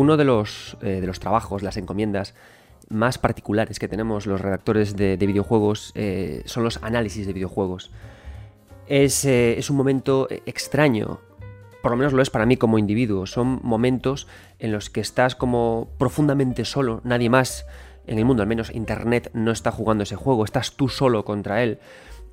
uno de los, eh, de los trabajos, las encomiendas más particulares que tenemos los redactores de, videojuegos eh, son los análisis de videojuegos. Es, es, un momento extraño, por lo menos lo es para mí como individuo. Son momentos en los que estás como profundamente solo, nadie más en el mundo, al menos Internet no está jugando ese juego, estás tú solo contra él.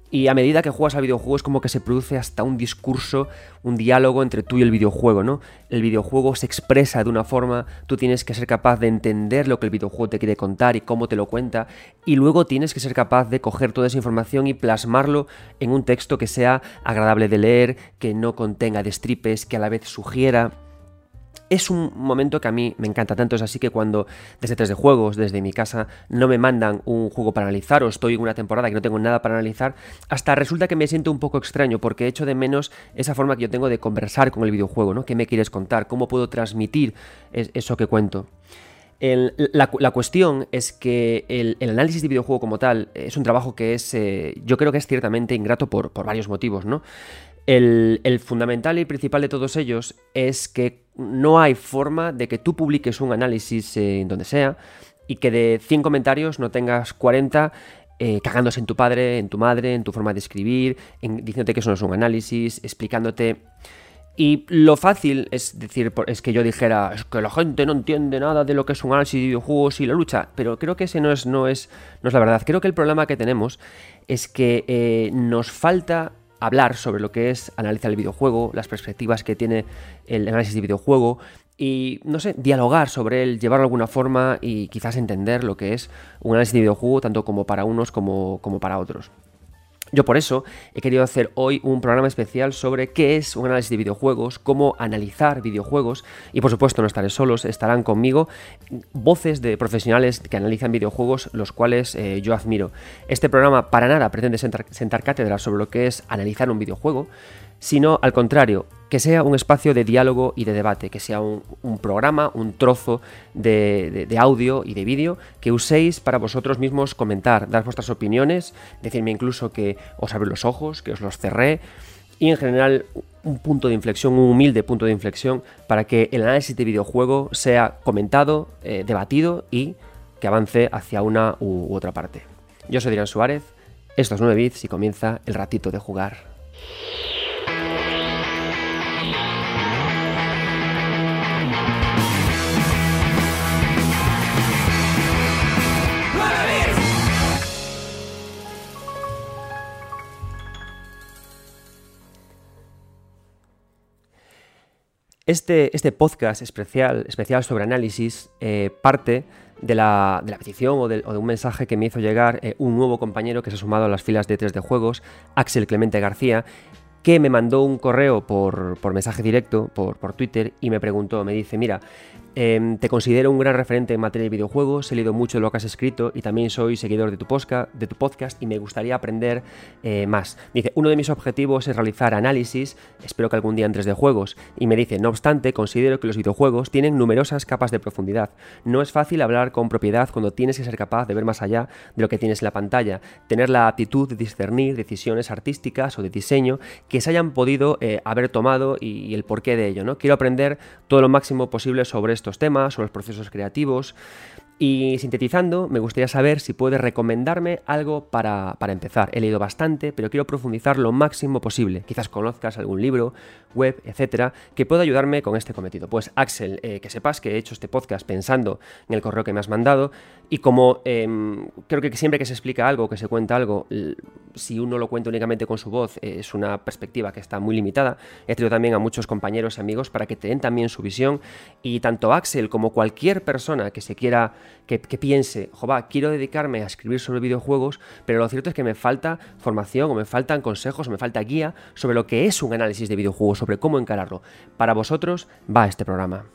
Y a medida que juegas al videojuego es como que se produce hasta un discurso, un diálogo entre tú y el videojuego, ¿no? El videojuego se expresa de una forma, tú tienes que ser capaz de entender lo que el videojuego te quiere contar y cómo te lo cuenta, y luego tienes que ser capaz de coger toda esa información y plasmarlo en un texto que sea agradable de leer, que no contenga destripes, que a la vez sugiera es un momento que a mí me encanta tanto. Es así que cuando desde 3 de juegos, desde mi casa, no me mandan un juego para analizar o estoy en una temporada que no tengo nada para analizar, hasta resulta que me siento un poco extraño porque echo de menos esa forma que yo tengo de conversar con el videojuego, ¿no? ¿Qué me quieres contar? ¿Cómo puedo transmitir eso que cuento? la, cuestión es que el, análisis de videojuego como tal es un trabajo que es, eh, yo creo que es ciertamente ingrato por, por varios motivos, ¿no? El, fundamental y principal de todos ellos es que no hay forma de que tú publiques un análisis en donde sea y que de 100 comentarios no tengas 40 eh, cagándose en tu padre, en tu madre, en tu forma de escribir, diciéndote que eso no es un análisis, explicándote... Y lo fácil es decir, es que yo dijera, es que la gente no entiende nada de lo que es un análisis de videojuegos y la lucha, pero creo que ese no es, no es, no es la verdad. Creo que el problema que tenemos es que eh, nos falta hablar sobre lo que es analizar el videojuego, las perspectivas que tiene el análisis de videojuego y, no sé, dialogar sobre él, llevarlo de alguna forma y quizás entender lo que es un análisis de videojuego tanto como para unos como, como para otros. Yo por eso he querido hacer hoy un programa especial sobre qué es un análisis de videojuegos, cómo analizar videojuegos y por supuesto no estaré solos, estarán conmigo voces de profesionales que analizan videojuegos, los cuales eh, yo admiro. Este programa para nada pretende sentar, sentar cátedra sobre lo que es analizar un videojuego, sino al contrario, que sea un espacio de diálogo y de debate, que sea un, programa, un trozo de, audio y de vídeo que uséis para vosotros mismos comentar, dar vuestras opiniones, decirme incluso que os abre los ojos, que os los cerré, y en general un punto de inflexión, un humilde punto de inflexión para que el análisis de videojuego sea comentado, eh, debatido y que avance hacia una u otra parte. Yo soy Adrián Suárez, esto es 9 bits y comienza el ratito de jugar. Este, este, podcast especial, especial sobre análisis eh, parte de la, petición o de, un mensaje que me hizo llegar eh, un nuevo compañero que se ha sumado a las filas de 3 de juegos, Axel Clemente García, que me mandó un correo por, mensaje directo, por, por, Twitter, y me preguntó, me dice, mira, Em, te considero un gran referente en materia de videojuegos, he leído mucho de lo que has escrito y también soy seguidor de tu, de tu podcast y me gustaría aprender eh, más. Dice, uno de mis objetivos es realizar análisis, espero que algún día entres de juegos. Y me dice, no obstante, considero que los videojuegos tienen numerosas capas de profundidad. No es fácil hablar con propiedad cuando tienes que ser capaz de ver más allá de lo que tienes en la pantalla, tener la aptitud de discernir decisiones artísticas o de diseño que se hayan podido eh, haber tomado y, y, el porqué de ello. ¿no? Quiero aprender todo lo máximo posible sobre esto temas o los procesos creativos. Y sintetizando, me gustaría saber si puedes recomendarme algo para, para, empezar. He leído bastante, pero quiero profundizar lo máximo posible. Quizás conozcas algún libro, web, etcétera, que pueda ayudarme con este cometido. Pues Axel, eh, que sepas que he hecho este podcast pensando en el correo que me has mandado y como em, creo que siempre que se explica algo, que se cuenta algo, si uno lo cuenta únicamente con su voz, eh, es una perspectiva que está muy limitada. He traído también a muchos compañeros y amigos para que te den también su visión y tanto Axel como cualquier persona que se quiera, que, piense, jova, quiero dedicarme a escribir sobre videojuegos, pero lo cierto es que me falta formación o me faltan consejos o me falta guía sobre lo que es un análisis de videojuegos, sobre cómo encararlo. Para vosotros va este programa.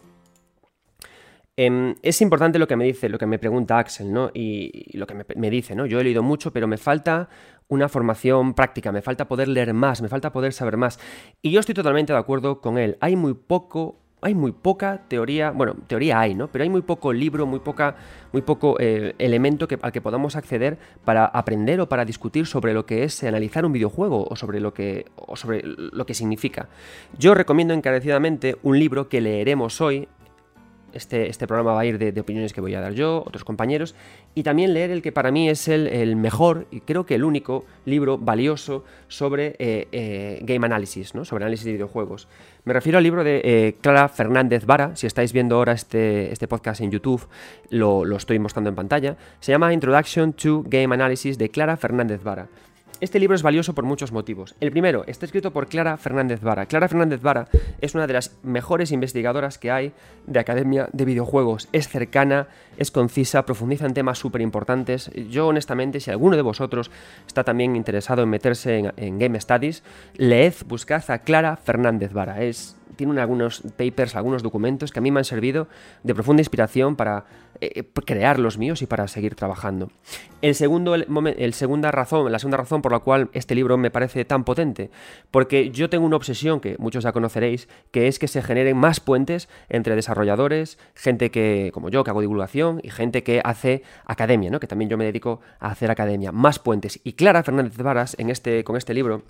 Em, es importante lo que me dice, lo que me pregunta Axel, ¿no? Y, lo que me, dice, ¿no? Yo he leído mucho, pero me falta una formación práctica, me falta poder leer más, me falta poder saber más. Y yo estoy totalmente de acuerdo con él. Hay muy poco, hay muy poca teoría, bueno, teoría hay, ¿no? Pero hay muy poco libro, muy poca, muy poco eh, elemento que, al que podamos acceder para aprender o para discutir sobre lo que es analizar un videojuego o sobre lo que, o sobre lo que significa. Yo recomiendo encarecidamente un libro que leeremos hoy Este, este programa va a ir de, opiniones que voy a dar yo, otros compañeros, y también leer el que para mí es el, mejor y creo que el único libro valioso sobre eh, eh, game analysis, ¿no? sobre análisis de videojuegos. Me refiero al libro de eh, Clara Fernández Vara. Si estáis viendo ahora este, este podcast en YouTube, lo, lo estoy mostrando en pantalla. Se llama Introduction to Game Analysis de Clara Fernández Vara. Este libro es valioso por muchos motivos. El primero, está escrito por Clara Fernández Vara. Clara Fernández Vara es una de las mejores investigadoras que hay de Academia de Videojuegos. Es cercana, es concisa, profundiza en temas súper importantes. Yo, honestamente, si alguno de vosotros está también interesado en meterse en, Game Studies, leed, buscad a Clara Fernández Vara. Es tiene algunos papers, algunos documentos que a mí me han servido de profunda inspiración para eh, eh, crear los míos y para seguir trabajando. El segundo, el, segunda razón, la segunda razón por la cual este libro me parece tan potente, porque yo tengo una obsesión que muchos ya conoceréis, que es que se generen más puentes entre desarrolladores, gente que, como yo, que hago divulgación, y gente que hace academia, ¿no? que también yo me dedico a hacer academia, más puentes. Y Clara Fernández Varas, en este, con este libro,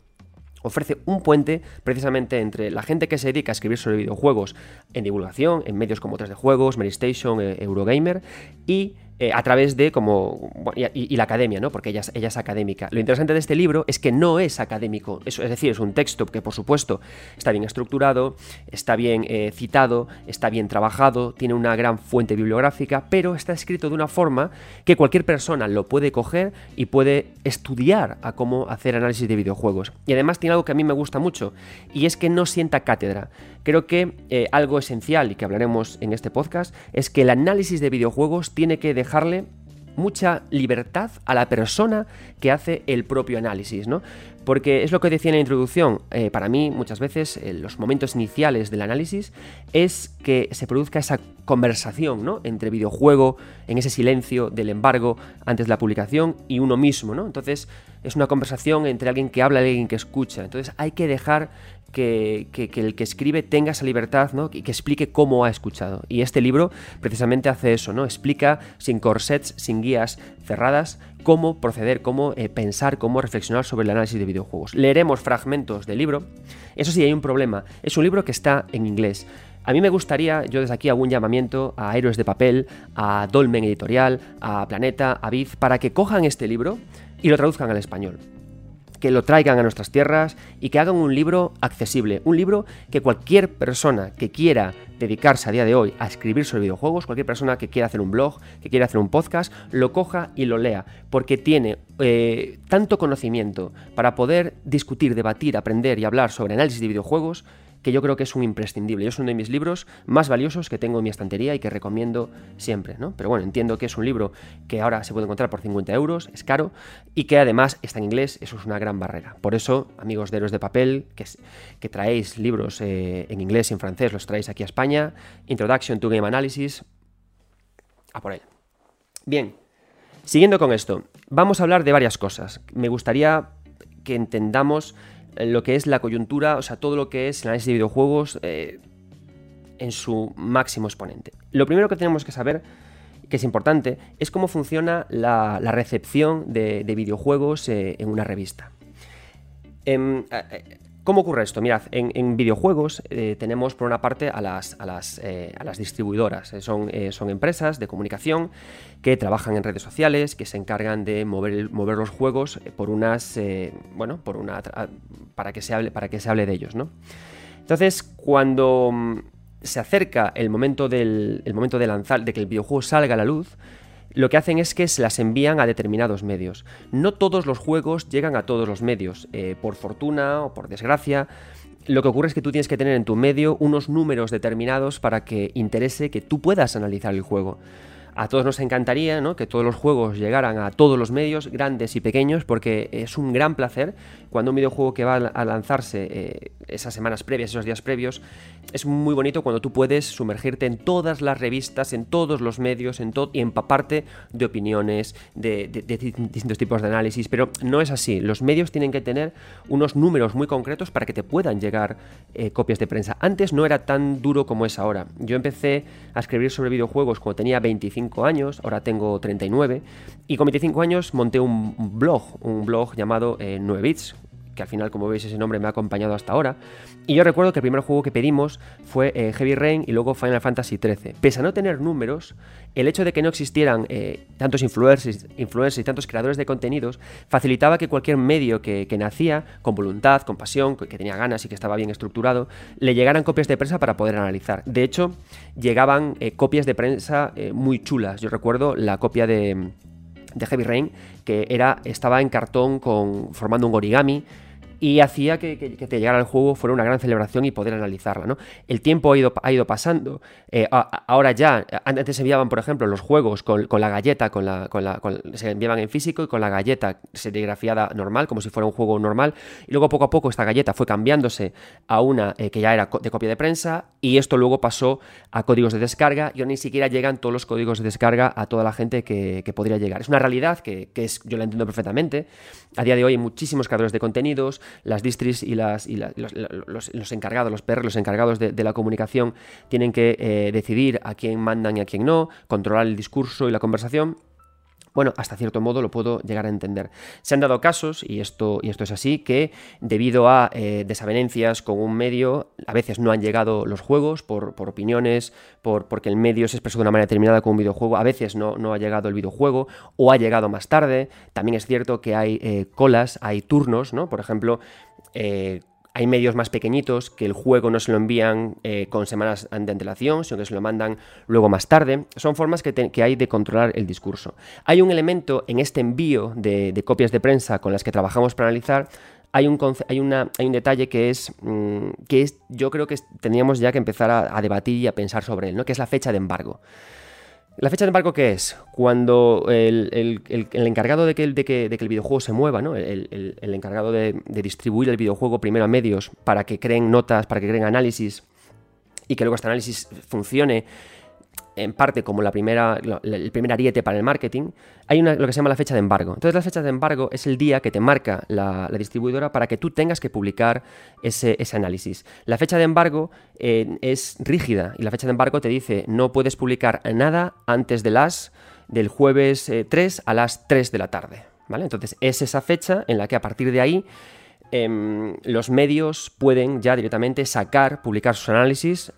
ofrece un puente precisamente entre la gente que se dedica a escribir sobre videojuegos en divulgación, en medios como 3D Juegos, Station, eh, Eurogamer, y eh, a través de como y, la academia, ¿no? Porque ella ella es, académica. Lo interesante de este libro es que no es académico, es, es decir, es un texto que por supuesto está bien estructurado, está bien eh, citado, está bien trabajado, tiene una gran fuente bibliográfica, pero está escrito de una forma que cualquier persona lo puede coger y puede estudiar a cómo hacer análisis de videojuegos. Y además tiene algo que a mí me gusta mucho y es que no sienta cátedra. Creo que eh, algo esencial y que hablaremos en este podcast es que el análisis de videojuegos tiene que dejarle mucha libertad a la persona que hace el propio análisis, ¿no? Porque es lo que decía en la introducción, eh, para mí muchas veces en los momentos iniciales del análisis es que se produzca esa conversación ¿no? entre videojuego, en ese silencio del embargo antes de la publicación y uno mismo. ¿no? Entonces es una conversación entre alguien que habla y alguien que escucha. Entonces hay que dejar que, el que escribe tenga esa libertad ¿no? y que explique cómo ha escuchado. Y este libro precisamente hace eso, ¿no? explica sin corsets, sin guías cerradas, cómo proceder, cómo eh, pensar, cómo reflexionar sobre el análisis de videojuegos. Leeremos fragmentos del libro. Eso sí, hay un problema. Es un libro que está en inglés. A mí me gustaría, yo desde aquí hago un llamamiento a Héroes de Papel, a Dolmen Editorial, a Planeta, a Viz, para que cojan este libro y lo traduzcan al español que lo traigan a nuestras tierras y que hagan un libro accesible, un libro que cualquier persona que quiera dedicarse a día de hoy a escribir sobre videojuegos, cualquier persona que quiera hacer un blog, que quiera hacer un podcast, lo coja y lo lea, porque tiene eh, tanto conocimiento para poder discutir, debatir, aprender y hablar sobre análisis de videojuegos que yo creo que es un imprescindible. Es uno de mis libros más valiosos que tengo en mi estantería y que recomiendo siempre, ¿no? Pero bueno, entiendo que es un libro que ahora se puede encontrar por 50 euros, es caro, y que además está en inglés, eso es una gran barrera. Por eso, amigos de Héroes de Papel, que, traéis libros eh, en inglés y en francés, los traéis aquí a España, Introduction to Game Analysis, a por él. Bien, siguiendo con esto, vamos a hablar de varias cosas. Me gustaría que entendamos lo que es la coyuntura, o sea, todo lo que es el análisis de videojuegos eh, en su máximo exponente. Lo primero que tenemos que saber, que es importante, es cómo funciona la, recepción de, videojuegos eh, en una revista. Em, ¿Cómo ocurre esto? Mirad, en, videojuegos eh, tenemos por una parte a las, eh, distribuidoras. Eh, son, empresas de comunicación que trabajan en redes sociales, que se encargan de mover, mover los juegos por unas. bueno, por una. para que se hable, para que se hable de ellos, ¿no? Entonces, cuando mm, se acerca el momento del. el momento de lanzar, de que el videojuego salga a la luz, lo que hacen es que se las envían a determinados medios. No todos los juegos llegan a todos los medios, eh, por fortuna o por desgracia. Lo que ocurre es que tú tienes que tener en tu medio unos números determinados para que interese que tú puedas analizar el juego. A todos nos encantaría que todos los juegos llegaran a todos los medios, grandes y pequeños, porque es un gran placer cuando un videojuego que va a lanzarse eh, esas semanas previas, esos días previos, es muy bonito cuando tú puedes sumergirte en todas las revistas, en todos los medios, en todo y empaparte de opiniones, de, distintos tipos de análisis, pero no es así. Los medios tienen que tener unos números muy concretos para que te puedan llegar eh, copias de prensa. Antes no era tan duro como es ahora. Yo empecé a escribir sobre videojuegos cuando tenía 25 años, ahora tengo 39, y con 25 años monté un blog, un blog llamado 9bits, eh, que al final, como veis, ese nombre me ha acompañado hasta ahora. Y yo recuerdo que el primer juego que pedimos fue eh, Heavy Rain y luego Final Fantasy XIII. Pese a no tener números, el hecho de que no existieran eh, tantos influencers, influencers, y tantos creadores de contenidos facilitaba que cualquier medio que, nacía, con voluntad, con pasión, que tenía ganas y que estaba bien estructurado, le llegaran copias de prensa para poder analizar. De hecho, llegaban eh, copias de prensa muy chulas. Yo recuerdo la copia de de Heavy Rain, que era, estaba en cartón con, formando un origami, y hacía que, te llegara el juego fuera una gran celebración y poder analizarla. ¿no? El tiempo ha ido, ha ido pasando. Eh, ahora ya, antes se enviaban, por ejemplo, los juegos con, la galleta, con la, con la, se enviaban en físico y con la galleta serigrafiada normal, como si fuera un juego normal. Y luego poco a poco esta galleta fue cambiándose a una eh, que ya era de copia de prensa y esto luego pasó a códigos de descarga y ni siquiera llegan todos los códigos de descarga a toda la gente que, podría llegar. Es una realidad que, es, yo la entiendo perfectamente. A día de hoy hay muchísimos creadores de contenidos, las distris y, las, los, encargados, los PR, los encargados de, la comunicación, tienen que eh, decidir a quién mandan y a quién no, controlar el discurso y la conversación. Bueno, hasta cierto modo lo puedo llegar a entender. Se han dado casos, y esto, y esto es así, que debido a eh, desavenencias con un medio, a veces no han llegado los juegos por, opiniones, por, porque el medio se expresó de una manera determinada con un videojuego, a veces no, no ha llegado el videojuego o ha llegado más tarde. También es cierto que hay eh, colas, hay turnos, ¿no? Por ejemplo, eh, hay medios más pequeñitos que el juego no se lo envían eh, con semanas de antelación, sino que se lo mandan luego más tarde. Son formas que, hay de controlar el discurso. Hay un elemento en este envío de, copias de prensa con las que trabajamos para analizar. Hay un, hay un detalle que es, mm, que es, yo creo que tendríamos ya que empezar a, a debatir y a pensar sobre él, ¿no? que es la fecha de embargo. ¿La fecha de embargo qué es? Cuando el, encargado de que, el, de, que, el videojuego se mueva, ¿no? el, encargado de, distribuir el videojuego primero a medios para que creen notas, para que creen análisis y que luego este análisis funcione en parte como la primera, el primer ariete para el marketing, hay una, lo que se llama la fecha de embargo. Entonces la fecha de embargo es el día que te marca la, distribuidora para que tú tengas que publicar ese, análisis. La fecha de embargo eh, es rígida y la fecha de embargo te dice no puedes publicar nada antes de las del jueves 3 eh, a las 3 de la tarde. ¿vale? Entonces es esa fecha en la que a partir de ahí em, los medios pueden ya directamente sacar, publicar sus análisis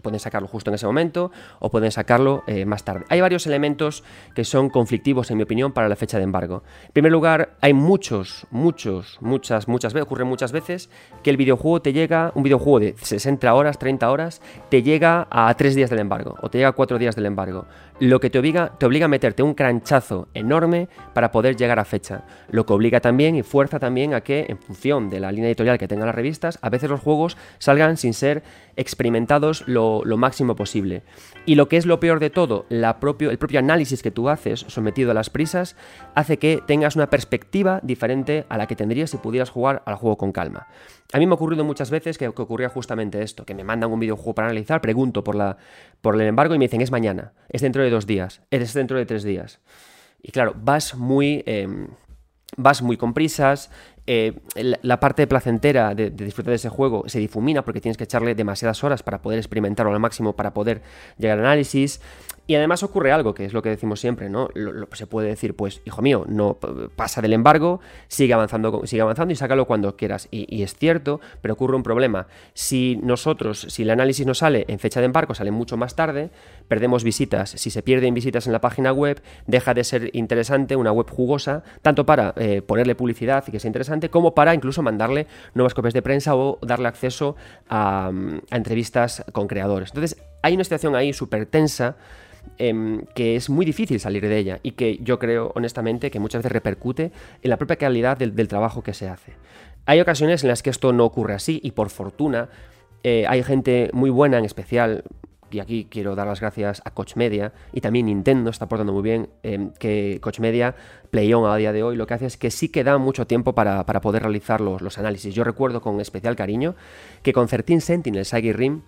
pueden sacarlo justo en ese momento o pueden sacarlo eh, más tarde. Hay varios elementos que son conflictivos, en mi opinión, para la fecha de embargo. En primer lugar, hay muchos, muchos, muchas, muchas veces, ocurre muchas veces que el videojuego te llega, un videojuego de 60 horas, 30 horas, te llega a 3 días del embargo o te llega a 4 días del embargo. Lo que te obliga, te obliga a meterte un cranchazo enorme para poder llegar a fecha. Lo que obliga también y fuerza también a que, en función de la línea editorial que tengan las revistas, a veces los juegos salgan sin ser experimentados lo, máximo posible. Y lo que es lo peor de todo, el propio análisis que tú haces sometido a las prisas hace que tengas una perspectiva diferente a la que tendrías si pudieras jugar al juego con calma. A mí me ha ocurrido muchas veces que, ocurría justamente esto, que me mandan un videojuego para analizar, pregunto por, la, por el embargo y me dicen es mañana, es dentro de dos días, es dentro de tres días. Y claro, vas muy... Em, vas muy con prisas, eh, la parte placentera de, disfrutar de ese juego se difumina porque tienes que echarle demasiadas horas para poder experimentarlo al máximo, para poder llegar al análisis. Y además ocurre algo, que es lo que decimos siempre, ¿no? se puede decir, pues, hijo mío, no pasa del embargo, sigue avanzando, sigue avanzando y sácalo cuando quieras. Y, es cierto, pero ocurre un problema. Si nosotros, si el análisis no sale en fecha de embargo, sale mucho más tarde, perdemos visitas. Si se pierden visitas en la página web, deja de ser interesante, una web jugosa, tanto para eh, ponerle publicidad y que sea interesante, como para incluso mandarle nuevas copias de prensa o darle acceso a, a entrevistas con creadores. Entonces, hay una situación ahí súper tensa Em, que es muy difícil salir de ella y que yo creo honestamente que muchas veces repercute en la propia calidad del, trabajo que se hace. Hay ocasiones en las que esto no ocurre así y por fortuna eh, hay gente muy buena, en especial y aquí quiero dar las gracias a Coach Media y también Nintendo está aportando muy bien em, que Coach Media, PlayOn a día de hoy, lo que hace es que sí que da mucho tiempo para, poder realizar los, análisis. Yo recuerdo con especial cariño que con 13 Sentinel Sagi Rim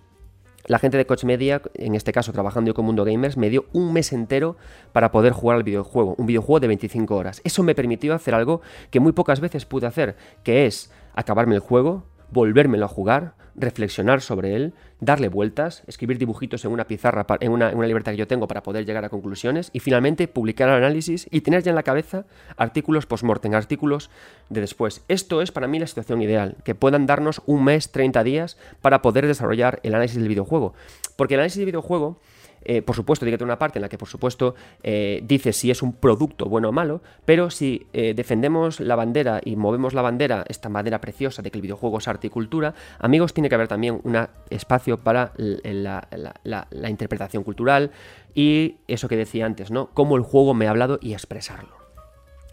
la gente de Coach Media, en este caso trabajando yo con Mundo Gamers, me dio un mes entero para poder jugar al videojuego, un videojuego de 25 horas. Eso me permitió hacer algo que muy pocas veces pude hacer, que es acabarme el juego, volvérmelo a jugar, reflexionar sobre él, darle vueltas, escribir dibujitos en una pizarra, en una, en una libertad que yo tengo para poder llegar a conclusiones y finalmente publicar el análisis y tener ya en la cabeza artículos post-mortem, artículos de después. Esto es para mí la situación ideal, que puedan darnos un mes, 30 días para poder desarrollar el análisis del videojuego. Porque el análisis del videojuego eh, por supuesto, tiene que tener una parte en la que, por supuesto, eh, dice si es un producto bueno o malo, pero si eh, defendemos la bandera y movemos la bandera, esta bandera preciosa de que el videojuego es arte y cultura, amigos, tiene que haber también un espacio para la interpretación cultural y eso que decía antes, ¿no? Cómo el juego me ha hablado y expresarlo.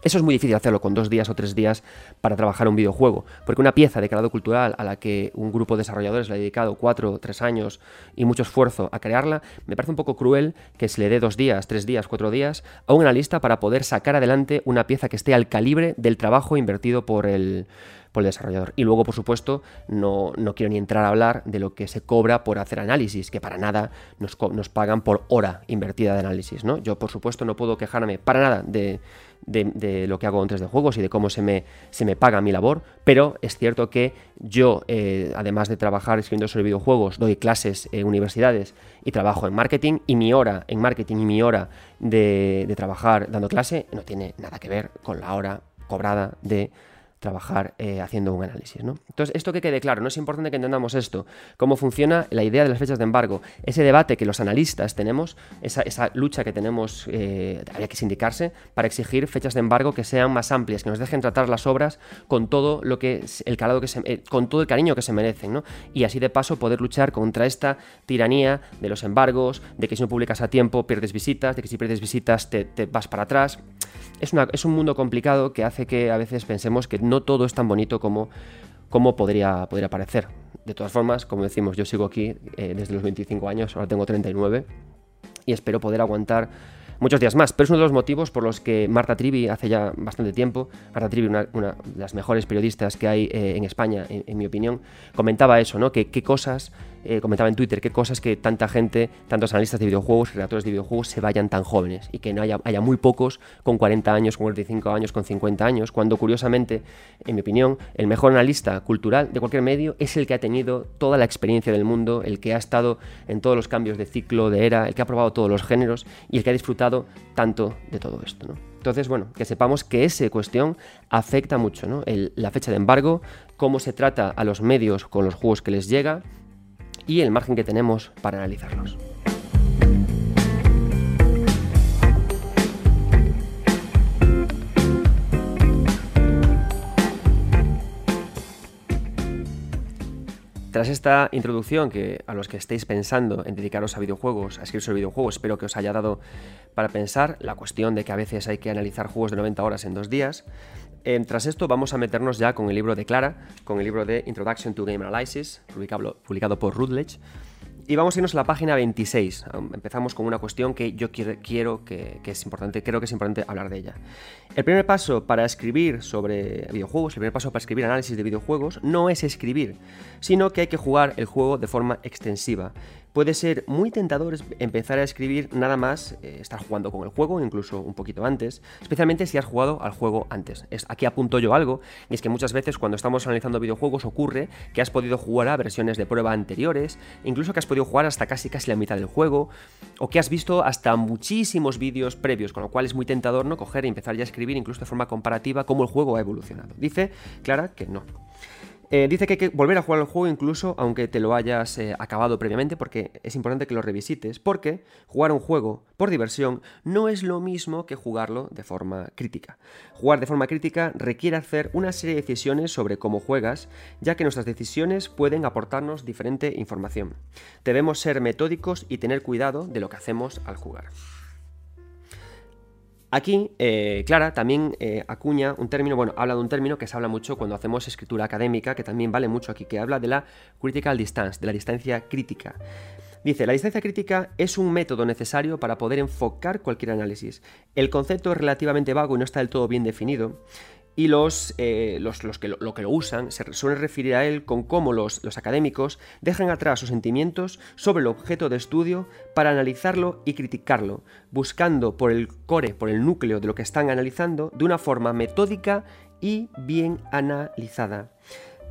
Eso es muy difícil hacerlo con dos días o tres días para trabajar un videojuego, porque una pieza de calado cultural a la que un grupo de desarrolladores le ha dedicado cuatro tres años y mucho esfuerzo a crearla, me parece un poco cruel que se le dé dos días, tres días, cuatro días a un analista para poder sacar adelante una pieza que esté al calibre del trabajo invertido por el, por el desarrollador. Y luego, por supuesto, no, quiero ni entrar a hablar de lo que se cobra por hacer análisis, que para nada nos, nos pagan por hora invertida de análisis. ¿no? Yo, por supuesto, no puedo quejarme para nada de, lo que hago antes de juegos y de cómo se me, se me paga mi labor, pero es cierto que yo, eh, además de trabajar escribiendo sobre videojuegos, doy clases en universidades y trabajo en marketing, y mi hora en marketing y mi hora de, de trabajar dando clase no tiene nada que ver con la hora cobrada de trabajar eh, haciendo un análisis. ¿no? Entonces, esto que quede claro, no es importante que entendamos esto, cómo funciona la idea de las fechas de embargo, ese debate que los analistas tenemos, esa, lucha que tenemos, eh, había que sindicarse para exigir fechas de embargo que sean más amplias, que nos dejen tratar las obras con todo lo que el calado que se, eh, con todo el cariño que se merecen, ¿no? Y así de paso poder luchar contra esta tiranía de los embargos, de que si no publicas a tiempo pierdes visitas, de que si pierdes visitas te vas para atrás es, una, es un mundo complicado que hace que a veces pensemos que no todo es tan bonito como, como podría, podría parecer. De todas formas, como decimos, yo sigo aquí eh, desde los 25 años, ahora tengo 39 y espero poder aguantar muchos días más. Pero es uno de los motivos por los que Marta Trivi, hace ya bastante tiempo, Marta Trivi, una, de las mejores periodistas que hay eh, en España, en, mi opinión, comentaba eso, ¿no? Que qué cosas eh, comentaba en Twitter qué cosas que tanta gente, tantos analistas de videojuegos, creadores de videojuegos, se vayan tan jóvenes y que no haya, haya muy pocos con 40 años, con 45 años, con 50 años, cuando curiosamente, en mi opinión, el mejor analista cultural de cualquier medio es el que ha tenido toda la experiencia del mundo, el que ha estado en todos los cambios de ciclo, de era, el que ha probado todos los géneros y el que ha disfrutado tanto de todo esto. Entonces, bueno, que sepamos que esa cuestión afecta mucho, ¿no? la fecha de embargo, cómo se trata a los medios con los juegos que les llega, y el margen que tenemos para analizarlos. Tras esta introducción, que a los que estéis pensando en dedicaros a videojuegos, a escribir sobre videojuegos, espero que os haya dado para pensar la cuestión de que a veces hay que analizar juegos de 90 horas en dos días, eh, tras esto vamos a meternos ya con el libro de Clara, con el libro de Introduction to Game Analysis, publicado, publicado por Routledge. Y vamos a irnos a la página 26. Empezamos con una cuestión que yo quiero, que, es importante, creo que es importante hablar de ella. El primer paso para escribir sobre videojuegos, el primer paso para escribir análisis de videojuegos, no es escribir, sino que hay que jugar el juego de forma extensiva puede ser muy tentador empezar a escribir nada más eh, estar jugando con el juego, incluso un poquito antes, especialmente si has jugado al juego antes. Es, aquí apunto yo algo, y es que muchas veces cuando estamos analizando videojuegos ocurre que has podido jugar a versiones de prueba anteriores, incluso que has podido jugar hasta casi casi la mitad del juego, o que has visto hasta muchísimos vídeos previos, con lo cual es muy tentador no coger y empezar ya a escribir incluso de forma comparativa cómo el juego ha evolucionado. Dice Clara que no. Eh, dice que hay que volver a jugar el juego incluso aunque te lo hayas eh, acabado previamente porque es importante que lo revisites porque jugar un juego por diversión no es lo mismo que jugarlo de forma crítica. Jugar de forma crítica requiere hacer una serie de decisiones sobre cómo juegas ya que nuestras decisiones pueden aportarnos diferente información. Debemos ser metódicos y tener cuidado de lo que hacemos al jugar. Aquí, eh, Clara también eh, acuña un término, bueno, habla de un término que se habla mucho cuando hacemos escritura académica, que también vale mucho aquí, que habla de la critical distance, de la distancia crítica. Dice, la distancia crítica es un método necesario para poder enfocar cualquier análisis. El concepto es relativamente vago y no está del todo bien definido y los, eh, los, que lo, que lo usan se suelen referir a él con cómo los, los, académicos dejan atrás sus sentimientos sobre el objeto de estudio para analizarlo y criticarlo, buscando por el core, por el núcleo de lo que están analizando de una forma metódica y bien analizada.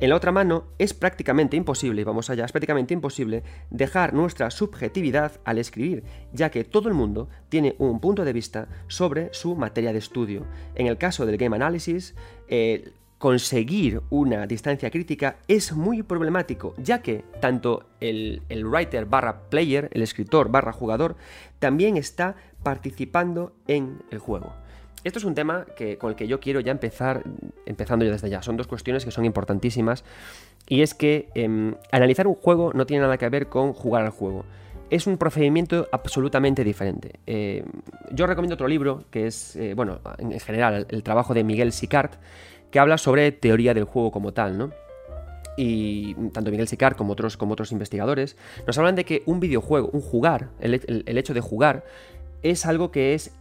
En la otra mano es prácticamente imposible, y vamos allá, es prácticamente imposible dejar nuestra subjetividad al escribir, ya que todo el mundo tiene un punto de vista sobre su materia de estudio. En el caso del game analysis, eh, conseguir una distancia crítica es muy problemático, ya que tanto el, el, writer barra player, el escritor barra jugador, también está participando en el juego. Esto es un tema que, con el que yo quiero ya empezar, empezando yo desde ya. Son dos cuestiones que son importantísimas. Y es que em, analizar un juego no tiene nada que ver con jugar al juego. Es un procedimiento absolutamente diferente. Eh, yo recomiendo otro libro, que es, eh, bueno, en general, el, trabajo de Miguel Sicart, que habla sobre teoría del juego como tal, ¿no? y tanto Miguel Sicart como otros, como otros investigadores, nos hablan de que un videojuego, un jugar, el hecho de jugar, es algo que es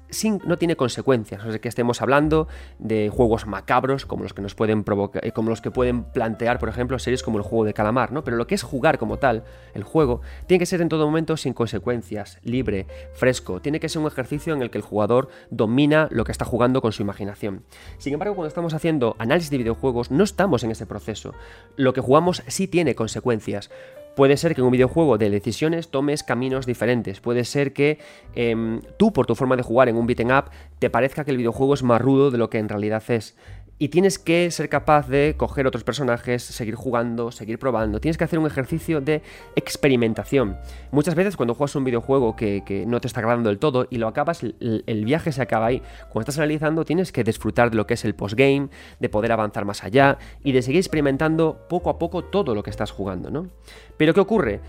no tiene consecuencias. O sea, que estemos hablando de juegos macabros como los que nos pueden provocar, eh, como los que pueden plantear, por ejemplo, series como el juego de calamar, ¿no? Pero lo que es jugar como tal, el juego, tiene que ser en todo momento sin consecuencias, libre, fresco. Tiene que ser un ejercicio en el que el jugador domina lo que está jugando con su imaginación. Sin embargo, cuando estamos haciendo análisis de videojuegos, no estamos en ese proceso. Lo que jugamos sí tiene consecuencias. Puede ser que en un videojuego de decisiones tomes caminos diferentes. Puede ser que em, tú, por tu forma de jugar en un beaten up, te parezca que el videojuego es más rudo de lo que en realidad es. Y tienes que ser capaz de coger otros personajes, seguir jugando, seguir probando. Tienes que hacer un ejercicio de experimentación. Muchas veces cuando juegas un videojuego que, no te está agradando del todo y lo acabas, el, el, viaje se acaba ahí. Cuando estás analizando tienes que disfrutar de lo que es el postgame, de poder avanzar más allá y de seguir experimentando poco a poco todo lo que estás jugando, ¿no? Pero ¿qué ocurre?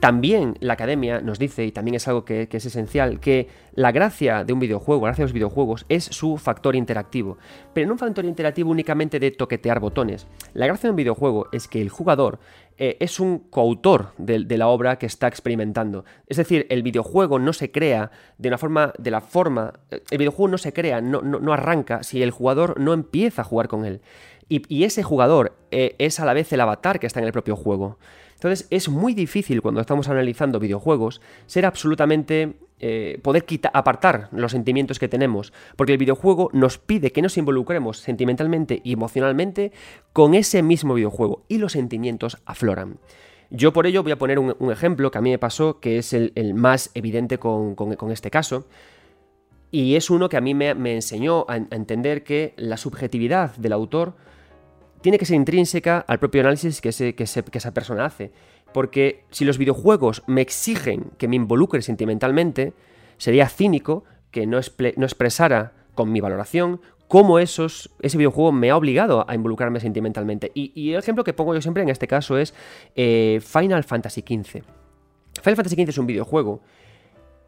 También la academia nos dice, y también es algo que, es esencial, que la gracia de un videojuego, la gracia de los videojuegos, es su factor interactivo. Pero no un factor interactivo únicamente de toquetear botones. La gracia de un videojuego es que el jugador eh, es un coautor de, la obra que está experimentando. Es decir, el videojuego no se crea de una forma, de la forma. El videojuego no se crea, no, no, arranca si el jugador no empieza a jugar con él. Y, ese jugador eh, es a la vez el avatar que está en el propio juego. Entonces es muy difícil cuando estamos analizando videojuegos ser absolutamente... Eh, poder apartar los sentimientos que tenemos, porque el videojuego nos pide que nos involucremos sentimentalmente y emocionalmente con ese mismo videojuego y los sentimientos afloran. Yo por ello voy a poner un, ejemplo que a mí me pasó, que es el, más evidente con, este caso, y es uno que a mí me, enseñó a, entender que la subjetividad del autor tiene que ser intrínseca al propio análisis que, esa persona hace. Porque si los videojuegos me exigen que me involucre sentimentalmente, sería cínico que no, expresara con mi valoración cómo esos, ese videojuego me ha obligado a involucrarme sentimentalmente. Y, el ejemplo que pongo yo siempre en este caso es eh, Final Fantasy XV. Final Fantasy XV es un videojuego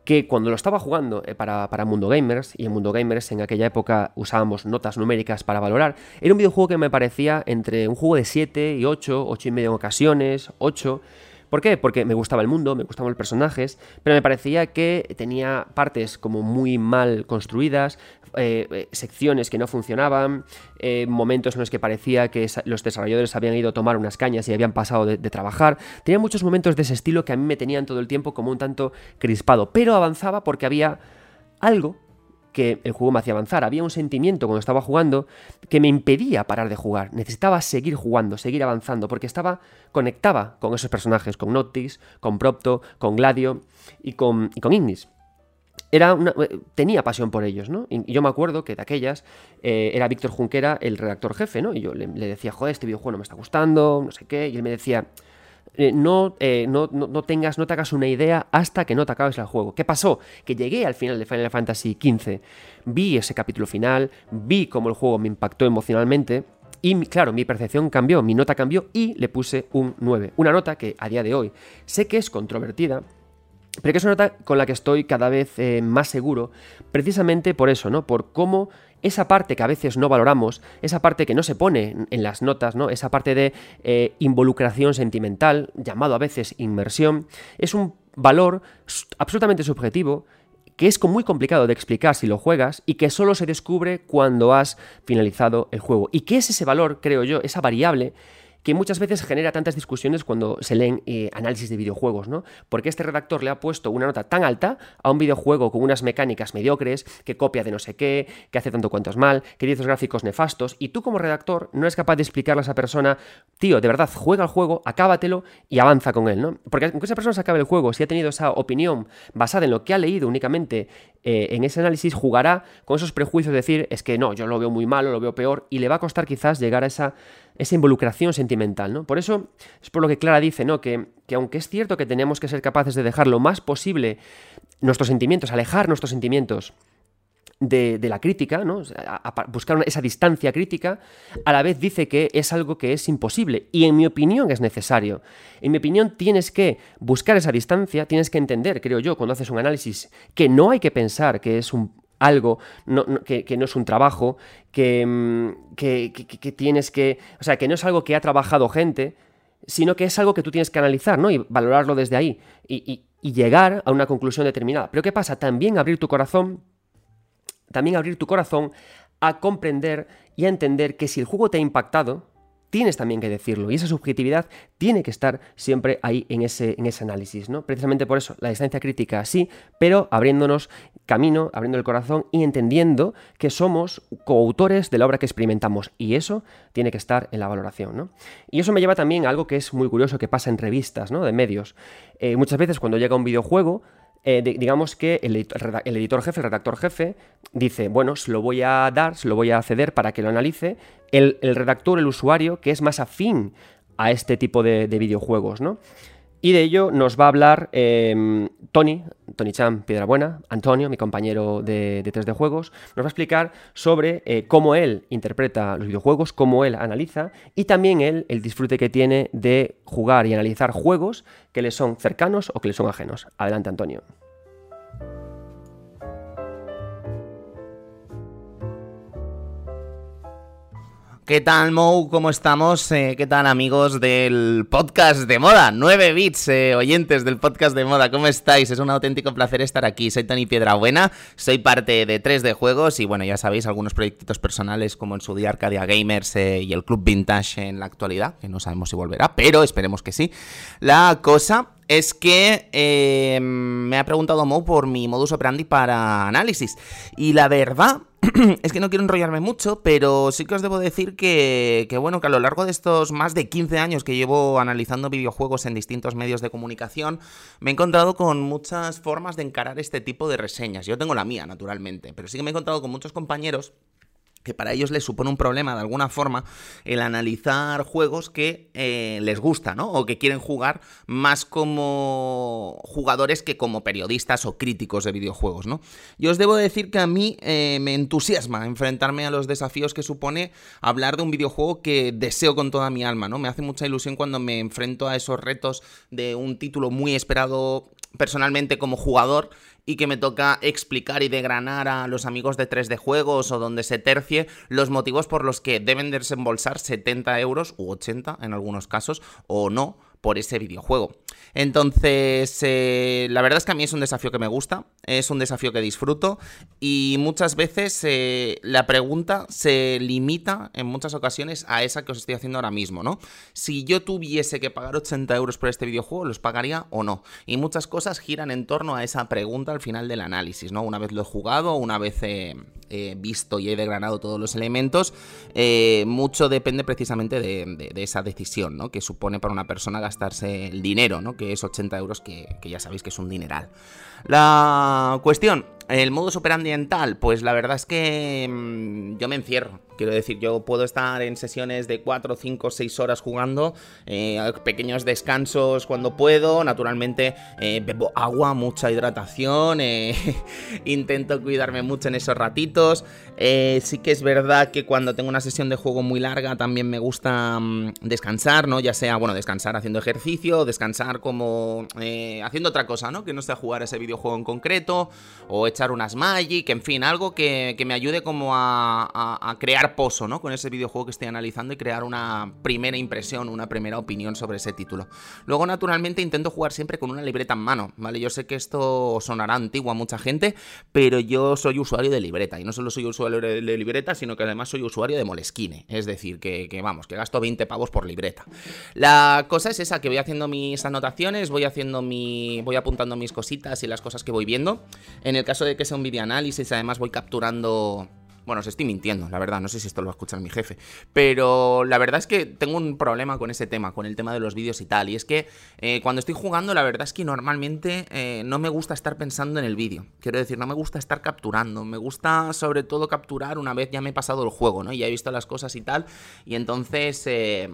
que cuando lo estaba jugando eh, para, Mundo Gamers, y en Mundo Gamers en aquella época usábamos notas numéricas para valorar, era un videojuego que me parecía entre un juego de 7 y 8, 8 y medio en ocasiones, 8, ¿Por qué? Porque me gustaba el mundo, me gustaban los personajes, pero me parecía que tenía partes como muy mal construidas, eh, eh, secciones que no funcionaban, eh, momentos en los que parecía que los desarrolladores habían ido a tomar unas cañas y habían pasado de, trabajar. Tenía muchos momentos de ese estilo que a mí me tenían todo el tiempo como un tanto crispado, pero avanzaba porque había algo que el juego me hacía avanzar. Había un sentimiento cuando estaba jugando que me impedía parar de jugar. Necesitaba seguir jugando, seguir avanzando, porque estaba conectaba con esos personajes, con Noctis, con Propto, con Gladio y con, con Ignis. Era eh, tenía pasión por ellos, ¿no? Y yo me acuerdo que de aquellas eh, era Víctor Junquera el redactor jefe, ¿no? Y yo le, decía, joder, este videojuego no me está gustando, no sé qué. Y él me decía, eh, eh, no, no, tengas, no te hagas una idea hasta que no te acabes el juego. ¿Qué pasó? Que llegué al final de Final Fantasy XV, vi ese capítulo final, vi cómo el juego me impactó emocionalmente. Y claro, mi percepción cambió, mi nota cambió y le puse un 9. Una nota que a día de hoy sé que es controvertida, pero que es una nota con la que estoy cada vez eh, más seguro, precisamente por eso, ¿no? Por cómo esa parte que a veces no valoramos, esa parte que no se pone en las notas, ¿no? Esa parte de eh, involucración sentimental, llamado a veces inmersión, es un valor absolutamente subjetivo que es muy complicado de explicar si lo juegas y que solo se descubre cuando has finalizado el juego. ¿Y qué es ese valor, creo yo, esa variable que muchas veces genera tantas discusiones cuando se leen eh, análisis de videojuegos, ¿no? Porque este redactor le ha puesto una nota tan alta a un videojuego con unas mecánicas mediocres, que copia de no sé qué, que hace tanto cuantos mal, que dice gráficos nefastos, y tú como redactor no eres capaz de explicarle a esa persona, tío, de verdad, juega el juego, acábatelo y avanza con él, ¿no? Porque aunque esa persona se acabe el juego, si ha tenido esa opinión basada en lo que ha leído únicamente eh, en ese análisis, jugará con esos prejuicios de decir, es que no, yo lo veo muy malo, lo veo peor, y le va a costar quizás llegar a esa, esa involucración sentimental, ¿no? Por eso es por lo que Clara dice, ¿no? Que, que aunque es cierto que tenemos que ser capaces de dejar lo más posible nuestros sentimientos, alejar nuestros sentimientos de, la crítica, ¿no? buscar esa distancia crítica, a la vez dice que es algo que es imposible y en mi opinión es necesario. En mi opinión tienes que buscar esa distancia, tienes que entender, creo yo, cuando haces un análisis, que no hay que pensar que es un, algo, que, no es un trabajo, mm, que, que, tienes que, o sea, que no es algo que ha trabajado gente, sino que es algo que tú tienes que analizar, ¿no? Y valorarlo desde ahí y, llegar a una conclusión determinada. Pero ¿qué pasa? También abrir tu corazón, también abrir tu corazón a comprender y a entender que si el juego te ha impactado, tienes también que decirlo. Y esa subjetividad tiene que estar siempre ahí en ese, en ese análisis, ¿no? Precisamente por eso, la distancia crítica sí, pero abriéndonos camino, abriendo el corazón y entendiendo que somos coautores de la obra que experimentamos. Y eso tiene que estar en la valoración, ¿no? Y eso me lleva también a algo que es muy curioso que pasa en revistas, ¿no? De medios. Eh, muchas veces cuando llega un videojuego, eh, digamos que el, editor jefe, el redactor jefe, dice, bueno, se lo voy a dar, se lo voy a ceder para que lo analice el, redactor, el usuario, que es más afín a este tipo de, videojuegos, ¿no? Y de ello nos va a hablar em, Tony, Tony Chan Piedrabuena, Antonio, mi compañero de, de 3D Juegos, nos va a explicar sobre eh, cómo él interpreta los videojuegos, cómo él analiza y también él el disfrute que tiene de jugar y analizar juegos que le son cercanos o que le son ajenos. Adelante, Antonio. ¿Qué tal, Mou? ¿Cómo estamos? Eh, ¿Qué tal, amigos del podcast de moda? 9 bits, eh, oyentes del podcast de moda, ¿cómo estáis? Es un auténtico placer estar aquí. Soy Tony Piedrabuena, soy parte de 3D Juegos y, bueno, ya sabéis, algunos proyectos personales como en su día Arcadia Gamers eh, y el Club Vintage en la actualidad, que no sabemos si volverá, pero esperemos que sí. La cosa es que me ha preguntado Mou por mi modus operandi para análisis y la verdad es que no quiero enrollarme mucho, pero sí que os debo decir que, bueno, que a lo largo de estos más de 15 años que llevo analizando videojuegos en distintos medios de comunicación, me he encontrado con muchas formas de encarar este tipo de reseñas. Yo tengo la mía, naturalmente, pero sí que me he encontrado con muchos compañeros que para ellos les supone un problema de alguna forma el analizar juegos que eh, les gusta, ¿no? O que quieren jugar más como jugadores que como periodistas o críticos de videojuegos, ¿no? Yo os debo decir que a mí eh, me entusiasma enfrentarme a los desafíos que supone hablar de un videojuego que deseo con toda mi alma, ¿no? Me hace mucha ilusión cuando me enfrento a esos retos de un título muy esperado personalmente como jugador y que me toca explicar y degranar a los amigos de 3D Juegos o donde se tercie los motivos por los que deben desembolsar 70 euros u 80 en algunos casos o no por ese videojuego. Entonces, eh, la verdad es que a mí es un desafío que me gusta, es un desafío que disfruto y muchas veces eh, la pregunta se limita en muchas ocasiones a esa que os estoy haciendo ahora mismo, ¿no? Si yo tuviese que pagar 80 euros por este videojuego, ¿los pagaría o no? Y muchas cosas giran en torno a esa pregunta al final del análisis, ¿no? Una vez lo he jugado, una vez he, visto y he degranado todos los elementos, eh, mucho depende precisamente de, esa decisión, ¿no? Que supone para una persona gastarse el dinero, ¿no? Es 80 euros, que, que ya sabéis que es un dineral. La cuestión, el modo superambiental, pues la verdad es que mm, yo me encierro. Quiero decir, yo puedo estar en sesiones de 4, 5, 6 horas jugando, eh, pequeños descansos cuando puedo, naturalmente eh, bebo agua, mucha hidratación, eh, intento cuidarme mucho en esos ratitos. sí que es verdad que cuando tengo una sesión de juego muy larga también me gusta mm, descansar, ¿no? Ya sea, bueno, descansar haciendo ejercicio, descansar como haciendo otra cosa, ¿no? Que no sea jugar ese videojuego en concreto, o echar unas Magic, en fin, algo que, me ayude como a crear pozo, ¿no? Con ese videojuego que estoy analizando y crear una primera impresión, una primera opinión sobre ese título. Luego, naturalmente, intento jugar siempre con una libreta en mano, ¿vale? Yo sé que esto sonará antiguo a mucha gente, pero yo soy usuario de libreta. Y no solo soy usuario de libreta, sino que además soy usuario de Moleskine. Es decir, que, vamos, que gasto 20 pavos por libreta. La cosa es esa, que voy haciendo mis anotaciones, voy haciendo mi. voy apuntando mis cositas y las cosas que voy viendo. En el caso de que sea un video análisis, además voy capturando bueno, os estoy mintiendo, la verdad, no sé si esto lo va a escuchar mi jefe. Pero la verdad es que tengo un problema con ese tema, con el tema de los vídeos y tal. Y es que eh, cuando estoy jugando, la verdad es que normalmente eh, no me gusta estar pensando en el vídeo. Quiero decir, no me gusta estar capturando. Me gusta sobre todo capturar una vez ya me he pasado el juego, ¿no? Y ya he visto las cosas y tal. Y entonces... Eh,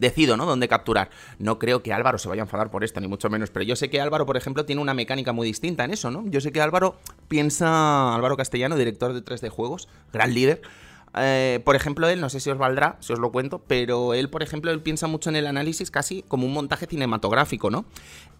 decido, ¿no? Dónde capturar. No creo que Álvaro se vaya a enfadar por esto, ni mucho menos, pero yo sé que Álvaro, por ejemplo, tiene una mecánica muy distinta en eso, ¿no? Yo sé que Álvaro piensa, Álvaro Castellano, director de 3D Juegos, gran líder, eh, por ejemplo, él, no sé si os valdrá, si os lo cuento, pero él, por ejemplo, él piensa mucho en el análisis casi como un montaje cinematográfico, ¿no?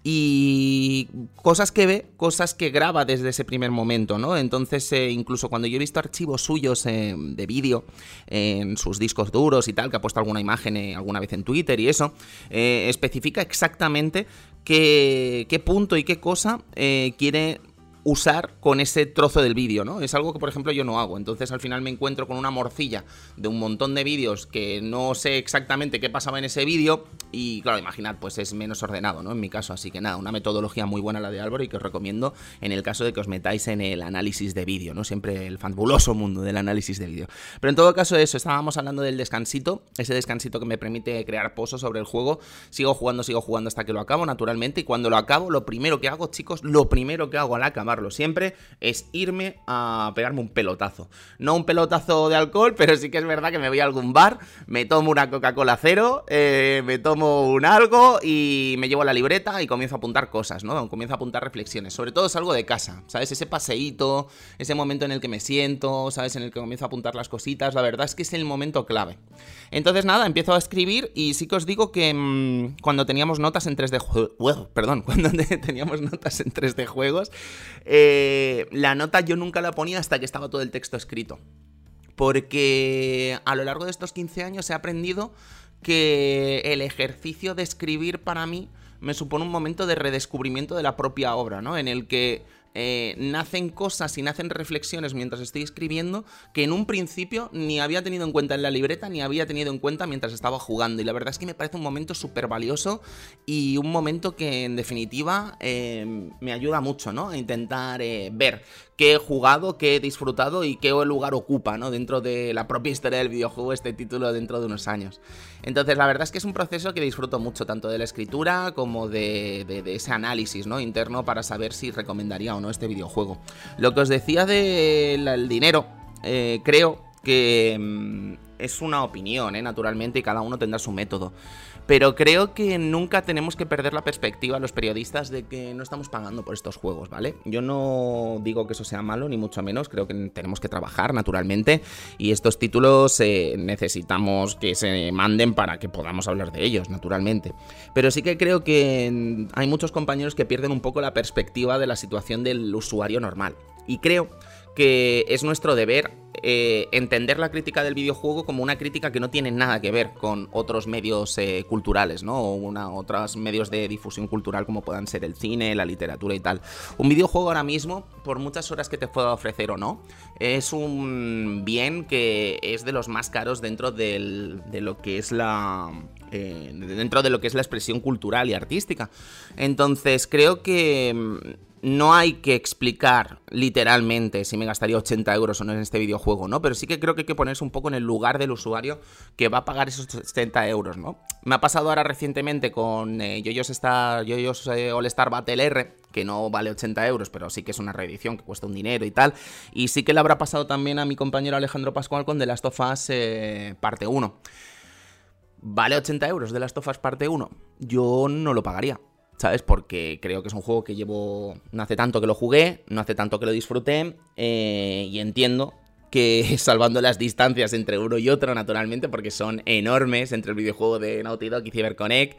Y cosas que ve, cosas que graba desde ese primer momento, ¿no? Entonces, eh, incluso cuando yo he visto archivos suyos eh, de vídeo en sus discos duros y tal, que ha puesto alguna imagen alguna vez en Twitter y eso, especifica exactamente qué, qué, punto y qué cosa quiere usar con ese trozo del vídeo, ¿no? Es algo que, por ejemplo, yo no hago. Entonces, al final me encuentro con una morcilla de un montón de vídeos que no sé exactamente qué pasaba en ese vídeo. Y, claro, imaginad, pues es menos ordenado, ¿no? En mi caso. Así que nada, una metodología muy buena la de Álvaro y que os recomiendo en el caso de que os metáis en el análisis de vídeo, ¿no? Siempre el fabuloso mundo del análisis de vídeo. Pero en todo caso, eso, estábamos hablando del descansito. Ese descansito que me permite crear pozos sobre el juego. Sigo jugando, sigo jugando hasta que lo acabo, naturalmente. Y cuando lo acabo, lo primero que hago, chicos, lo primero que hago al acabar siempre, es irme a pegarme un pelotazo. No un pelotazo de alcohol, pero sí que es verdad que me voy a algún bar, me tomo una Coca-Cola cero, eh, me tomo un algo y me llevo la libreta y comienzo a apuntar cosas, ¿no? Comienzo a apuntar reflexiones. Sobre todo salgo de casa, ¿sabes? Ese paseíto, ese momento en el que me siento, ¿sabes? En el que comienzo a apuntar las cositas. La verdad es que es el momento clave. Entonces, nada, empiezo a escribir y sí que os digo que mm, cuando teníamos notas en 3D juegos, perdón, cuando teníamos notas en 3D juegos, eh, la nota yo nunca la ponía hasta que estaba todo el texto escrito. Porque a lo largo de estos 15 años he aprendido que el ejercicio de escribir para mí me supone un momento de redescubrimiento de la propia obra, ¿no? En el que eh, nacen cosas y nacen reflexiones mientras estoy escribiendo que en un principio ni había tenido en cuenta en la libreta ni había tenido en cuenta mientras estaba jugando. Y la verdad es que me parece un momento súper valioso y un momento que en definitiva eh, me ayuda mucho, ¿no? A intentar eh, ver qué he jugado, qué he disfrutado y qué lugar ocupa, ¿no? Dentro de la propia historia del videojuego este título dentro de unos años. Entonces, la verdad es que es un proceso que disfruto mucho, tanto de la escritura como de, ese análisis, ¿no? Interno para saber si recomendaría o no este videojuego. Lo que os decía del dinero, eh, creo que mm, es una opinión, ¿eh? naturalmente, y cada uno tendrá su método. Pero creo que nunca tenemos que perder la perspectiva los periodistas de que no estamos pagando por estos juegos, ¿vale? Yo no digo que eso sea malo, ni mucho menos, creo que tenemos que trabajar naturalmente y estos títulos eh, necesitamos que se manden para que podamos hablar de ellos, naturalmente. Pero sí que creo que hay muchos compañeros que pierden un poco la perspectiva de la situación del usuario normal. Y creo que es nuestro deber eh, entender la crítica del videojuego como una crítica que no tiene nada que ver con otros medios eh, culturales, ¿no? O una, otros medios de difusión cultural como puedan ser el cine, la literatura y tal. Un videojuego ahora mismo, por muchas horas que te pueda ofrecer o no, es un bien que es de los más caros dentro de lo que es la... Eh, dentro de lo que es la expresión cultural y artística. Entonces creo que no hay que explicar literalmente si me gastaría 80 euros o no en este videojuego, ¿no? Pero sí que creo que hay que ponerse un poco en el lugar del usuario que va a pagar esos 80 euros, ¿no? Me ha pasado ahora recientemente con eh, Yoyos, Star, eh, All Star Battle R, que no vale 80 euros, pero sí que es una reedición que cuesta un dinero y tal. Y sí que le habrá pasado también a mi compañero Alejandro Pascual con The Last of Us eh, parte 1. ¿Vale 80 euros The Last of Us parte 1? Yo no lo pagaría. ¿Sabes? Porque creo que es un juego que llevo, no hace tanto que lo jugué, no hace tanto que lo disfruté, eh, y entiendo que salvando las distancias entre uno y otro, naturalmente, porque son enormes entre el videojuego de Naughty Dog y CyberConnect,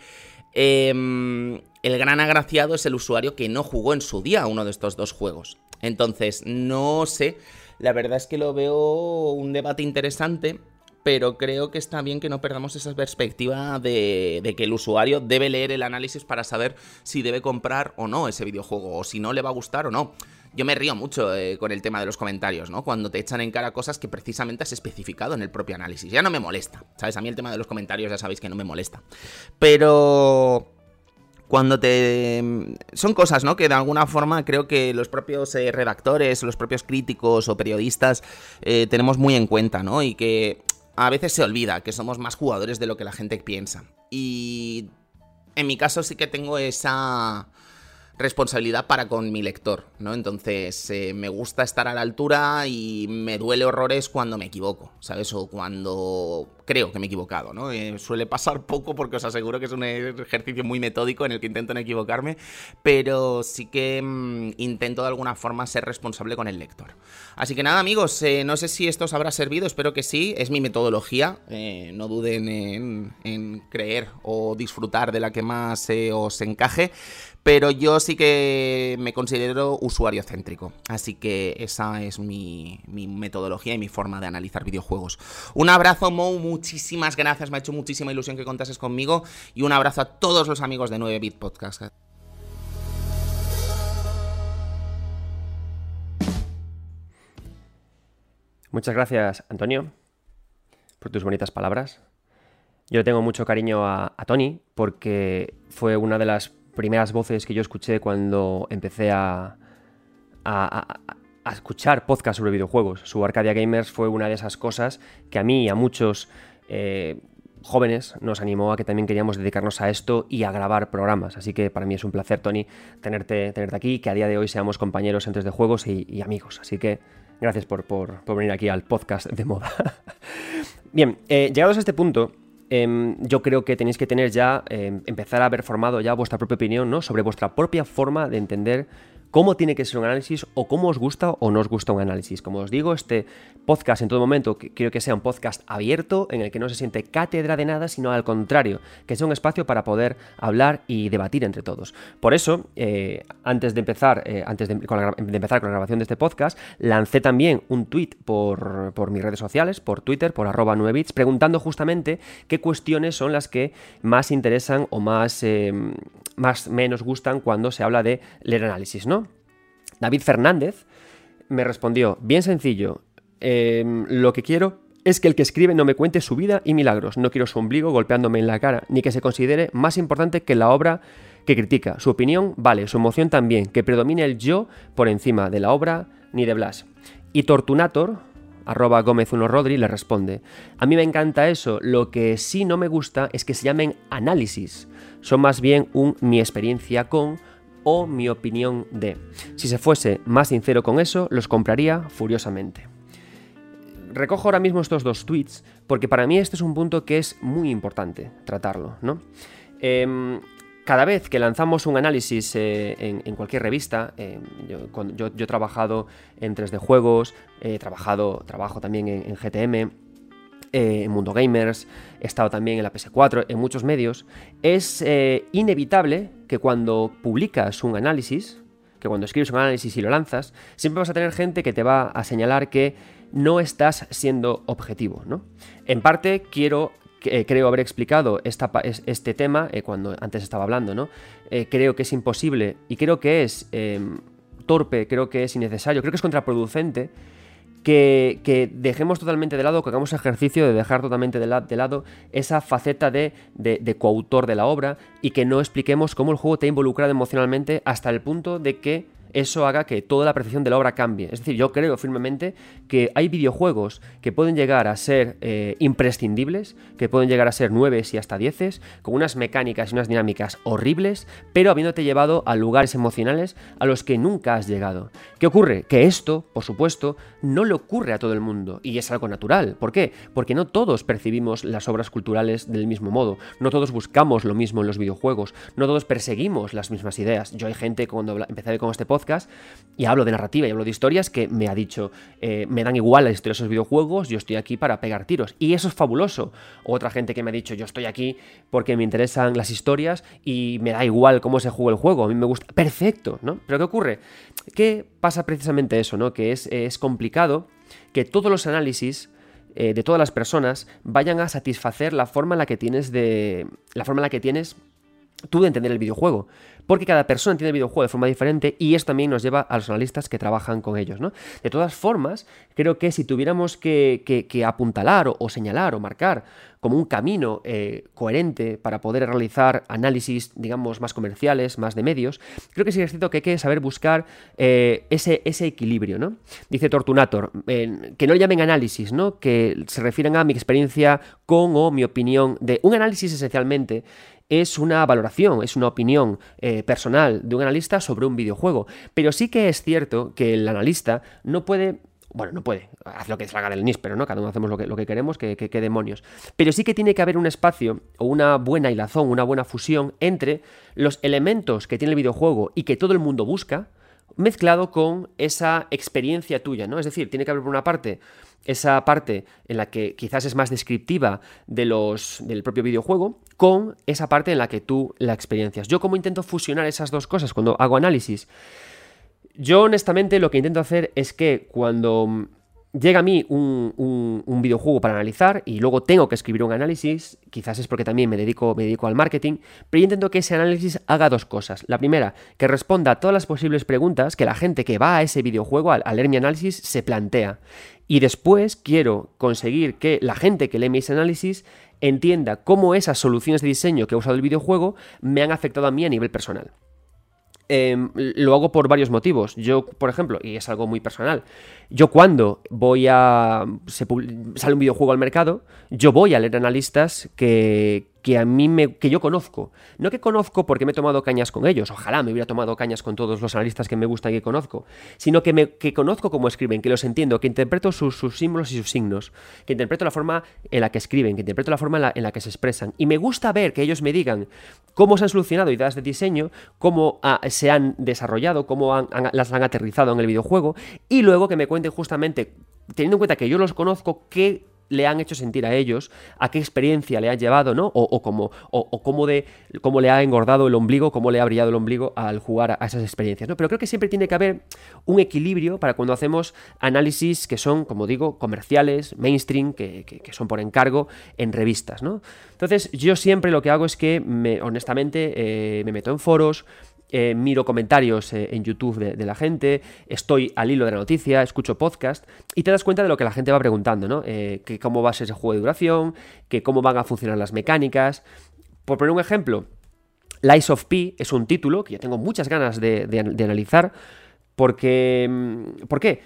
em, el gran agraciado es el usuario que no jugó en su día uno de estos dos juegos. Entonces, no sé, la verdad es que lo veo un debate interesante pero creo que está bien que no perdamos esa perspectiva de, que el usuario debe leer el análisis para saber si debe comprar o no ese videojuego, o si no le va a gustar o no. yo me río mucho eh, con el tema de los comentarios, ¿no? Cuando te echan en cara cosas que precisamente has especificado en el propio análisis. Ya no me molesta, ¿sabes? A mí el tema de los comentarios ya sabéis que no me molesta. Pero cuando te... Son cosas, ¿no? Que de alguna forma creo que los propios eh, redactores, los propios críticos o periodistas eh, tenemos muy en cuenta, ¿no? Y que a veces se olvida que somos más jugadores de lo que la gente piensa. Y en mi caso sí que tengo esa responsabilidad para con mi lector, ¿no? Entonces, eh, me gusta estar a la altura y me duele horrores cuando me equivoco, ¿sabes? O cuando creo que me he equivocado, ¿no? Eh, suele pasar poco porque os aseguro que es un ejercicio muy metódico en el que intento no equivocarme, pero sí que mm, intento de alguna forma ser responsable con el lector. Así que nada, amigos, eh, no sé si esto os habrá servido, espero que sí, es mi metodología, no duden en, en, creer o disfrutar de la que más os encaje. Pero yo sí que me considero usuario céntrico. Así que esa es mi, metodología y mi forma de analizar videojuegos. Un abrazo, Mo. Muchísimas gracias. Me ha hecho muchísima ilusión que contases conmigo. Y un abrazo a todos los amigos de 9-Bit Podcast. Muchas gracias, Antonio, por tus bonitas palabras. Yo tengo mucho cariño a Tony porque fue una de las primeras voces que yo escuché cuando empecé a, a, escuchar podcasts sobre videojuegos. Su Arcadia Gamers fue una de esas cosas que a mí y a muchos eh, jóvenes nos animó a que también queríamos dedicarnos a esto y a grabar programas. Así que para mí es un placer, Tony, tenerte, tenerte aquí, que a día de hoy seamos compañeros entre de juegos y, amigos. Así que gracias por, venir aquí al podcast de moda. Bien, eh, llegados a este punto, Em, yo creo que tenéis que tener ya, em, empezar a haber formado ya vuestra propia opinión, ¿no? Sobre vuestra propia forma de entender cómo tiene que ser un análisis o cómo os gusta o no os gusta un análisis. Como os digo, este podcast en todo momento quiero que sea un podcast abierto en el que no se siente cátedra de nada, sino al contrario, que sea un espacio para poder hablar y debatir entre todos. Por eso, eh, antes de empezar, eh, antes de, empezar con la grabación de este podcast, lancé también un tweet por, mis redes sociales, por Twitter, por arroba 9bits, preguntando justamente qué cuestiones son las que más interesan o más, eh, más menos gustan cuando se habla de leer análisis, ¿no? David Fernández me respondió, bien sencillo, em, lo que quiero es que el que escribe no me cuente su vida y milagros, no quiero su ombligo golpeándome en la cara, ni que se considere más importante que la obra que critica. Su opinión vale, su emoción también, que predomine el yo por encima de la obra ni de Blas. Y Tortunator, arroba Gómez Uno Rodri, le responde, a mí me encanta eso, lo que sí no me gusta es que se llamen análisis, son más bien un mi experiencia con o mi opinión de. Si se fuese más sincero con eso, los compraría furiosamente. Recojo ahora mismo estos dos tweets porque para mí este es un punto que es muy importante tratarlo, ¿no? Em, cada vez que lanzamos un análisis eh, en, cualquier revista, em, yo, he trabajado en 3D Juegos, he trabajado, trabajo también en GTM, eh, en Mundo Gamers, he estado también en la PS4, en muchos medios, es eh, inevitable que cuando publicas un análisis, que cuando escribes un análisis y lo lanzas, siempre vas a tener gente que te va a señalar que no estás siendo objetivo, ¿no? En parte quiero eh, creo haber explicado este tema cuando antes estaba hablando, ¿no? creo que es imposible y creo que es em, torpe, creo que es innecesario, creo que es contraproducente que, dejemos totalmente de lado, que hagamos ejercicio de dejar totalmente de, lado esa faceta de, de, coautor de la obra y que no expliquemos cómo el juego te ha involucrado emocionalmente hasta el punto de que eso haga que toda la percepción de la obra cambie. Es decir, yo creo firmemente que hay videojuegos que pueden llegar a ser eh, imprescindibles, que pueden llegar a ser 9 y hasta 10, con unas mecánicas y unas dinámicas horribles, pero habiéndote llevado a lugares emocionales a los que nunca has llegado. ¿Qué ocurre? Que esto, por supuesto, no le ocurre a todo el mundo, y es algo natural. ¿Por qué? Porque no todos percibimos las obras culturales del mismo modo, no todos buscamos lo mismo en los videojuegos, no todos perseguimos las mismas ideas. Yo hay gente cuando empecé con este podcast, y hablo de narrativa y hablo de historias que me ha dicho, eh, me dan igual las historias de esos videojuegos, yo estoy aquí para pegar tiros. Y eso es fabuloso. Otra gente que me ha dicho, yo estoy aquí porque me interesan las historias y me da igual cómo se juega el juego, a mí me gusta. Perfecto, ¿no? Pero ¿qué ocurre? ¿Qué pasa precisamente eso, ¿no? Que es, es complicado que todos los análisis eh, de todas las personas vayan a satisfacer la forma en la que tienes de. la forma en la que tienes tú de entender el videojuego. Porque cada persona entiende el videojuego de forma diferente y esto también nos lleva a los analistas que trabajan con ellos, ¿no? De todas formas, creo que si tuviéramos que, apuntalar o, señalar o marcar como un camino eh, coherente para poder realizar análisis, digamos, más comerciales, más de medios, creo que sí es cierto que hay que saber buscar eh, ese, equilibrio, ¿no? Dice Tortunator, que no le llamen análisis, ¿no? Que se refieran a mi experiencia con o mi opinión de un análisis esencialmente es una valoración, es una opinión eh, personal de un analista sobre un videojuego. Pero sí que es cierto que el analista no puede bueno, no puede, haz lo que salga del níspero, ¿no? Cada uno hacemos lo que, lo que queremos, que, que, demonios. Pero sí que tiene que haber un espacio o una buena hilazón, una buena fusión entre los elementos que tiene el videojuego y que todo el mundo busca, mezclado con esa experiencia tuya, ¿no? Es decir, tiene que haber por una parte esa parte en la que quizás es más descriptiva de los, del propio videojuego con esa parte en la que tú la experiencias. Yo como intento fusionar esas dos cosas cuando hago análisis. Yo honestamente lo que intento hacer es que cuando llega a mí un, videojuego para analizar y luego tengo que escribir un análisis, quizás es porque también me dedico, me dedico al marketing, pero yo intento que ese análisis haga dos cosas. La primera, que responda a todas las posibles preguntas que la gente que va a ese videojuego al, leer mi análisis se plantea. Y después quiero conseguir que la gente que lee mi análisis entienda cómo esas soluciones de diseño que he usado el videojuego me han afectado a mí a nivel personal. Em, lo hago por varios motivos. Yo, por ejemplo, y es algo muy personal, yo cuando voy a... sale un videojuego al mercado, yo voy a leer analistas que, que a mí me, que yo conozco. No que conozco porque me he tomado cañas con ellos, ojalá me hubiera tomado cañas con todos los analistas que me gustan y que conozco, sino que, me, que conozco cómo escriben, que los entiendo, que interpreto sus, símbolos y sus signos, que interpreto la forma en la que escriben, que interpreto la forma en la, que se expresan. Y me gusta ver que ellos me digan cómo se han solucionado ideas de diseño, cómo ah, se han desarrollado, cómo las han aterrizado en el videojuego, y luego que me cuenten justamente, teniendo en cuenta que yo los conozco, qué le han hecho sentir a ellos, a qué experiencia le han llevado, ¿no? O, o cómo, o, cómo, de, cómo le ha engordado el ombligo, cómo le ha brillado el ombligo al jugar a, esas experiencias, ¿no? Pero creo que siempre tiene que haber un equilibrio para cuando hacemos análisis que son, como digo, comerciales, mainstream, que, que, son por encargo en revistas, ¿no? Entonces, yo siempre lo que hago es que, me, honestamente, eh, me meto en foros, eh, miro comentarios eh, en YouTube de, la gente, estoy al hilo de la noticia, escucho podcast y te das cuenta de lo que la gente va preguntando, ¿no? Eh, que cómo va a ser ese juego de duración, que cómo van a funcionar las mecánicas. Por poner un ejemplo, Lies of P es un título que yo tengo muchas ganas de, analizar porque... Mm, ¿Por qué?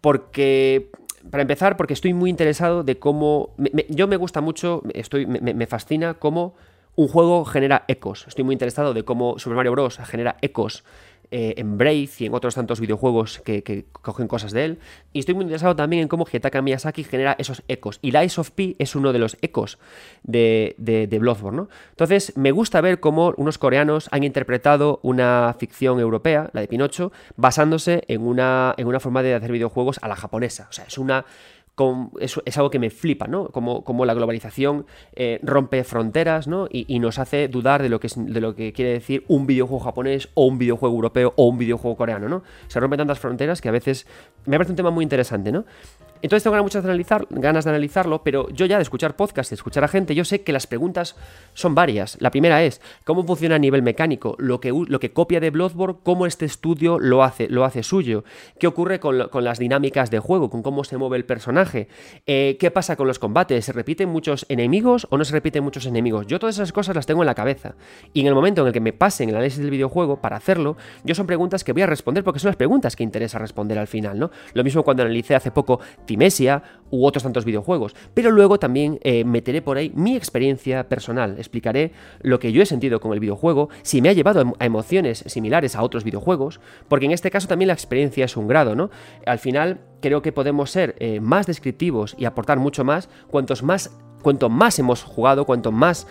Porque para empezar, porque estoy muy interesado de cómo. yo me gusta mucho, estoy, me, me fascina cómo un juego genera ecos. Estoy muy interesado de cómo Super Mario Bros. genera ecos eh, en Brave y en otros tantos videojuegos que, cogen cosas de él. Y estoy muy interesado también en cómo Hidetaka Miyazaki genera esos ecos. Y Lies of P es uno de los ecos de, de, Bloodborne, ¿no? Entonces, me gusta ver cómo unos coreanos han interpretado una ficción europea, la de Pinocho, basándose en una, en una forma de hacer videojuegos a la japonesa. O sea, es una es, algo que me flipa, ¿no? Como, como la globalización eh, rompe fronteras, ¿no? Y, nos hace dudar de lo, que de lo que quiere decir un videojuego japonés o un videojuego europeo o un videojuego coreano, ¿no? Se rompen tantas fronteras que a veces me parece un tema muy interesante, ¿no? Entonces tengo muchas analizar, ganas de analizarlo, pero yo ya de escuchar podcasts, de escuchar a gente, yo sé que las preguntas son varias. La primera es, ¿cómo funciona a nivel mecánico? Lo que, lo que copia de Bloodborne, cómo este estudio lo hace, lo hace suyo. ¿Qué ocurre con, las dinámicas de juego, con cómo se mueve el personaje? Eh, ¿Qué pasa con los combates? ¿Se repiten muchos enemigos o no se repiten muchos enemigos? Yo todas esas cosas las tengo en la cabeza. Y en el momento en el que me pasen el análisis del videojuego para hacerlo, yo son preguntas que voy a responder porque son las preguntas que interesa responder al final, ¿no? Lo mismo cuando analicé hace poco Timesia u otros tantos videojuegos. Pero luego también eh, meteré por ahí mi experiencia personal, explicaré lo que yo he sentido con el videojuego, si me ha llevado a emociones similares a otros videojuegos, porque en este caso también la experiencia es un grado, ¿no? Al final creo que podemos ser eh, más descriptivos y aportar mucho más cuantos más cuanto más hemos jugado, cuanto más,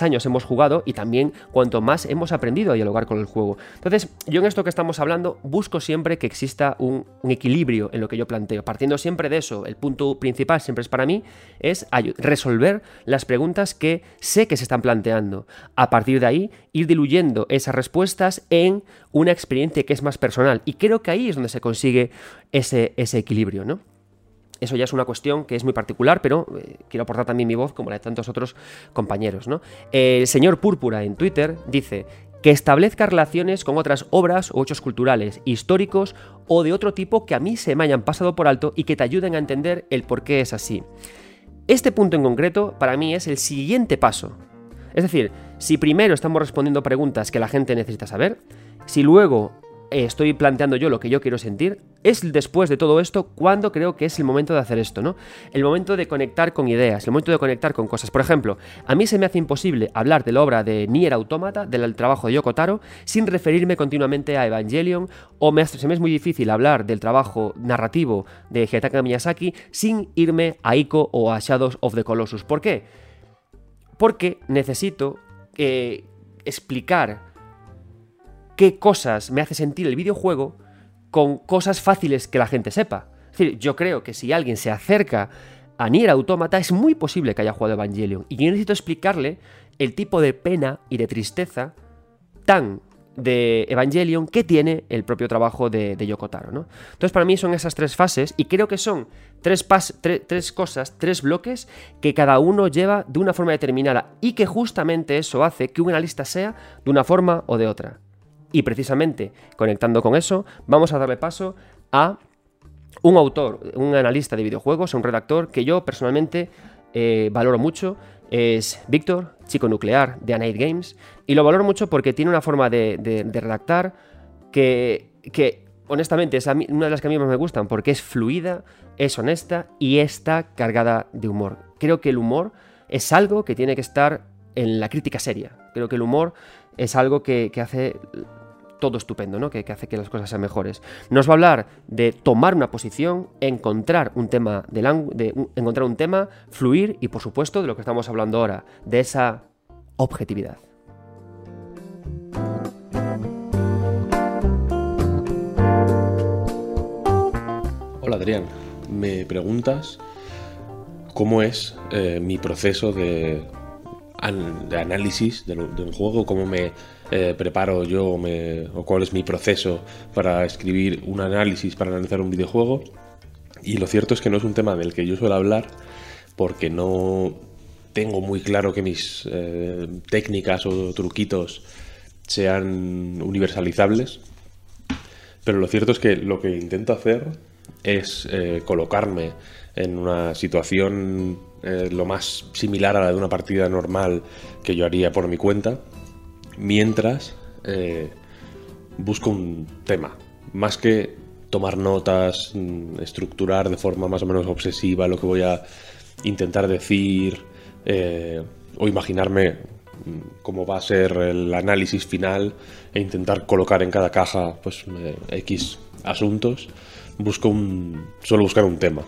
años hemos jugado y también cuanto más hemos aprendido a dialogar con el juego. Entonces, yo en esto que estamos hablando busco siempre que exista un, equilibrio en lo que yo planteo. Partiendo siempre de eso, el punto principal siempre es para mí, es resolver las preguntas que sé que se están planteando. A partir de ahí, ir diluyendo esas respuestas en una experiencia que es más personal. Y creo que ahí es donde se consigue ese, ese equilibrio, ¿no? Eso ya es una cuestión que es muy particular, pero eh, quiero aportar también mi voz como la de tantos otros compañeros. ¿no? El señor Púrpura en Twitter dice que establezca relaciones con otras obras o hechos culturales, históricos o de otro tipo que a mí se me hayan pasado por alto y que te ayuden a entender el por qué es así. Este punto en concreto para mí es el siguiente paso. Es decir, si primero estamos respondiendo preguntas que la gente necesita saber, si luego estoy planteando yo lo que yo quiero sentir, es después de todo esto cuando creo que es el momento de hacer esto, ¿no? El momento de conectar con ideas, el momento de conectar con cosas. Por ejemplo, a mí se me hace imposible hablar de la obra de Nier Automata, del trabajo de Yoko Taro, sin referirme continuamente a Evangelion, o se me es muy difícil hablar del trabajo narrativo de Hidetaka Miyazaki sin irme a Ico o a Shadows of the Colossus. ¿Por qué? Porque necesito eh, explicar qué cosas me hace sentir el videojuego con cosas fáciles que la gente sepa. Es decir, yo creo que si alguien se acerca a Nier Automata es muy posible que haya jugado Evangelion y yo necesito explicarle el tipo de pena y de tristeza tan de Evangelion que tiene el propio trabajo de, de Yoko Taro, ¿no? Entonces para mí son esas tres fases y creo que son tres, tres cosas, tres bloques que cada uno lleva de una forma determinada y que justamente eso hace que una lista sea de una forma o de otra. Y precisamente conectando con eso, vamos a darle paso a un autor, un analista de videojuegos, un redactor que yo personalmente eh, valoro mucho. Es Víctor, chico nuclear de Anite Games. Y lo valoro mucho porque tiene una forma de, redactar que, que honestamente, es una de las que a mí más me gustan porque es fluida, es honesta y está cargada de humor. Creo que el humor es algo que tiene que estar en la crítica seria. Creo que el humor es algo que, que hace todo estupendo, ¿no? Que, hace que las cosas sean mejores. Nos va a hablar de tomar una posición, encontrar un tema, de, encontrar un tema, fluir y por supuesto de lo que estamos hablando ahora, de esa objetividad. Hola Adrián, me preguntas cómo es eh, mi proceso de, análisis de, de, un juego, cómo me eh, preparo yo o cuál es mi proceso para escribir un análisis, para analizar un videojuego. Y lo cierto es que no es un tema del que yo suelo hablar porque no tengo muy claro que mis eh, técnicas o truquitos sean universalizables. Pero lo cierto es que lo que intento hacer es eh, colocarme en una situación lo más similar a la de una partida normal que yo haría por mi cuenta mientras eh, busco un tema. Más que tomar notas, mm, estructurar de forma más o menos obsesiva lo que voy a intentar decir eh, o imaginarme mm, cómo va a ser el análisis final e intentar colocar en cada caja pues eh, X asuntos, busco un, suelo buscar un tema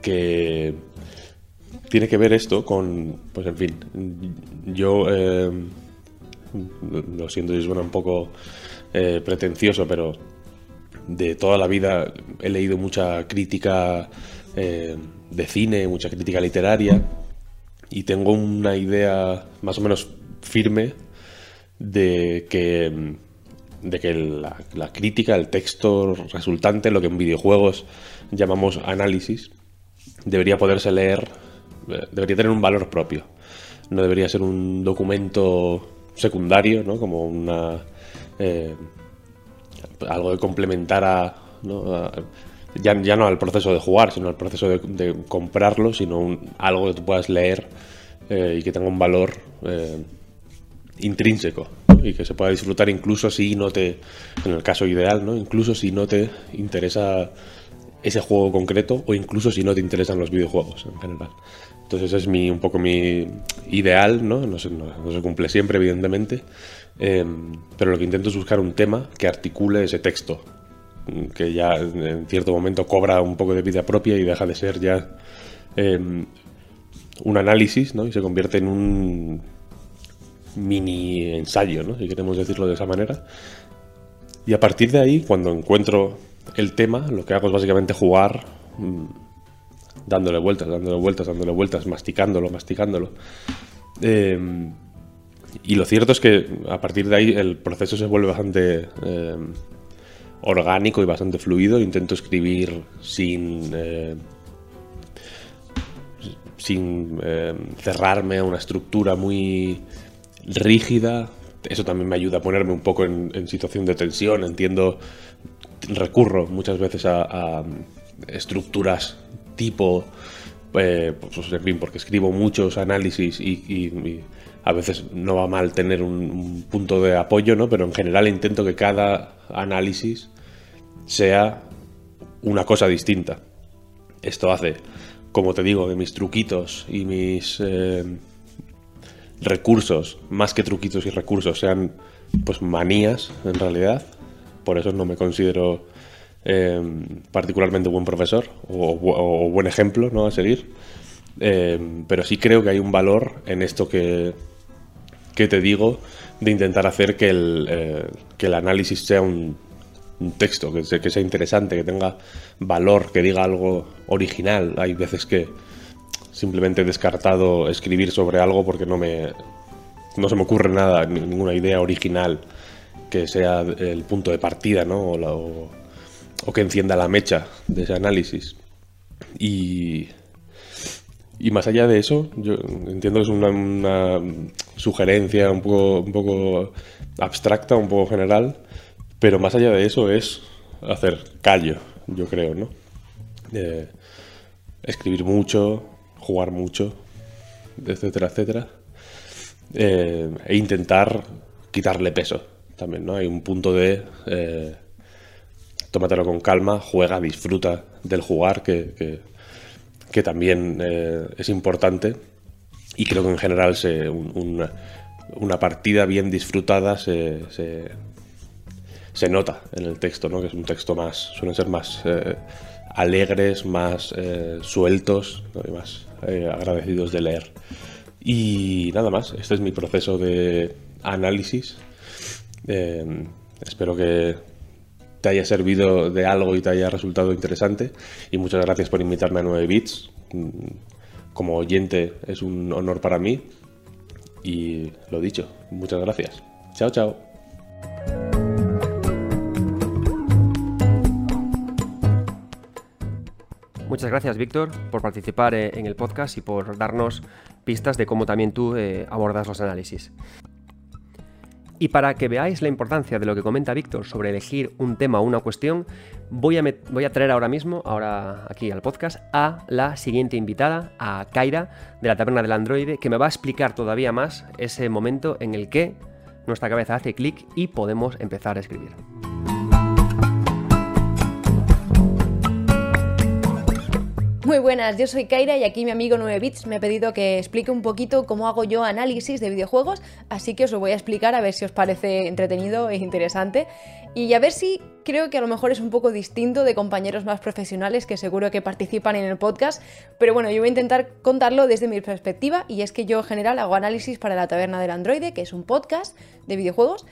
que tiene que ver esto con, pues en fin, yo lo siento si suena un poco eh, pretencioso, pero de toda la vida he leído mucha crítica eh, de cine, mucha crítica literaria, y tengo una idea más o menos firme de que, de que la, crítica, el texto resultante, lo que en videojuegos llamamos análisis, debería poderse leer, eh, debería tener un valor propio. No debería ser un documento secundario, ¿no? Como una... Eh, algo de complementar a, ya, ya, no al proceso de jugar, sino al proceso de, comprarlo, sino algo que tú puedas leer eh, y que tenga un valor eh, intrínseco y que se pueda disfrutar incluso si no te, en el caso ideal, ¿no? incluso si no te interesa ese juego concreto o incluso si no te interesan los videojuegos en general. Entonces ese es mi, un poco mi ideal, ¿no? No se, cumple siempre, evidentemente, em, pero lo que intento es buscar un tema que articule ese texto, que ya en cierto momento cobra un poco de vida propia y deja de ser ya em, un análisis, ¿no? Y se convierte en un mini ensayo, ¿no? Si queremos decirlo de esa manera. Y a partir de ahí, cuando encuentro el tema, lo que hago es básicamente jugar mm, dándole vueltas, dándole vueltas, dándole vueltas, masticándolo, masticándolo. Em, y lo cierto es que a partir de ahí el proceso se vuelve bastante em, orgánico y bastante fluido. Intento escribir sin. eh, sin eh, cerrarme a una estructura muy rígida. Eso también me ayuda a ponerme un poco en, situación de tensión. Entiendo, recurro muchas veces a estructuras tipo, eh, pues, en fin, porque escribo muchos análisis y, a veces no va mal tener un, un punto de apoyo, ¿no? Pero en general intento que cada análisis sea una cosa distinta. Esto hace, como te digo, que mis truquitos y mis eh, recursos, más que truquitos y recursos, sean pues manías en realidad. Por eso no me considero eh, particularmente buen profesor o, bu- o buen ejemplo ¿no? a seguir. Eh, pero sí creo que hay un valor en esto que, que te digo de intentar hacer que el, eh, que el análisis sea un, texto, que sea, interesante, que tenga valor, que diga algo original. Hay veces que simplemente he descartado escribir sobre algo porque no me no se me ocurre nada, ni- ninguna idea original que sea el punto de partida, ¿no? O, la- o que encienda la mecha de ese análisis. Y, y más allá de eso, yo entiendo que es una, sugerencia un poco, un poco abstracta, un poco general, pero más allá de eso es hacer callo, yo creo, ¿no? Escribir mucho, jugar mucho, etcétera, etcétera. Eh, e intentar quitarle peso también, ¿no? Hay un punto de eh, tómatelo con calma, juega, disfruta del jugar, que, que- también eh, es importante. Y creo que en general se, un- una, una partida bien disfrutada se, se, nota en el texto, ¿no? Que es un texto más, suelen ser más eh, alegres, más eh, sueltos y más agradecidos de leer. Y nada más, este es mi proceso de análisis. Espero que te haya servido de algo y te haya resultado interesante. Y muchas gracias por invitarme a 9 bits. Mm, Como oyente es un honor para mí. Y lo dicho, muchas gracias. Chao, chao. Muchas gracias, Víctor, por participar eh, en el podcast y por darnos pistas de cómo también tú eh, abordas los análisis. Y para que veáis la importancia de lo que comenta Víctor sobre elegir un tema o una cuestión, voy a, traer ahora mismo, ahora aquí al podcast, a la siguiente invitada, a Kaira, de la Taberna del Androide, que me va a explicar todavía más ese momento en el que nuestra cabeza hace clic y podemos empezar a escribir. Muy buenas, yo soy Kaira y aquí mi amigo 9bits me ha pedido que explique un poquito cómo hago yo análisis de videojuegos, así que os lo voy a explicar a ver si os parece entretenido e interesante y a ver si creo que a lo mejor es un poco distinto de compañeros más profesionales que seguro que participan en el podcast, pero bueno, yo voy a intentar contarlo desde mi perspectiva y es que yo en general hago análisis para la Taberna del Androide, que es un podcast de videojuegos.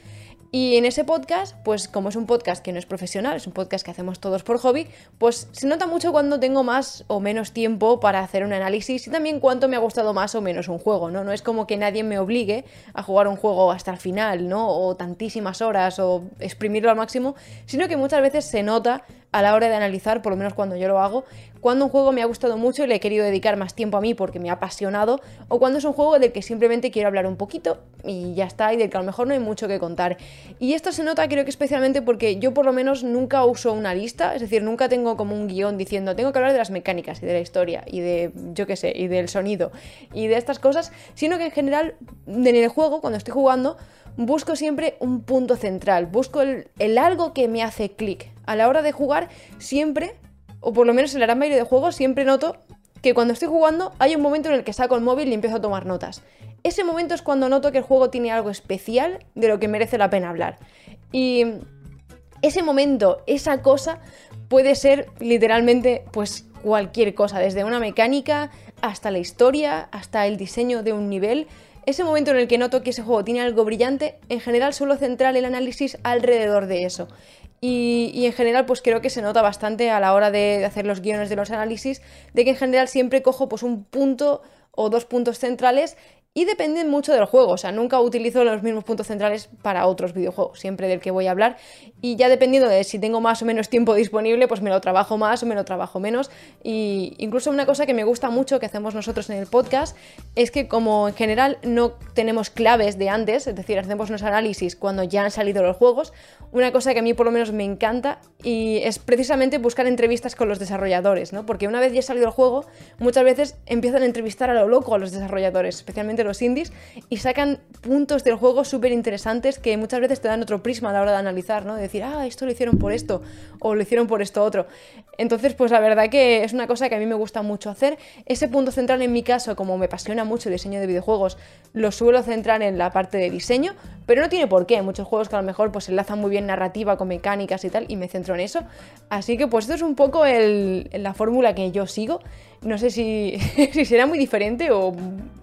Y en ese podcast, pues como es un podcast que no es profesional, es un podcast que hacemos todos por hobby, pues se nota mucho cuando tengo más o menos tiempo para hacer un análisis y también cuánto me ha gustado más o menos un juego, ¿no? No es como que nadie me obligue a jugar un juego hasta el final, ¿no? O tantísimas horas o exprimirlo al máximo, sino que muchas veces se nota a la hora de analizar, por lo menos cuando yo lo hago, cuando un juego me ha gustado mucho y le he querido dedicar más tiempo a mí porque me ha apasionado, o cuando es un juego del que simplemente quiero hablar un poquito y ya está, y del que a lo mejor no hay mucho que contar. Y esto se nota creo que especialmente porque yo por lo menos nunca uso una lista, es decir, nunca tengo como un guion diciendo tengo que hablar de las mecánicas y de la historia y de, yo qué sé, y del sonido y de estas cosas, sino que en general en el juego, cuando estoy jugando, busco siempre un punto central, busco el, el algo que me hace clic. A la hora de jugar, siempre, o por lo menos en la gran mayoría de juegos, siempre noto que cuando estoy jugando hay un momento en el que saco el móvil y empiezo a tomar notas. Ese momento es cuando noto que el juego tiene algo especial de lo que merece la pena hablar. Y ese momento, esa cosa, puede ser literalmente pues cualquier cosa, desde una mecánica hasta la historia, hasta el diseño de un nivel. Ese momento en el que noto que ese juego tiene algo brillante, en general suelo centrar el análisis alrededor de eso. Y, en general pues creo que se nota bastante a la hora de hacer los guiones de los análisis, de que en general siempre cojo pues un punto o dos puntos centrales y dependen mucho del juego, o sea, nunca utilizo los mismos puntos centrales para otros videojuegos, siempre del que voy a hablar. Y ya dependiendo de si tengo más o menos tiempo disponible, pues me lo trabajo más o me lo trabajo menos. Y incluso una cosa que me gusta mucho que hacemos nosotros en el podcast es que como en general no tenemos claves de antes, es decir, hacemos unos análisis cuando ya han salido los juegos, una cosa que a mí por lo menos me encanta y es precisamente buscar entrevistas con los desarrolladores, ¿no? Porque una vez ya salido el juego, muchas veces empiezan a entrevistar a lo loco a los desarrolladores, especialmente los indies, y sacan puntos del juego súper interesantes que muchas veces te dan otro prisma a la hora de analizar, ¿no? De decir, ah, esto lo hicieron por esto, o lo hicieron por esto otro. Entonces, pues la verdad que es una cosa que a mí me gusta mucho hacer. Ese punto central en mi caso, como me apasiona mucho el diseño de videojuegos, lo suelo centrar en la parte de diseño, pero no tiene por qué. Muchos juegos que a lo mejor pues enlazan muy bien narrativa con mecánicas y tal, y me centro en eso. Así que pues esto es un poco la fórmula que yo sigo. No sé si, si será muy diferente o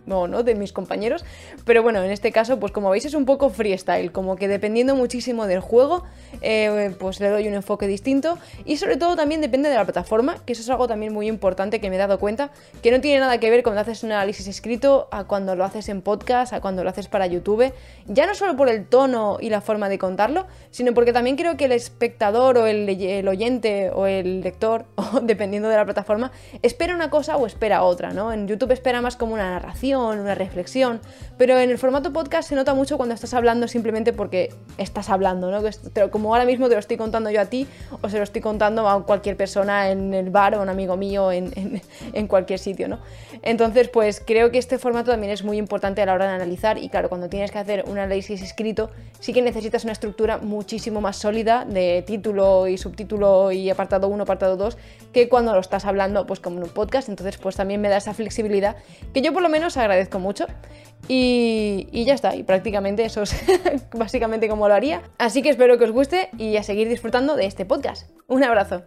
no. De mis compañeros. Pero bueno, en este caso, pues como veis, es un poco freestyle. Como que dependiendo muchísimo del juego, eh, pues le doy un enfoque distinto. Y sobre todo también depende de la plataforma, que eso es algo también muy importante que me he dado cuenta. Que no tiene nada que ver cuando haces un análisis escrito a cuando lo haces en podcast, a cuando lo haces para YouTube. Ya no solo por el tono y la forma de contarlo, sino porque también creo que el espectador o el, el oyente o el lector, o dependiendo de la plataforma, espera una cosa o espera otra, ¿no? En YouTube espera más como una narración, una reflexión, pero en el formato podcast se nota mucho cuando estás hablando simplemente porque estás hablando, ¿no? Como ahora mismo te lo estoy contando yo a ti o se lo estoy contando a cualquier persona en el bar o un amigo mío en, en, cualquier sitio, ¿no? Entonces, pues creo que este formato también es muy importante a la hora de analizar y claro, cuando tienes que hacer un análisis escrito, sí que necesitas una estructura muchísimo más sólida de título y subtítulo y apartado 1, apartado 2, que cuando lo estás hablando pues como en un podcast entonces pues también me da esa flexibilidad que yo por lo menos agradezco mucho. Y, y ya está, y prácticamente eso es básicamente como lo haría. Así que espero que os guste y a seguir disfrutando de este podcast. Un abrazo.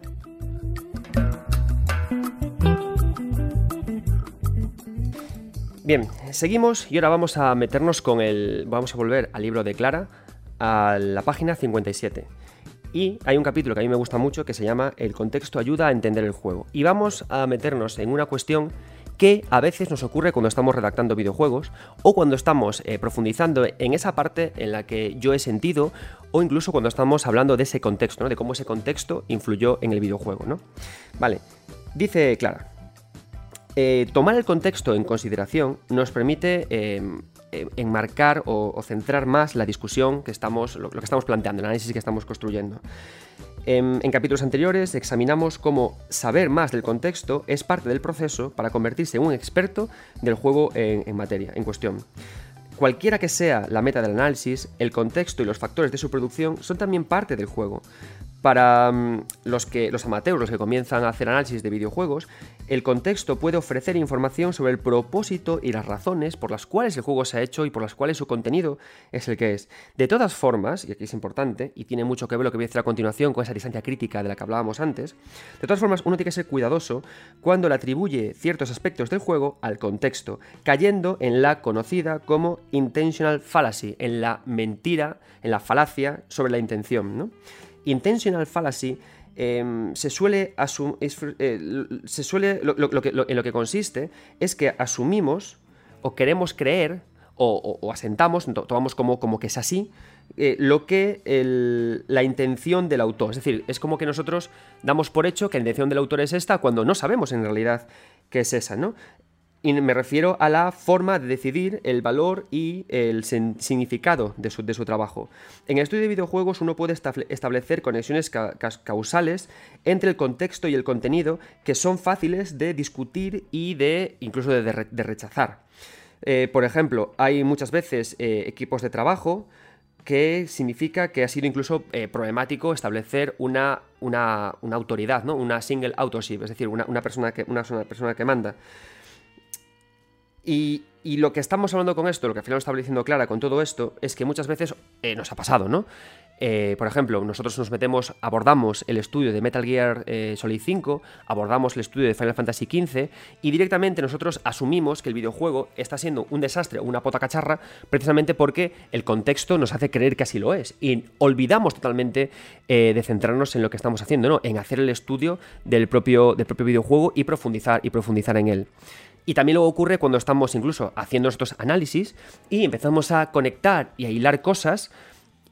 Bien, seguimos y ahora vamos a meternos con el... Vamos a volver al libro de Clara, a la página 57. Y hay un capítulo que a mí me gusta mucho que se llama El contexto ayuda a entender el juego. Y vamos a meternos en una cuestión que a veces nos ocurre cuando estamos redactando videojuegos o cuando estamos eh, profundizando en esa parte en la que yo he sentido o incluso cuando estamos hablando de ese contexto, ¿no? de cómo ese contexto influyó en el videojuego. ¿no? Vale, dice Clara, eh, tomar el contexto en consideración nos permite em, enmarcar o, centrar más la discusión que estamos, lo, que estamos planteando, el análisis que estamos construyendo. En, capítulos anteriores examinamos cómo saber más del contexto es parte del proceso para convertirse en un experto del juego en materia, en cuestión. Cualquiera que sea la meta del análisis, el contexto y los factores de su producción son también parte del juego. Para mm, los, que, los amateurs, que comienzan a hacer análisis de videojuegos, el contexto puede ofrecer información sobre el propósito y las razones por las cuales el juego se ha hecho y por las cuales su contenido es el que es. De todas formas, y aquí es importante, y tiene mucho que ver lo que voy a decir a continuación con esa distancia crítica de la que hablábamos antes, de todas formas uno tiene que ser cuidadoso cuando le atribuye ciertos aspectos del juego al contexto, cayendo en la conocida como intentional fallacy, en la mentira, en la falacia sobre la intención, ¿no? Intentional fallacy em, se suele, eh, se suele lo, en lo que consiste es que asumimos o queremos creer o, asentamos, tomamos como, como que es así, eh, lo que la intención del autor. Es decir, es como que nosotros damos por hecho que la intención del autor es esta cuando no sabemos en realidad que es esa, ¿no? Y me refiero a la forma de decidir el valor y el significado de su, trabajo. En el estudio de videojuegos uno puede establecer conexiones causales entre el contexto y el contenido que son fáciles de discutir y de incluso de, rechazar. Eh, por ejemplo, hay muchas veces eh, equipos de trabajo que significa que ha sido incluso eh, problemático establecer una, una, autoridad, ¿no? una single authorship, es decir, una, persona que, una persona que manda. Y, lo que estamos hablando con esto, lo que al final está diciendo Clara con todo esto, es que muchas veces eh, nos ha pasado, ¿no? Eh, por ejemplo, nosotros nos metemos, abordamos el estudio de Metal Gear eh, Solid 5, abordamos el estudio de Final Fantasy XV y directamente nosotros asumimos que el videojuego está siendo un desastre o una pota cacharra precisamente porque el contexto nos hace creer que así lo es y olvidamos totalmente de centrarnos en lo que estamos haciendo, ¿no? En hacer el estudio del propio, del propio videojuego y profundizar, y profundizar en él. Y también luego ocurre cuando estamos incluso haciendo estos análisis y empezamos a conectar y a hilar cosas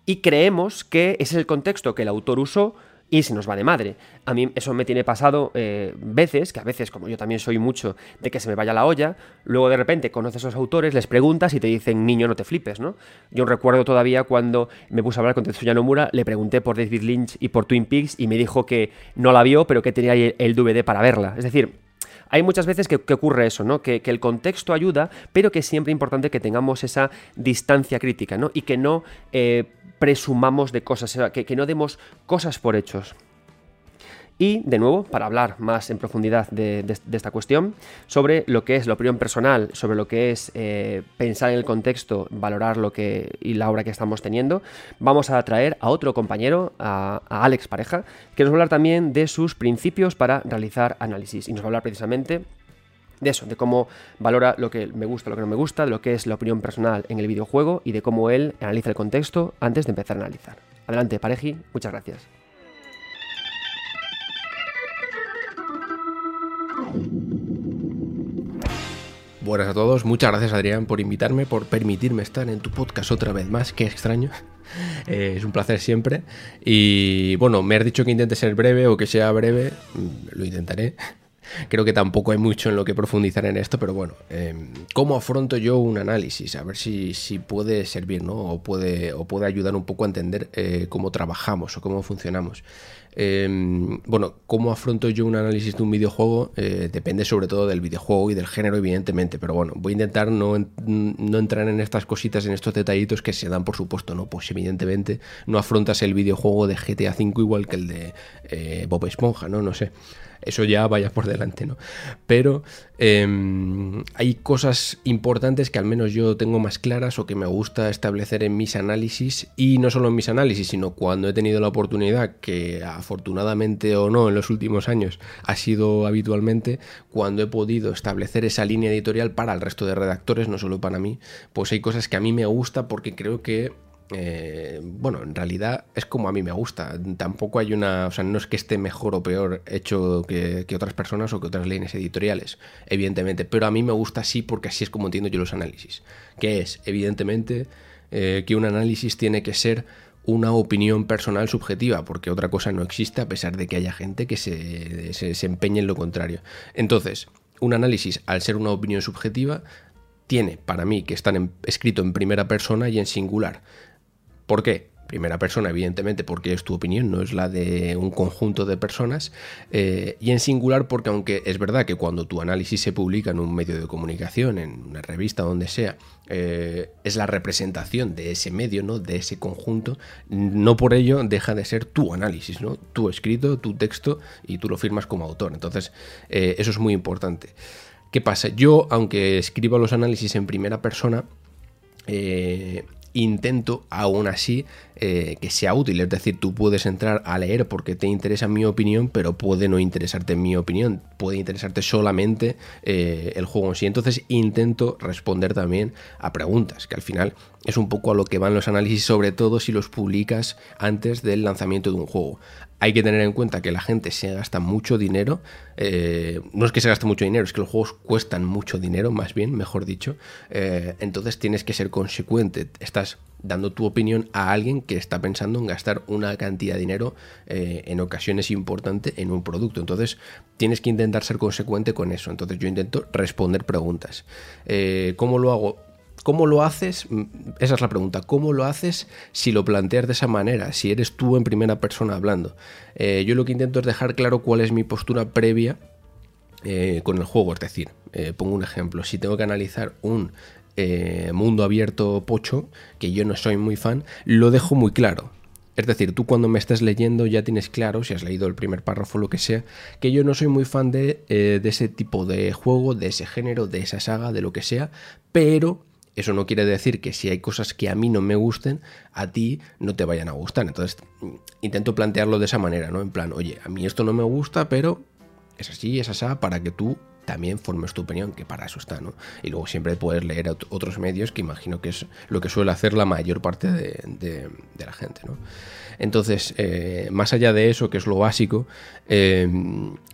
y creemos que ese es el contexto que el autor usó y se nos va de madre. A mí eso me tiene pasado eh, veces, que a veces, como yo también soy mucho de que se me vaya la olla, luego de repente conoces a esos autores, les preguntas y te dicen, niño, no te flipes, ¿no? Yo recuerdo todavía cuando me puse a hablar con Tetsuya Nomura, le pregunté por David Lynch y por Twin Peaks y me dijo que no la vio, pero que tenía el DVD para verla. Es decir, hay muchas veces que, ocurre eso, ¿no? Que, el contexto ayuda, pero que es siempre importante que tengamos esa distancia crítica, ¿no? Y que no eh, presumamos de cosas, que, que no demos cosas por hechos. Y, de nuevo, para hablar más en profundidad de, esta cuestión, sobre lo que es la opinión personal, sobre lo que es eh, pensar en el contexto, valorar lo que y la obra que estamos teniendo, vamos a traer a otro compañero, a, a Alex Pareja, que nos va a hablar también de sus principios para realizar análisis. Y nos va a hablar precisamente de eso, de cómo valora lo que me gusta, lo que no me gusta, de lo que es la opinión personal en el videojuego y de cómo él analiza el contexto antes de empezar a analizar. Adelante, Pareji, muchas gracias. Buenas a todos, muchas gracias Adrián por invitarme, por permitirme estar en tu podcast otra vez más, qué extraño. Eh, es un placer siempre. Y bueno, me has dicho que intente ser breve o que sea breve, mm, lo intentaré. Creo que tampoco hay mucho en lo que profundizar en esto, pero bueno, em, ¿cómo afronto yo un análisis? A ver si, si puede servir, ¿no? O puede, o puede ayudar un poco a entender eh, cómo trabajamos o cómo funcionamos. Em, bueno, ¿cómo afronto yo un análisis de un videojuego? Eh, depende sobre todo del videojuego y del género, evidentemente, pero bueno, voy a intentar no, no, entrar en estas cositas, en estos detallitos que se dan, por supuesto, ¿no? Pues evidentemente no afrontas el videojuego de GTA V igual que el de eh, Bob Esponja, ¿no? No sé eso ya vaya por delante, ¿no? Pero em, hay cosas importantes que al menos yo tengo más claras o que me gusta establecer en mis análisis y no solo en mis análisis, sino cuando he tenido la oportunidad, que afortunadamente o no en los últimos años ha sido habitualmente, cuando he podido establecer esa línea editorial para el resto de redactores, no solo para mí, pues hay cosas que a mí me gusta porque creo que eh, bueno, en realidad es como a mí me gusta. Tampoco hay una. O sea, no es que esté mejor o peor hecho que, otras personas o que otras líneas editoriales, evidentemente. Pero a mí me gusta así porque así es como entiendo yo los análisis. Que es, evidentemente, eh, que un análisis tiene que ser una opinión personal subjetiva, porque otra cosa no existe a pesar de que haya gente que se, se, empeñe en lo contrario. Entonces, un análisis, al ser una opinión subjetiva, tiene para mí que estar escrito en primera persona y en singular. ¿Por qué? Primera persona, evidentemente, porque es tu opinión, no es la de un conjunto de personas. Eh, y en singular, porque aunque es verdad que cuando tu análisis se publica en un medio de comunicación, en una revista, donde sea, eh, es la representación de ese medio, ¿no? De ese conjunto, no por ello deja de ser tu análisis, ¿no? Tu escrito, tu texto, y tú lo firmas como autor. Entonces, eh, eso es muy importante. ¿Qué pasa? Yo, aunque escriba los análisis en primera persona, intento aún así eh, que sea útil. Es decir, tú puedes entrar a leer porque te interesa mi opinión, pero puede no interesarte mi opinión. Puede interesarte solamente eh, el juego en sí. Entonces intento responder también a preguntas, que al final es un poco a lo que van los análisis, sobre todo si los publicas antes del lanzamiento de un juego hay que tener en cuenta que la gente se gasta mucho dinero. Eh, no es que se gaste mucho dinero, es que los juegos cuestan mucho dinero, más bien, mejor dicho. Eh, entonces tienes que ser consecuente. Estás dando tu opinión a alguien que está pensando en gastar una cantidad de dinero eh, en ocasiones importante en un producto. Entonces tienes que intentar ser consecuente con eso. Entonces yo intento responder preguntas. ¿Cómo lo hago? ¿Cómo lo haces? Mm, esa es la pregunta. ¿Cómo lo haces si lo planteas de esa manera? Si eres tú en primera persona hablando. Eh, yo lo que intento es dejar claro cuál es mi postura previa eh, con el juego. Es decir, eh, pongo un ejemplo. Si tengo que analizar un mundo abierto pocho, que yo no soy muy fan, lo dejo muy claro. Es decir, tú cuando me estés leyendo ya tienes claro, si has leído el primer párrafo o lo que sea, que yo no soy muy fan de, de ese tipo de juego, de ese género, de esa saga, de lo que sea, pero eso no quiere decir que si hay cosas que a mí no me gusten, a ti no te vayan a gustar. Entonces, intento plantearlo de esa manera, ¿no? En plan, oye, a mí esto no me gusta, pero es así, es así, para que tú también formes tu opinión, que para eso está, ¿no? Y luego siempre puedes leer otros medios, que imagino que es lo que suele hacer la mayor parte de, la gente, ¿no? Entonces, eh, más allá de eso, que es lo básico, eh,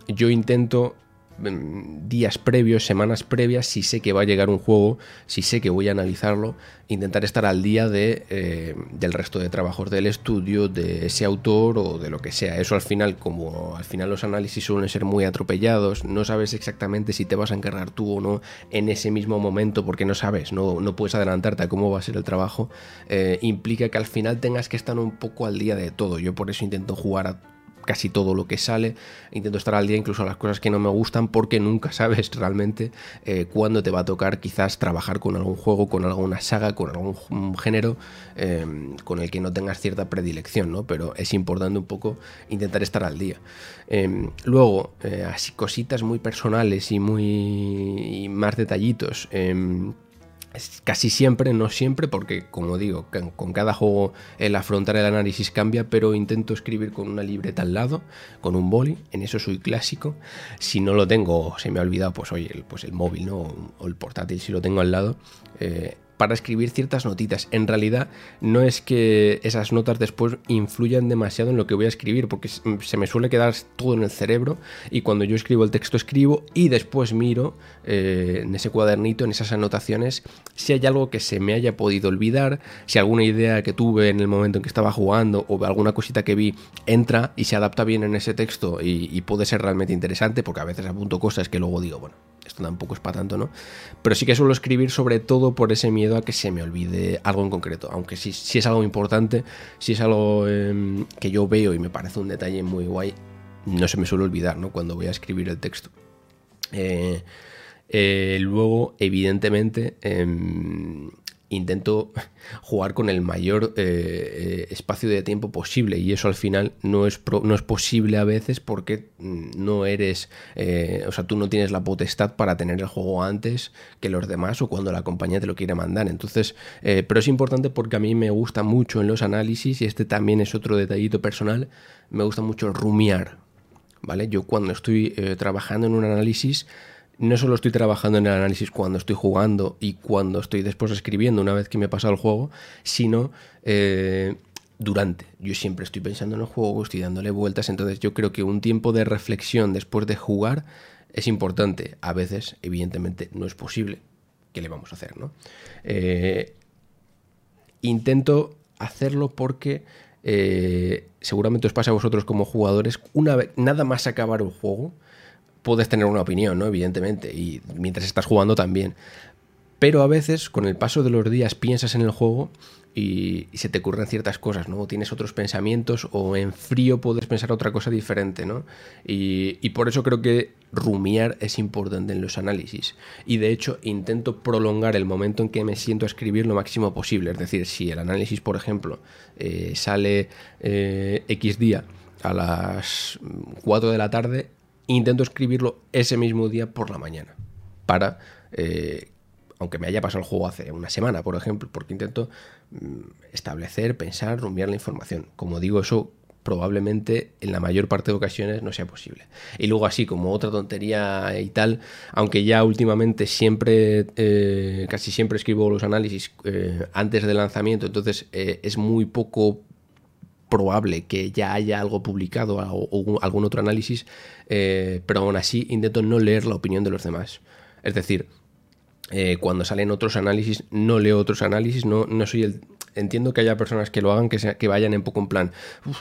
yo intento mm, días previos, semanas previas, si sé que va a llegar un juego, si sé que voy a analizarlo, intentar estar al día de, eh, del resto de trabajos del estudio, de ese autor o de lo que sea. Eso al final, como al final los análisis suelen ser muy atropellados, no sabes exactamente si te vas a encargar tú o no en ese mismo momento porque no sabes, no, no puedes adelantarte a cómo va a ser el trabajo, eh, implica que al final tengas que estar un poco al día de todo. Yo por eso intento jugar a casi todo lo que sale. Intento estar al día incluso las cosas que no me gustan porque nunca sabes realmente eh, cuándo te va a tocar quizás trabajar con algún juego, con alguna saga, con algún género em, con el que no tengas cierta predilección, ¿no? Pero es importante un poco intentar estar al día. Em, luego, eh, así cositas muy personales y muy y más detallitos. Casi siempre, no siempre, porque como digo, con cada juego el afrontar el análisis cambia, pero intento escribir con una libreta al lado, con un boli, en eso soy clásico. Si no lo tengo, se me ha olvidado, pues oye, el, pues el móvil ¿no? o el portátil, si lo tengo al lado, eh, para escribir ciertas notitas. En realidad no es que esas notas después influyan demasiado en lo que voy a escribir, porque se me suele quedar todo en el cerebro y cuando yo escribo el texto escribo y después miro eh, en ese cuadernito, en esas anotaciones, si hay algo que se me haya podido olvidar, si alguna idea que tuve en el momento en que estaba jugando o alguna cosita que vi entra y se adapta bien en ese texto y, y puede ser realmente interesante, porque a veces apunto cosas que luego digo, bueno, esto tampoco es para tanto, ¿no? Pero sí que suelo escribir sobre todo por ese miedo a que se me olvide algo en concreto. Aunque si, es algo importante, si es algo em, que yo veo y me parece un detalle muy guay, no se me suele olvidar, ¿no? Cuando voy a escribir el texto. Eh, eh, luego, evidentemente, em, intento jugar con el mayor eh, eh, espacio de tiempo posible y eso al final no es, no es posible a veces porque mm, no eres, eh, o sea, tú no tienes la potestad para tener el juego antes que los demás o cuando la compañía te lo quiere mandar. Entonces, pero es importante porque a mí me gusta mucho en los análisis y este también es otro detallito personal, me gusta mucho rumiar, ¿vale? Yo cuando estoy trabajando en un análisis, no solo estoy trabajando en el análisis cuando estoy jugando y cuando estoy después escribiendo una vez que me he pasado el juego, sino eh, durante. Yo siempre estoy pensando en el juego, estoy dándole vueltas, entonces yo creo que un tiempo de reflexión después de jugar es importante. A veces, evidentemente, no es posible. ¿Qué le vamos a hacer? No? Eh, intento hacerlo porque eh, seguramente os pasa a vosotros como jugadores, una vez, nada más acabar un juego, puedes tener una opinión, ¿no? Evidentemente, y mientras estás jugando también. Pero a veces, con el paso de los días, piensas en el juego y, se te ocurren ciertas cosas, ¿no? tienes otros pensamientos o en frío puedes pensar otra cosa diferente, ¿no? Y, y, por eso creo que rumiar es importante en los análisis. Y de hecho intento prolongar el momento en que me siento a escribir lo máximo posible. Es decir, si el análisis, por ejemplo, eh, sale eh, X día a las 4 de la tarde, intento escribirlo ese mismo día por la mañana. Para, eh, aunque me haya pasado el juego hace una semana, por ejemplo, porque intento mm, establecer, pensar, rumbear la información. Como digo, eso probablemente en la mayor parte de ocasiones no sea posible. Y luego así como otra tontería y tal, aunque ya últimamente siempre, eh, casi siempre escribo los análisis eh, antes del lanzamiento, entonces es muy poco probable que ya haya algo publicado o, algún otro análisis, eh, pero aún así intento no leer la opinión de los demás. Es decir, eh, cuando salen otros análisis, no leo otros análisis, no, no soy el... Entiendo que haya personas que lo hagan, que, que vayan en poco en plan,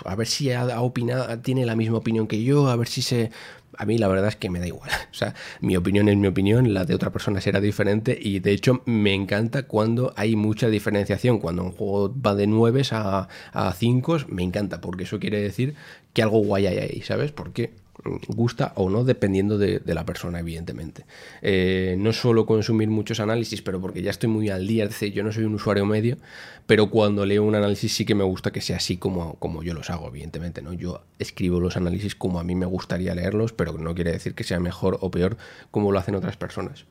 a ver si ha, opinado, tiene la misma opinión que yo, a ver si se a mí la verdad es que me da igual. O sea, mi opinión es mi opinión, la de otra persona será diferente y de hecho me encanta cuando hay mucha diferenciación. Cuando un juego va de 9 a, a 5, me encanta porque eso quiere decir que algo guay hay ahí, ¿sabes? Porque gusta o no, dependiendo de, la persona, evidentemente. Eh, no solo consumir muchos análisis, pero porque ya estoy muy al día, yo no soy un usuario medio, pero cuando leo un análisis sí que me gusta que sea así como, como yo los hago, evidentemente. ¿no? Yo escribo los análisis como a mí me gustaría leerlos, pero no quiere decir que sea mejor o peor como lo hacen otras personas.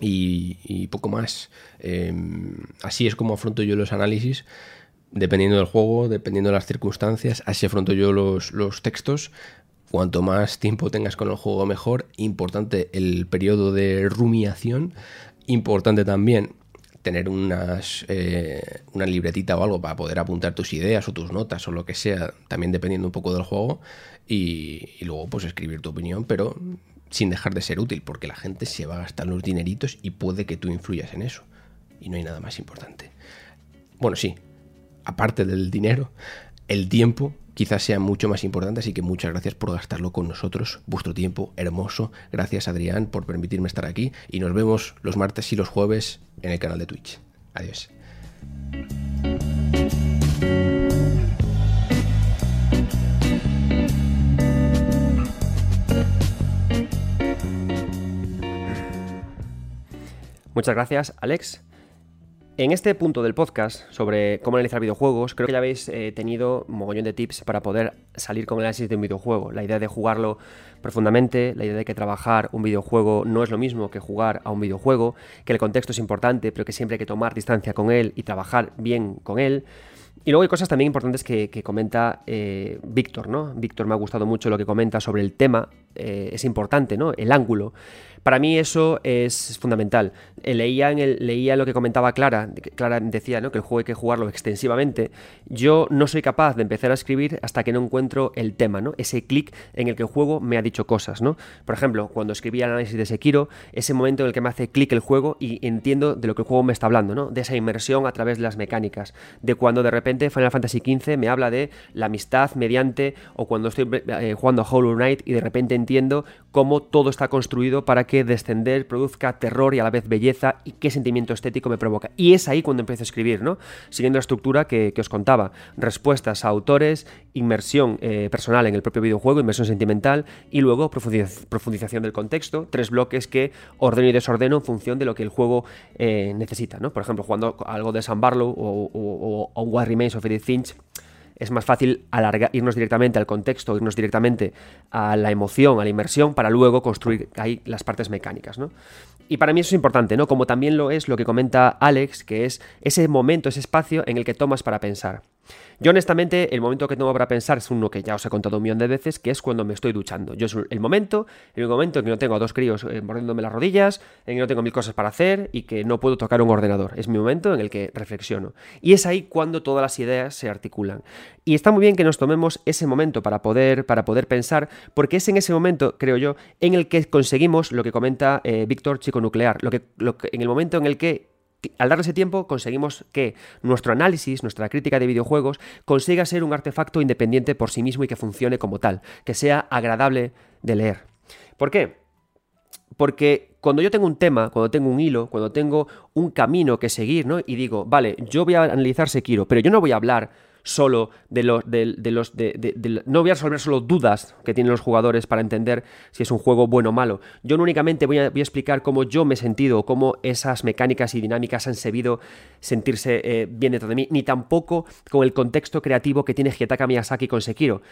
Y, poco más. Em, así es como afronto yo los análisis dependiendo del juego, dependiendo de las circunstancias, así afronto yo los, los textos. Cuanto más tiempo tengas con el juego, mejor. Importante el periodo de rumiación. Importante también tener unas, eh, una libretita o algo para poder apuntar tus ideas o tus notas o lo que sea, también dependiendo un poco del juego. Y, luego pues escribir tu opinión, pero sin dejar de ser útil, porque la gente se va a gastar los dineritos y puede que tú influyas en eso. Y no hay nada más importante. Bueno, sí, aparte del dinero, el tiempo quizás sea mucho más importante, así que muchas gracias por gastarlo con nosotros, vuestro tiempo hermoso. Gracias Adrián por permitirme estar aquí y nos vemos los martes y los jueves en el canal de Twitch. Adiós. Muchas gracias, Alex. En este punto del podcast sobre cómo analizar videojuegos, creo que ya habéis eh, tenido un mogollón de tips para poder salir con el análisis de un videojuego. La idea de jugarlo profundamente, la idea de que trabajar un videojuego no es lo mismo que jugar a un videojuego, que el contexto es importante, pero que siempre hay que tomar distancia con él y trabajar bien con él. Y luego hay cosas también importantes que, comenta eh, Víctor, ¿no? Víctor me ha gustado mucho lo que comenta sobre el tema, eh, es importante, ¿no? El ángulo. Para mí eso es fundamental. Eh, leía, lo que comentaba Clara, Clara decía que el juego hay que jugarlo extensivamente. Yo no soy capaz de empezar a escribir hasta que no encuentro el tema, ¿no? ese clic en el que el juego me ha dicho cosas. Por ejemplo, cuando escribí el análisis de Sekiro, ese momento en el que me hace clic el juego y entiendo de lo que el juego me está hablando, ¿no? de esa inmersión a través de las mecánicas, de cuando de repente Final Fantasy XV me habla de la amistad mediante, o cuando estoy eh, jugando a Hollow Knight y de repente entiendo cómo todo está construido para que descender produzca terror y a la vez belleza y qué sentimiento estético me provoca. Y es ahí cuando empiezo a escribir, ¿no? Siguiendo la estructura que, os contaba. Respuestas a autores, inmersión eh, personal en el propio videojuego, inmersión sentimental y luego profundización del contexto. Tres bloques que ordeno y desordeno en función de lo que el juego eh, necesita, ¿no? Por ejemplo, jugando algo de San Barlow o, o, o, What Remains of Edith Finch es más fácil irnos directamente al contexto, irnos directamente a la emoción, a la inmersión, para luego construir ahí las partes mecánicas, ¿no? Y para mí eso es importante, ¿no? Como también lo es lo que comenta Alex, que es ese momento, ese espacio en el que tomas para pensar. Yo honestamente el momento que tengo para pensar es uno que ya os he contado un millón de veces, que es cuando me estoy duchando. Yo es el momento, el momento en que no tengo a dos críos eh, mordiéndome las rodillas, en que no tengo mil cosas para hacer y que no puedo tocar un ordenador. Es mi momento en el que reflexiono. Y es ahí cuando todas las ideas se articulan. Y está muy bien que nos tomemos ese momento para poder, para poder pensar, porque es en ese momento, creo yo, en el que conseguimos lo que comenta eh, Víctor Chico Nuclear, lo que, lo que, en el momento en el que al darle ese tiempo conseguimos que nuestro análisis, nuestra crítica de videojuegos, consiga ser un artefacto independiente por sí mismo y que funcione como tal, que sea agradable de leer. ¿Por qué? Porque cuando yo tengo un tema, cuando tengo un hilo, cuando tengo un camino que seguir, ¿no? Y digo, vale, yo voy a analizar Sekiro, pero yo no voy a hablar solo de los, de, los de, no voy a resolver solo dudas que tienen los jugadores para entender si es un juego bueno o malo. Yo no únicamente voy a, explicar cómo yo me he sentido, cómo esas mecánicas y dinámicas han sabido sentirse eh, bien dentro de mí, ni tampoco con el contexto creativo que tiene Hidetaka Miyazaki con Sekiro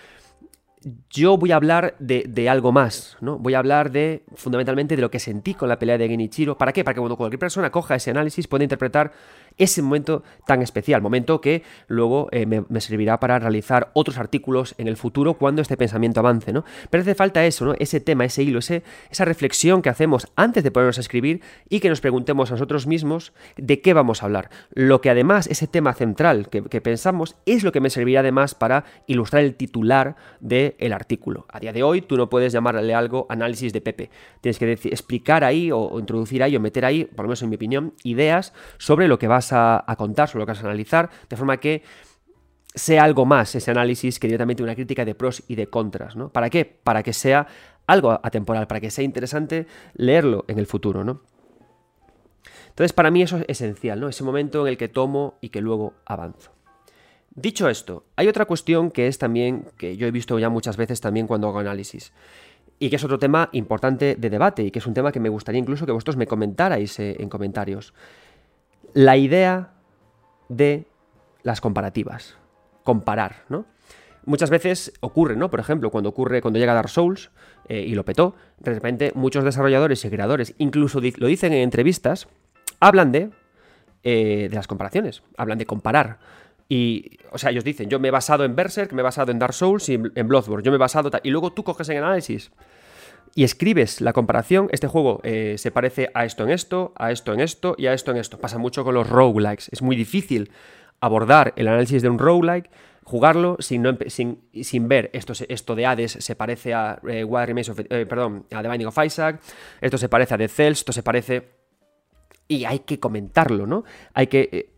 yo voy a hablar de, algo más, ¿no? Voy a hablar de, fundamentalmente, de lo que sentí con la pelea de Genichiro. ¿Para qué? Para que cuando cualquier persona coja ese análisis pueda interpretar ese momento tan especial, momento que luego eh, me, servirá para realizar otros artículos en el futuro cuando este pensamiento avance, ¿no? Pero hace falta eso, ¿no? Ese tema, ese hilo, ese, esa reflexión que hacemos antes de ponernos a escribir y que nos preguntemos a nosotros mismos de qué vamos a hablar. Lo que además, ese tema central que, pensamos, es lo que me servirá además para ilustrar el titular del el artículo. A día de hoy tú no puedes llamarle algo análisis de Pepe. Tienes que decir, explicar ahí o, o introducir ahí o meter ahí, por lo menos en mi opinión, ideas sobre lo que vas a, contar, sobre lo que vas a analizar, de forma que sea algo más ese análisis que directamente una crítica de pros y de contras, ¿no? ¿Para qué? Para que sea algo atemporal, para que sea interesante leerlo en el futuro, ¿no? Entonces, para mí eso es esencial, ¿no? Ese momento en el que tomo y que luego avanzo. Dicho esto, hay otra cuestión que es también, que yo he visto ya muchas veces también cuando hago análisis, y que es otro tema importante de debate, y que es un tema que me gustaría incluso que vosotros me comentarais eh, en comentarios la idea de las comparativas. Comparar, ¿no? Muchas veces ocurre, ¿no? Por ejemplo, cuando ocurre, cuando llega Dark Souls eh, y lo petó, de repente muchos desarrolladores y creadores, incluso lo dicen en entrevistas, hablan de, eh, de las comparaciones, hablan de comparar. Y, o sea, ellos dicen, yo me he basado en Berserk, me he basado en Dark Souls y en Bloodborne, yo me he basado... Y luego tú coges en análisis y escribes la comparación, este juego eh, se parece a esto en esto, a esto en esto y a esto en esto. Pasa mucho con los roguelikes. Es muy difícil abordar el análisis de un roguelike jugarlo sin, sin, ver esto, esto de Hades se parece a eh, eh, perdón, a The Binding of Isaac, esto se parece a The Cells, esto se parece... Y hay que comentarlo, ¿no? Hay que... Eh,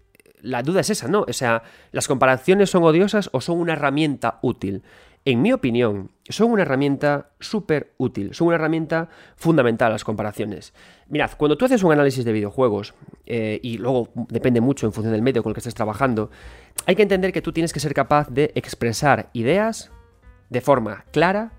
la duda es esa, ¿no? O sea, ¿las comparaciones son odiosas o son una herramienta útil? En mi opinión, son una herramienta súper útil, son una herramienta fundamental las comparaciones. Mirad, cuando tú haces un análisis de videojuegos, eh, y luego depende mucho en función del medio con el que estés trabajando, hay que entender que tú tienes que ser capaz de expresar ideas de forma clara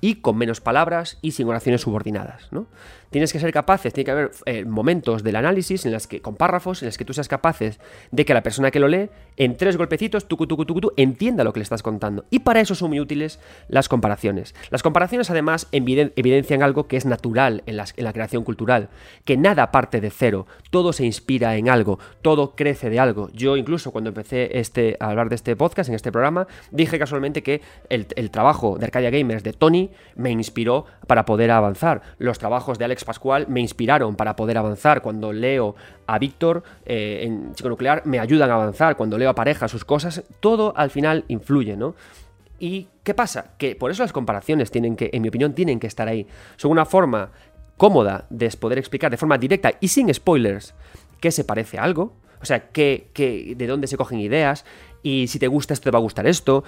y con menos palabras y sin oraciones subordinadas. ¿no? Tienes que ser capaces, tiene que haber eh, momentos del análisis en las que, con párrafos, en los que tú seas capaces de que la persona que lo lee, en tres golpecitos, tucu, tucu, tucu, entienda lo que le estás contando. Y para eso son muy útiles las comparaciones. Las comparaciones, además, evidencian algo que es natural en, en la creación cultural, que nada parte de cero, todo se inspira en algo, todo crece de algo. Yo, incluso, cuando empecé este, a hablar de este podcast, en este programa, dije casualmente que el, el trabajo de Arcadia Gamers de Tony me inspiró para poder avanzar. Los trabajos de Alex Pascual me inspiraron para poder avanzar. Cuando leo a Víctor eh, en Chico Nuclear, me ayudan a avanzar. Cuando leo a pareja sus cosas, todo al final influye, ¿no? ¿Y qué pasa? Que por eso las comparaciones tienen que, en mi opinión, tienen que estar ahí. Son una forma cómoda de poder explicar de forma directa y sin spoilers qué se parece a algo. O sea, qué, de dónde se cogen ideas y si te gusta esto te va a gustar esto.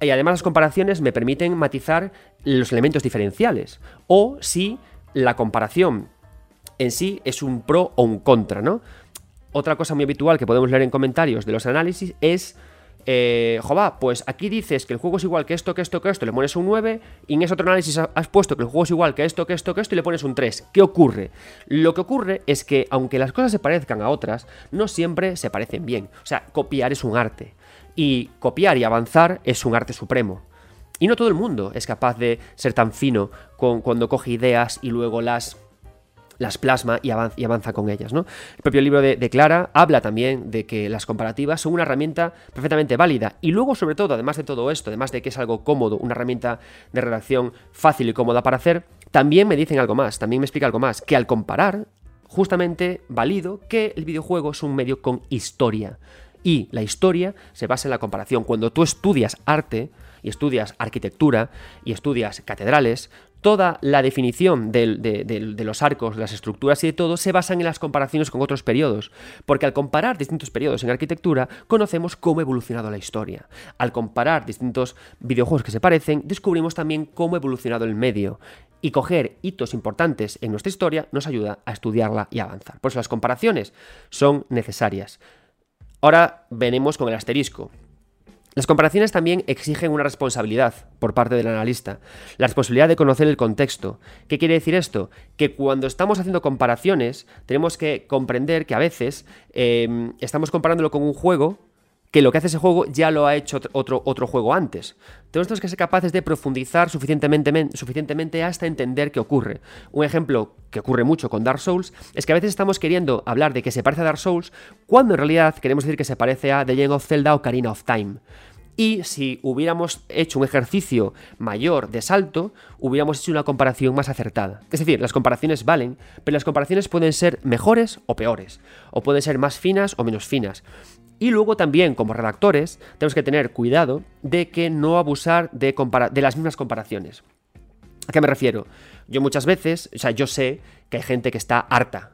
Y además las comparaciones me permiten matizar los elementos diferenciales. O si la comparación en sí es un pro o un contra, ¿no? Otra cosa muy habitual que podemos leer en comentarios de los análisis es, eh, pues aquí dices que el juego es igual que esto, que esto, que esto, le pones un 9, y en ese otro análisis has puesto que el juego es igual que esto, que esto, que esto, y le pones un 3. ¿Qué ocurre? Lo que ocurre es que, aunque las cosas se parezcan a otras, no siempre se parecen bien. O sea, copiar es un arte. Y copiar y avanzar es un arte supremo. Y no todo el mundo es capaz de ser tan fino con, cuando coge ideas y luego las las plasma y avanza, con ellas. ¿no? El propio libro de, Clara habla también de que las comparativas son una herramienta perfectamente válida. Y luego, sobre todo, además de todo esto, además de que es algo cómodo, una herramienta de redacción fácil y cómoda para hacer, también me dicen algo más, también me explica algo más, que al comparar, justamente valido que el videojuego es un medio con historia. Y la historia se basa en la comparación. Cuando tú estudias arte, y estudias arquitectura y estudias catedrales, toda la definición de, los arcos, las estructuras y de todo se basan en las comparaciones con otros periodos, porque al comparar distintos periodos en arquitectura conocemos cómo ha evolucionado la historia. Al comparar distintos videojuegos que se parecen, descubrimos también cómo ha evolucionado el medio. Y coger hitos importantes en nuestra historia nos ayuda a estudiarla y avanzar. Por eso las comparaciones son necesarias. Ahora venimos con el asterisco. Las comparaciones también exigen una responsabilidad por parte del analista, la responsabilidad de conocer el contexto. ¿Qué quiere decir esto? Que cuando estamos haciendo comparaciones tenemos que comprender que a veces em, estamos comparándolo con un juego que lo que hace ese juego ya lo ha hecho otro, otro juego antes. Tenemos que ser capaces de profundizar suficientemente, suficientemente hasta entender qué ocurre. Un ejemplo que ocurre mucho con Dark Souls es que a veces estamos queriendo hablar de que se parece a Dark Souls cuando en realidad queremos decir que se parece a The Legend of Zelda o Karina of Time. Y si hubiéramos hecho un ejercicio mayor de salto, hubiéramos hecho una comparación más acertada. Es decir, las comparaciones valen, pero las comparaciones pueden ser mejores o peores, o pueden ser más finas o menos finas. Y luego también, como redactores, tenemos que tener cuidado de que no abusar de, de las mismas comparaciones. ¿A qué me refiero? Yo muchas veces, o sea, yo sé que hay gente que está harta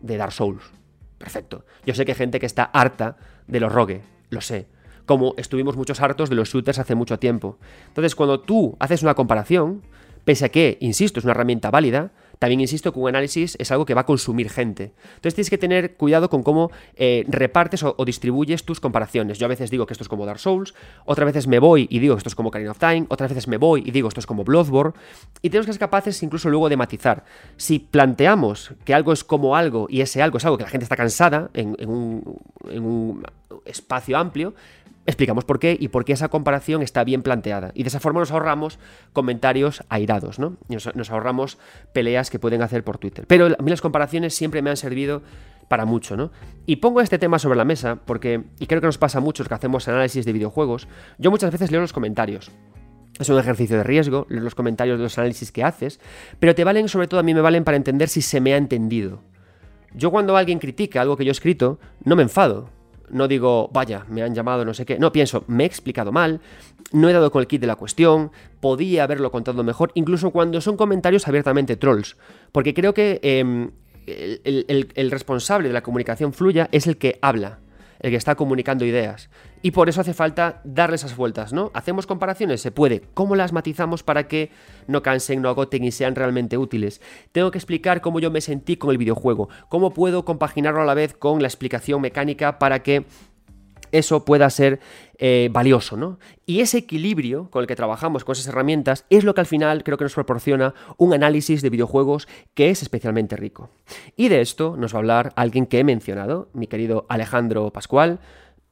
de Dark Souls. Perfecto. Yo sé que hay gente que está harta de los Rogue. Lo sé. Como estuvimos muchos hartos de los shooters hace mucho tiempo. Entonces, cuando tú haces una comparación, pese a que, insisto, es una herramienta válida, también insisto que un análisis es algo que va a consumir gente. Entonces tienes que tener cuidado con cómo eh, repartes o, distribuyes tus comparaciones. Yo a veces digo que esto es como Dark Souls, otras veces me voy y digo que esto es como Karina of Time, otras veces me voy y digo esto es como Bloodborne. Y tenemos que ser capaces incluso luego de matizar. Si planteamos que algo es como algo y ese algo es algo que la gente está cansada en un espacio amplio, explicamos por qué y por qué esa comparación está bien planteada. Y de esa forma nos ahorramos comentarios airados, ¿no? nos, ahorramos peleas que pueden hacer por Twitter. Pero a mí las comparaciones siempre me han servido para mucho, ¿no? Y pongo este tema sobre la mesa porque, y creo que nos pasa a muchos que hacemos análisis de videojuegos, yo muchas veces leo los comentarios. Es un ejercicio de riesgo, leer los comentarios de los análisis que haces, pero te valen, sobre todo a mí me valen para entender si se me ha entendido. Yo cuando alguien critica algo que yo he escrito, no me enfado, No digo, vaya, me han llamado, no sé qué. No, pienso, me he explicado mal, no he dado con el kit de la cuestión, podía haberlo contado mejor, incluso cuando son comentarios abiertamente trolls. Porque creo que em, el responsable de la comunicación fluya es el que habla el que está comunicando ideas. Y por eso hace falta darle esas vueltas, ¿no? ¿Hacemos comparaciones? Se puede. ¿Cómo las matizamos para que no cansen, no agoten y sean realmente útiles? Tengo que explicar cómo yo me sentí con el videojuego, cómo puedo compaginarlo a la vez con la explicación mecánica para que eso pueda ser eh, valioso, ¿no? Y ese equilibrio con el que trabajamos con esas herramientas es lo que al final creo que nos proporciona un análisis de videojuegos que es especialmente rico. Y de esto nos va a hablar alguien que he mencionado, mi querido Alejandro Pascual,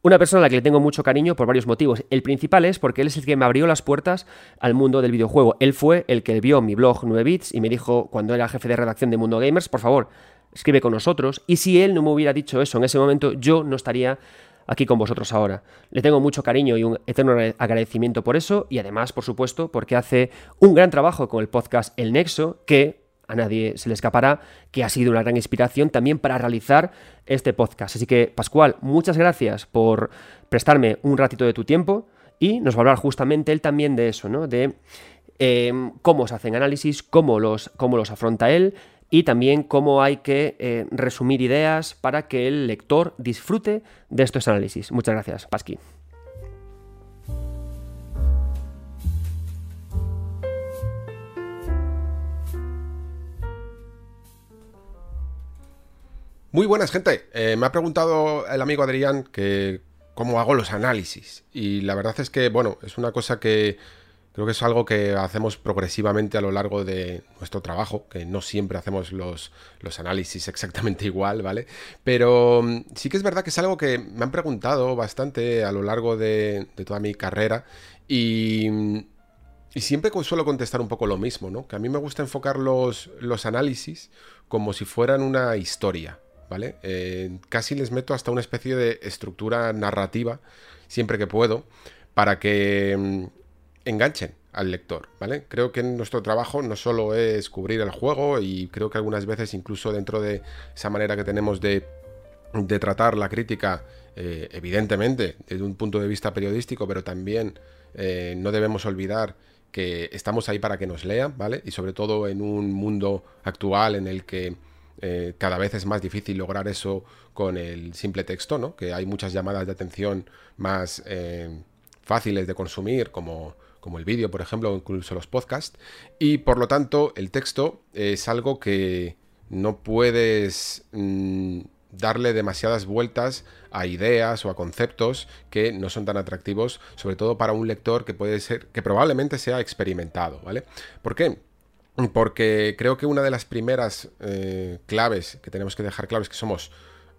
una persona a la que le tengo mucho cariño por varios motivos. El principal es porque él es el que me abrió las puertas al mundo del videojuego. Él fue el que vio mi blog 9 bits y me dijo cuando era jefe de redacción de Mundo Gamers, por favor, escribe con nosotros. Y si él no me hubiera dicho eso en ese momento, yo no estaría aquí con vosotros ahora. Le tengo mucho cariño y un eterno agradecimiento por eso y además, por supuesto, porque hace un gran trabajo con el podcast El Nexo, que a nadie se le escapará, que ha sido una gran inspiración también para realizar este podcast. Así que, Pascual, muchas gracias por prestarme un ratito de tu tiempo y nos va a hablar justamente él también de eso, ¿no? De em, cómo se hacen análisis, cómo los, cómo los afronta él y también cómo hay que eh, resumir ideas para que el lector disfrute de estos análisis. Muchas gracias, Pasqui. Muy buenas, gente. Eh, me ha preguntado el amigo Adrián que cómo hago los análisis. Y la verdad es que, bueno, es una cosa que Creo que es algo que hacemos progresivamente a lo largo de nuestro trabajo, que no siempre hacemos los, análisis exactamente igual, ¿vale? Pero mm, sí que es verdad que es algo que me han preguntado bastante a lo largo de, toda mi carrera y, mm, y, siempre suelo contestar un poco lo mismo, ¿no? Que a mí me gusta enfocar los, los análisis como si fueran una historia, ¿vale? Eh, casi les meto hasta una especie de estructura narrativa, siempre que puedo, para que mm, enganchen al lector. Creo que nuestro trabajo no solo es cubrir el juego y creo que algunas veces incluso dentro de esa manera que tenemos de, tratar la crítica, eh, evidentemente desde un punto de vista periodístico, pero también eh, no debemos olvidar que estamos ahí para que nos lean, ¿vale? Y sobre todo en un mundo actual en el que eh, cada vez es más difícil lograr eso con el simple texto, ¿no? Que hay muchas llamadas de atención más fáciles de consumir, como como el vídeo, por ejemplo, o incluso los podcasts. Y por lo tanto, el texto es algo que no puedes mm, darle demasiadas vueltas a ideas o a conceptos que no son tan atractivos, sobre todo para un lector que puede ser, que probablemente sea experimentado, ¿vale? ¿Por qué? Porque creo que una de las primeras eh, claves que tenemos que dejar claro es que somos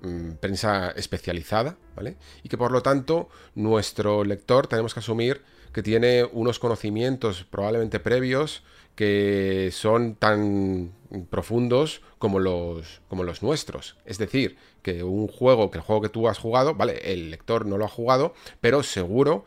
mm, prensa especializada, ¿vale? Y que por lo tanto nuestro lector tenemos que asumir que tiene unos conocimientos probablemente previos que son tan profundos como los, como los nuestros. Es decir, que un juego, que el juego que tú has jugado, vale, el lector no lo ha jugado, pero seguro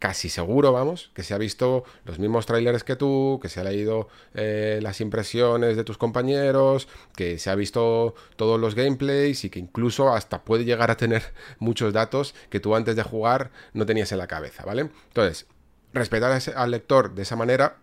casi seguro, vamos, que se ha visto los mismos trailers que tú, que se ha leído eh, las impresiones de tus compañeros, que se ha visto todos los gameplays y que incluso hasta puede llegar a tener muchos datos que tú antes de jugar no tenías en la cabeza, ¿vale? Entonces, respetar al lector de esa manera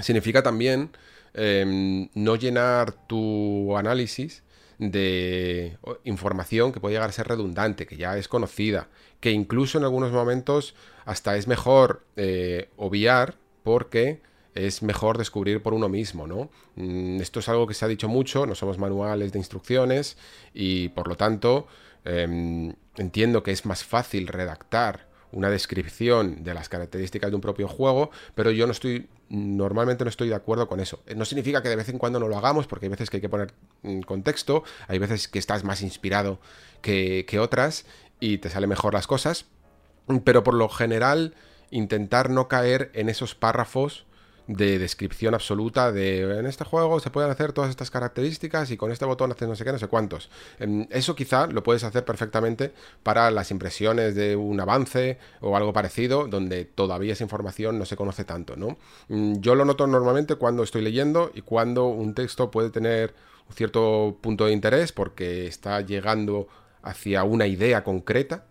significa también em, no llenar tu análisis de información que puede llegar a ser redundante, que ya es conocida, que incluso en algunos momentos hasta es mejor eh, obviar porque es mejor descubrir por uno mismo, ¿no? Mm, esto es algo que se ha dicho mucho, no somos manuales de instrucciones y por lo tanto em, entiendo que es más fácil redactar una descripción de las características de un propio juego, pero yo no estoy, normalmente no estoy de acuerdo con eso. No significa que de vez en cuando no lo hagamos, porque hay veces que hay que poner mm, contexto, hay veces que estás más inspirado que, que otras y te salen mejor las cosas, pero por lo general intentar no caer en esos párrafos de descripción absoluta de en este juego se pueden hacer todas estas características y con este botón haces no sé qué, no sé cuántos. Em, eso quizá lo puedes hacer perfectamente para las impresiones de un avance o algo parecido donde todavía esa información no se conoce tanto, ¿no? Mm, yo lo noto normalmente cuando estoy leyendo y cuando un texto puede tener un cierto punto de interés porque está llegando hacia una idea concreta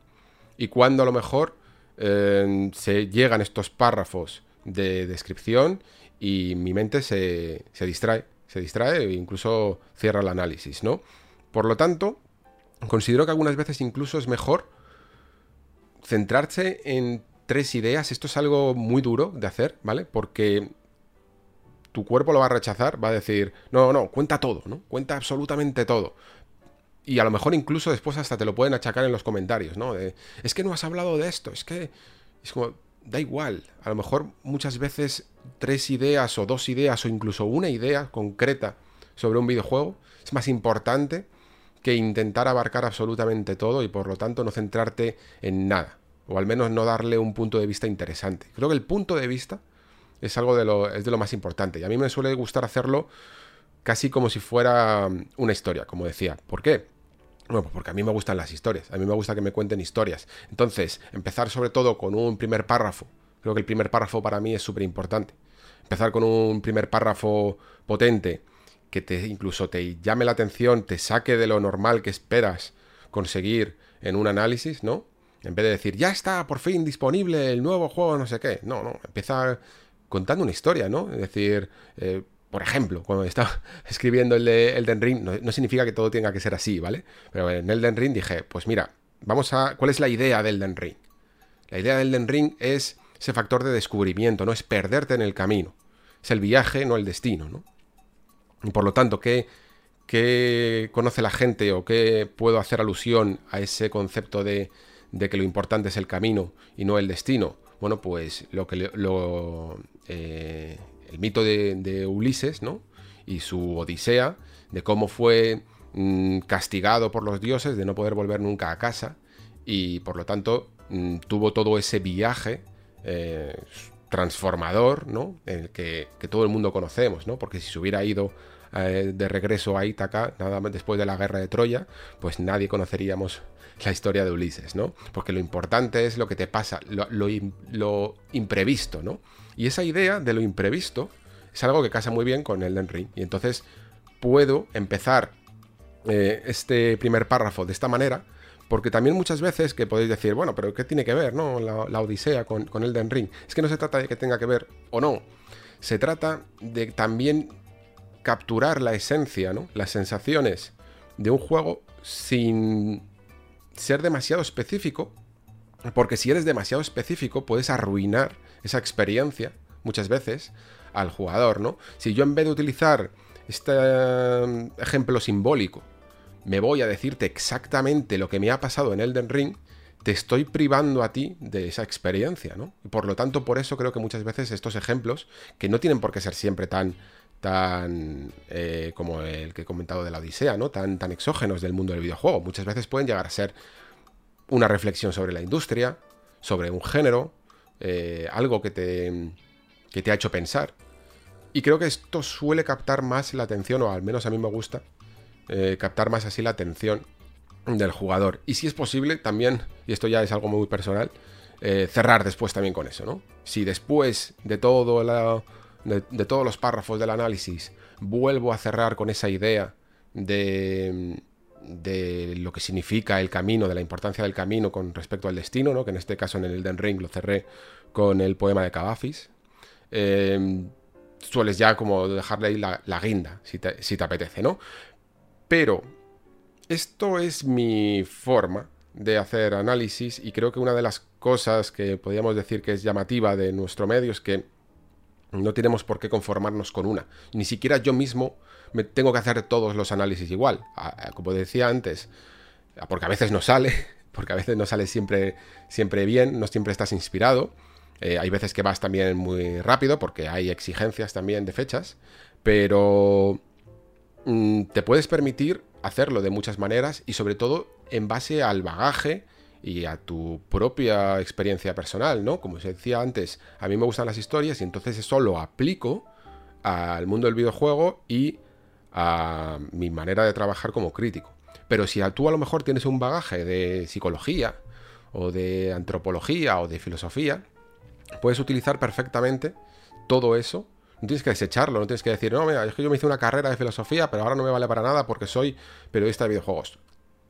y cuándo a lo mejor eh, se llegan estos párrafos de descripción y mi mente se, se distrae, se distrae e incluso cierra el análisis, ¿no? Por lo tanto, considero que algunas veces incluso es mejor centrarse en tres ideas. Esto es algo muy duro de hacer, ¿vale? Porque tu cuerpo lo va a rechazar, va a decir, no, no, cuenta todo, ¿no? Cuenta absolutamente todo. Y a lo mejor incluso después hasta te lo pueden achacar en los comentarios, ¿no? es que no has hablado de esto, es que... Es como, da igual. A lo mejor muchas veces tres ideas o dos ideas o incluso una idea concreta sobre un videojuego es más importante que intentar abarcar absolutamente todo y por lo tanto no centrarte en nada. O al menos no darle un punto de vista interesante. Creo que el punto de vista es algo de lo, es de lo más importante. Y a mí me suele gustar hacerlo casi como si fuera una historia, como decía. ¿Por qué? Bueno, pues porque a mí me gustan las historias, a mí me gusta que me cuenten historias. Entonces, empezar sobre todo con un primer párrafo. Creo que el primer párrafo para mí es súper importante. Empezar con un primer párrafo potente, que te incluso te llame la atención, te saque de lo normal que esperas conseguir en un análisis, ¿no? En vez de decir, ya está por fin disponible el nuevo juego, no sé qué. No, no, empezar contando una historia, ¿no? Es decir, eh, por ejemplo, cuando estaba escribiendo el de Elden Ring, no, significa que todo tenga que ser así, ¿vale? Pero en Elden Ring dije, pues mira, vamos a... ¿Cuál es la idea del Elden Ring? La idea del Elden Ring es ese factor de descubrimiento, no es perderte en el camino. Es el viaje, no el destino, ¿no? Y por lo tanto, ¿qué, qué conoce la gente o qué puedo hacer alusión a ese concepto de, de que lo importante es el camino y no el destino? Bueno, pues lo que lo, eh, el mito de, Ulises, ¿no? Y su odisea, de cómo fue mm, castigado por los dioses de no poder volver nunca a casa y por lo tanto mm, tuvo todo ese viaje eh, transformador, ¿no? El que, todo el mundo conocemos, ¿no? Porque si se hubiera ido eh, de regreso a Ítaca, nada más después de la guerra de Troya, pues nadie conoceríamos la historia de Ulises, ¿no? Porque lo importante es lo que te pasa, lo, lo imprevisto, ¿no? Y esa idea de lo imprevisto es algo que casa muy bien con Elden Ring. Y entonces puedo empezar eh, este primer párrafo de esta manera, porque también muchas veces que podéis decir, bueno, pero ¿qué tiene que ver ¿no? la, Odisea con, con Elden Ring? Es que no se trata de que tenga que ver o no. Se trata de también capturar la esencia, ¿no? las sensaciones de un juego sin ser demasiado específico, porque si eres demasiado específico puedes arruinar esa experiencia muchas veces al jugador, ¿no? Si yo en vez de utilizar este em, ejemplo simbólico, me voy a decirte exactamente lo que me ha pasado en Elden Ring, te estoy privando a ti de esa experiencia, ¿no? Y por lo tanto, por eso creo que muchas veces estos ejemplos, que no tienen por qué ser siempre tan, tan eh, como el que he comentado de la Odisea, ¿no? Tan, tan exógenos del mundo del videojuego, muchas veces pueden llegar a ser una reflexión sobre la industria, sobre un género, eh, algo que te, que te ha hecho pensar. Y creo que esto suele captar más la atención, o al menos a mí me gusta, eh, captar más así la atención del jugador. Y si es posible, también, y esto ya es algo muy personal, cerrar después también con eso, ¿no? Si después de, todo la, de todos los párrafos del análisis vuelvo a cerrar con esa idea de de lo que significa el camino, de la importancia del camino con respecto al destino, ¿no? que en este caso en el Elden Ring lo cerré con el poema de Cavafis. Em, sueles ya como dejarle ahí la, guinda, si te, si te apetece, ¿no? Pero esto es mi forma de hacer análisis y creo que una de las cosas que podríamos decir que es llamativa de nuestro medio es que no tenemos por qué conformarnos con una. Ni siquiera yo mismo me tengo que hacer todos los análisis igual. Como decía antes, porque a veces no sale, porque a veces no sale siempre, siempre bien, no siempre estás inspirado. Eh, hay veces que vas también muy rápido porque hay exigencias también de fechas, pero mm, te puedes permitir hacerlo de muchas maneras y sobre todo en base al bagaje y a tu propia experiencia personal, ¿no? Como se decía antes, a mí me gustan las historias y entonces eso lo aplico al mundo del videojuego y a mi manera de trabajar como crítico. Pero si tú a lo mejor tienes un bagaje de psicología o de antropología o de filosofía, puedes utilizar perfectamente todo eso. No tienes que desecharlo, no tienes que decir, no, mira, es que yo me hice una carrera de filosofía, pero ahora no me vale para nada porque soy periodista de videojuegos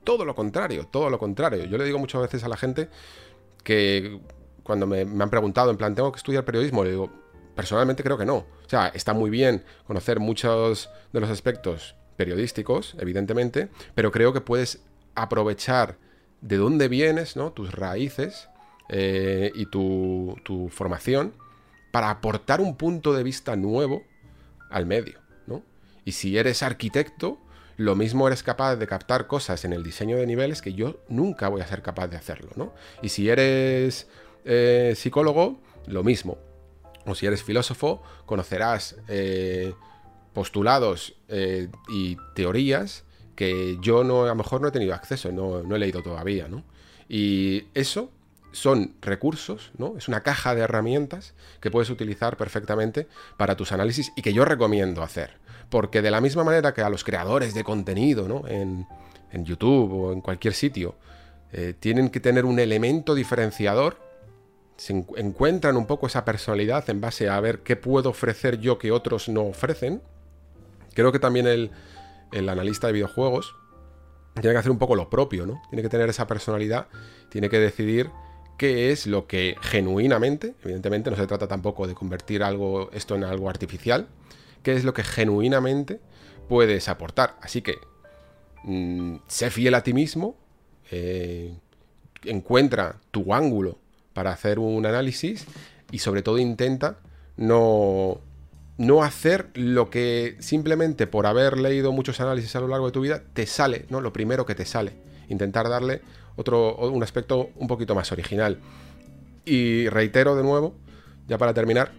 todo lo contrario, todo lo contrario. Yo le digo muchas veces a la gente que cuando me, han preguntado, en plan, ¿tengo que estudiar periodismo? Le digo, personalmente creo que no. O sea, está muy bien conocer muchos de los aspectos periodísticos, evidentemente, pero creo que puedes aprovechar de dónde vienes, ¿no? Tus raíces eh, y tu, tu formación para aportar un punto de vista nuevo al medio, ¿no? Y si eres arquitecto, lo mismo eres capaz de captar cosas en el diseño de niveles que yo nunca voy a ser capaz de hacerlo, ¿no? Y si eres eh, psicólogo, lo mismo. O si eres filósofo, conocerás eh, postulados eh, y teorías que yo no, a lo mejor no he tenido acceso, no, no he leído todavía, ¿no? Y eso son recursos, ¿no? Es una caja de herramientas que puedes utilizar perfectamente para tus análisis y que yo recomiendo hacer. Porque de la misma manera que a los creadores de contenido, ¿no? En, YouTube o en cualquier sitio, eh, tienen que tener un elemento diferenciador, se en- encuentran un poco esa personalidad en base a ver qué puedo ofrecer yo que otros no ofrecen. Creo que también el, el analista de videojuegos tiene que hacer un poco lo propio, ¿no? Tiene que tener esa personalidad, tiene que decidir qué es lo que genuinamente, evidentemente no se trata tampoco de convertir algo, esto en algo artificial, qué es lo que genuinamente puedes aportar. Así que mm, sé fiel a ti mismo, eh, encuentra tu ángulo para hacer un análisis y sobre todo intenta no, no hacer lo que simplemente por haber leído muchos análisis a lo largo de tu vida te sale, ¿no? Lo primero que te sale. Intentar darle otro, un aspecto un poquito más original. Y reitero de nuevo, ya para terminar,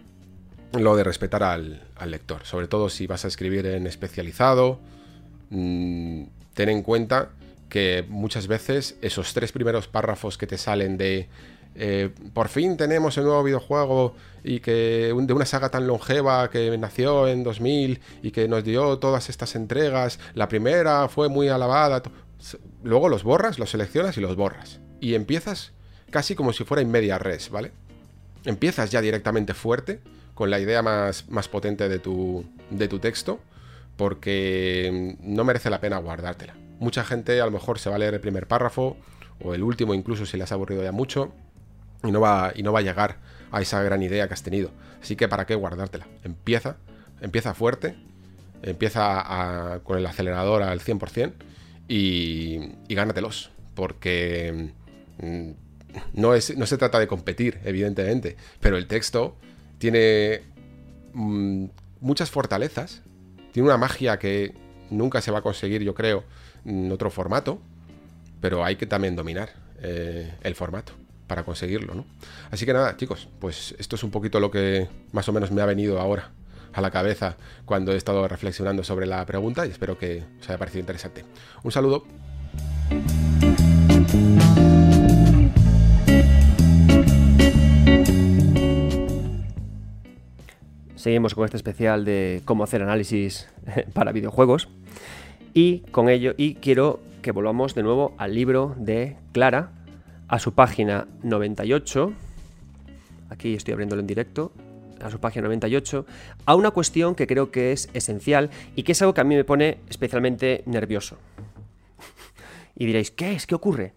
lo de respetar al, lector. Sobre todo si vas a escribir en especializado, mm, ten en cuenta que muchas veces esos tres primeros párrafos que te salen de eh, por fin tenemos el nuevo videojuego y que de una saga tan longeva que nació en 2000 y que nos dio todas estas entregas. La primera fue muy alabada. Luego los borras, los seleccionas y los borras. Y empiezas casi como si fuera en media res, ¿vale? Empiezas ya directamente fuerte con la idea más, más potente de tu, de tu texto porque no merece la pena guardártela. Mucha gente a lo mejor se va a leer el primer párrafo o el último incluso si le has aburrido ya mucho y no va, y no va a llegar a esa gran idea que has tenido. Así que para qué guardártela. Empieza, empieza fuerte, empieza a- con el acelerador al 100% y, gánatelos. Porque mm, no, es, no se trata de competir, evidentemente, pero el texto tiene mm, muchas fortalezas, tiene una magia que nunca se va a conseguir, yo creo, en otro formato, pero hay que también dominar eh, el formato para conseguirlo, ¿no? Así que nada, chicos, pues esto es un poquito lo que más o menos me ha venido ahora a la cabeza cuando he estado reflexionando sobre la pregunta y espero que os haya parecido interesante. Un saludo. Seguimos con este especial de cómo hacer análisis para videojuegos. Y con ello, y quiero que volvamos de nuevo al libro de Clara, a su página 98. Aquí estoy abriéndolo en directo. A su página 98, a una cuestión que creo que es esencial y que es algo que a mí me pone especialmente nervioso. Y diréis, ¿qué es? ¿Qué ocurre?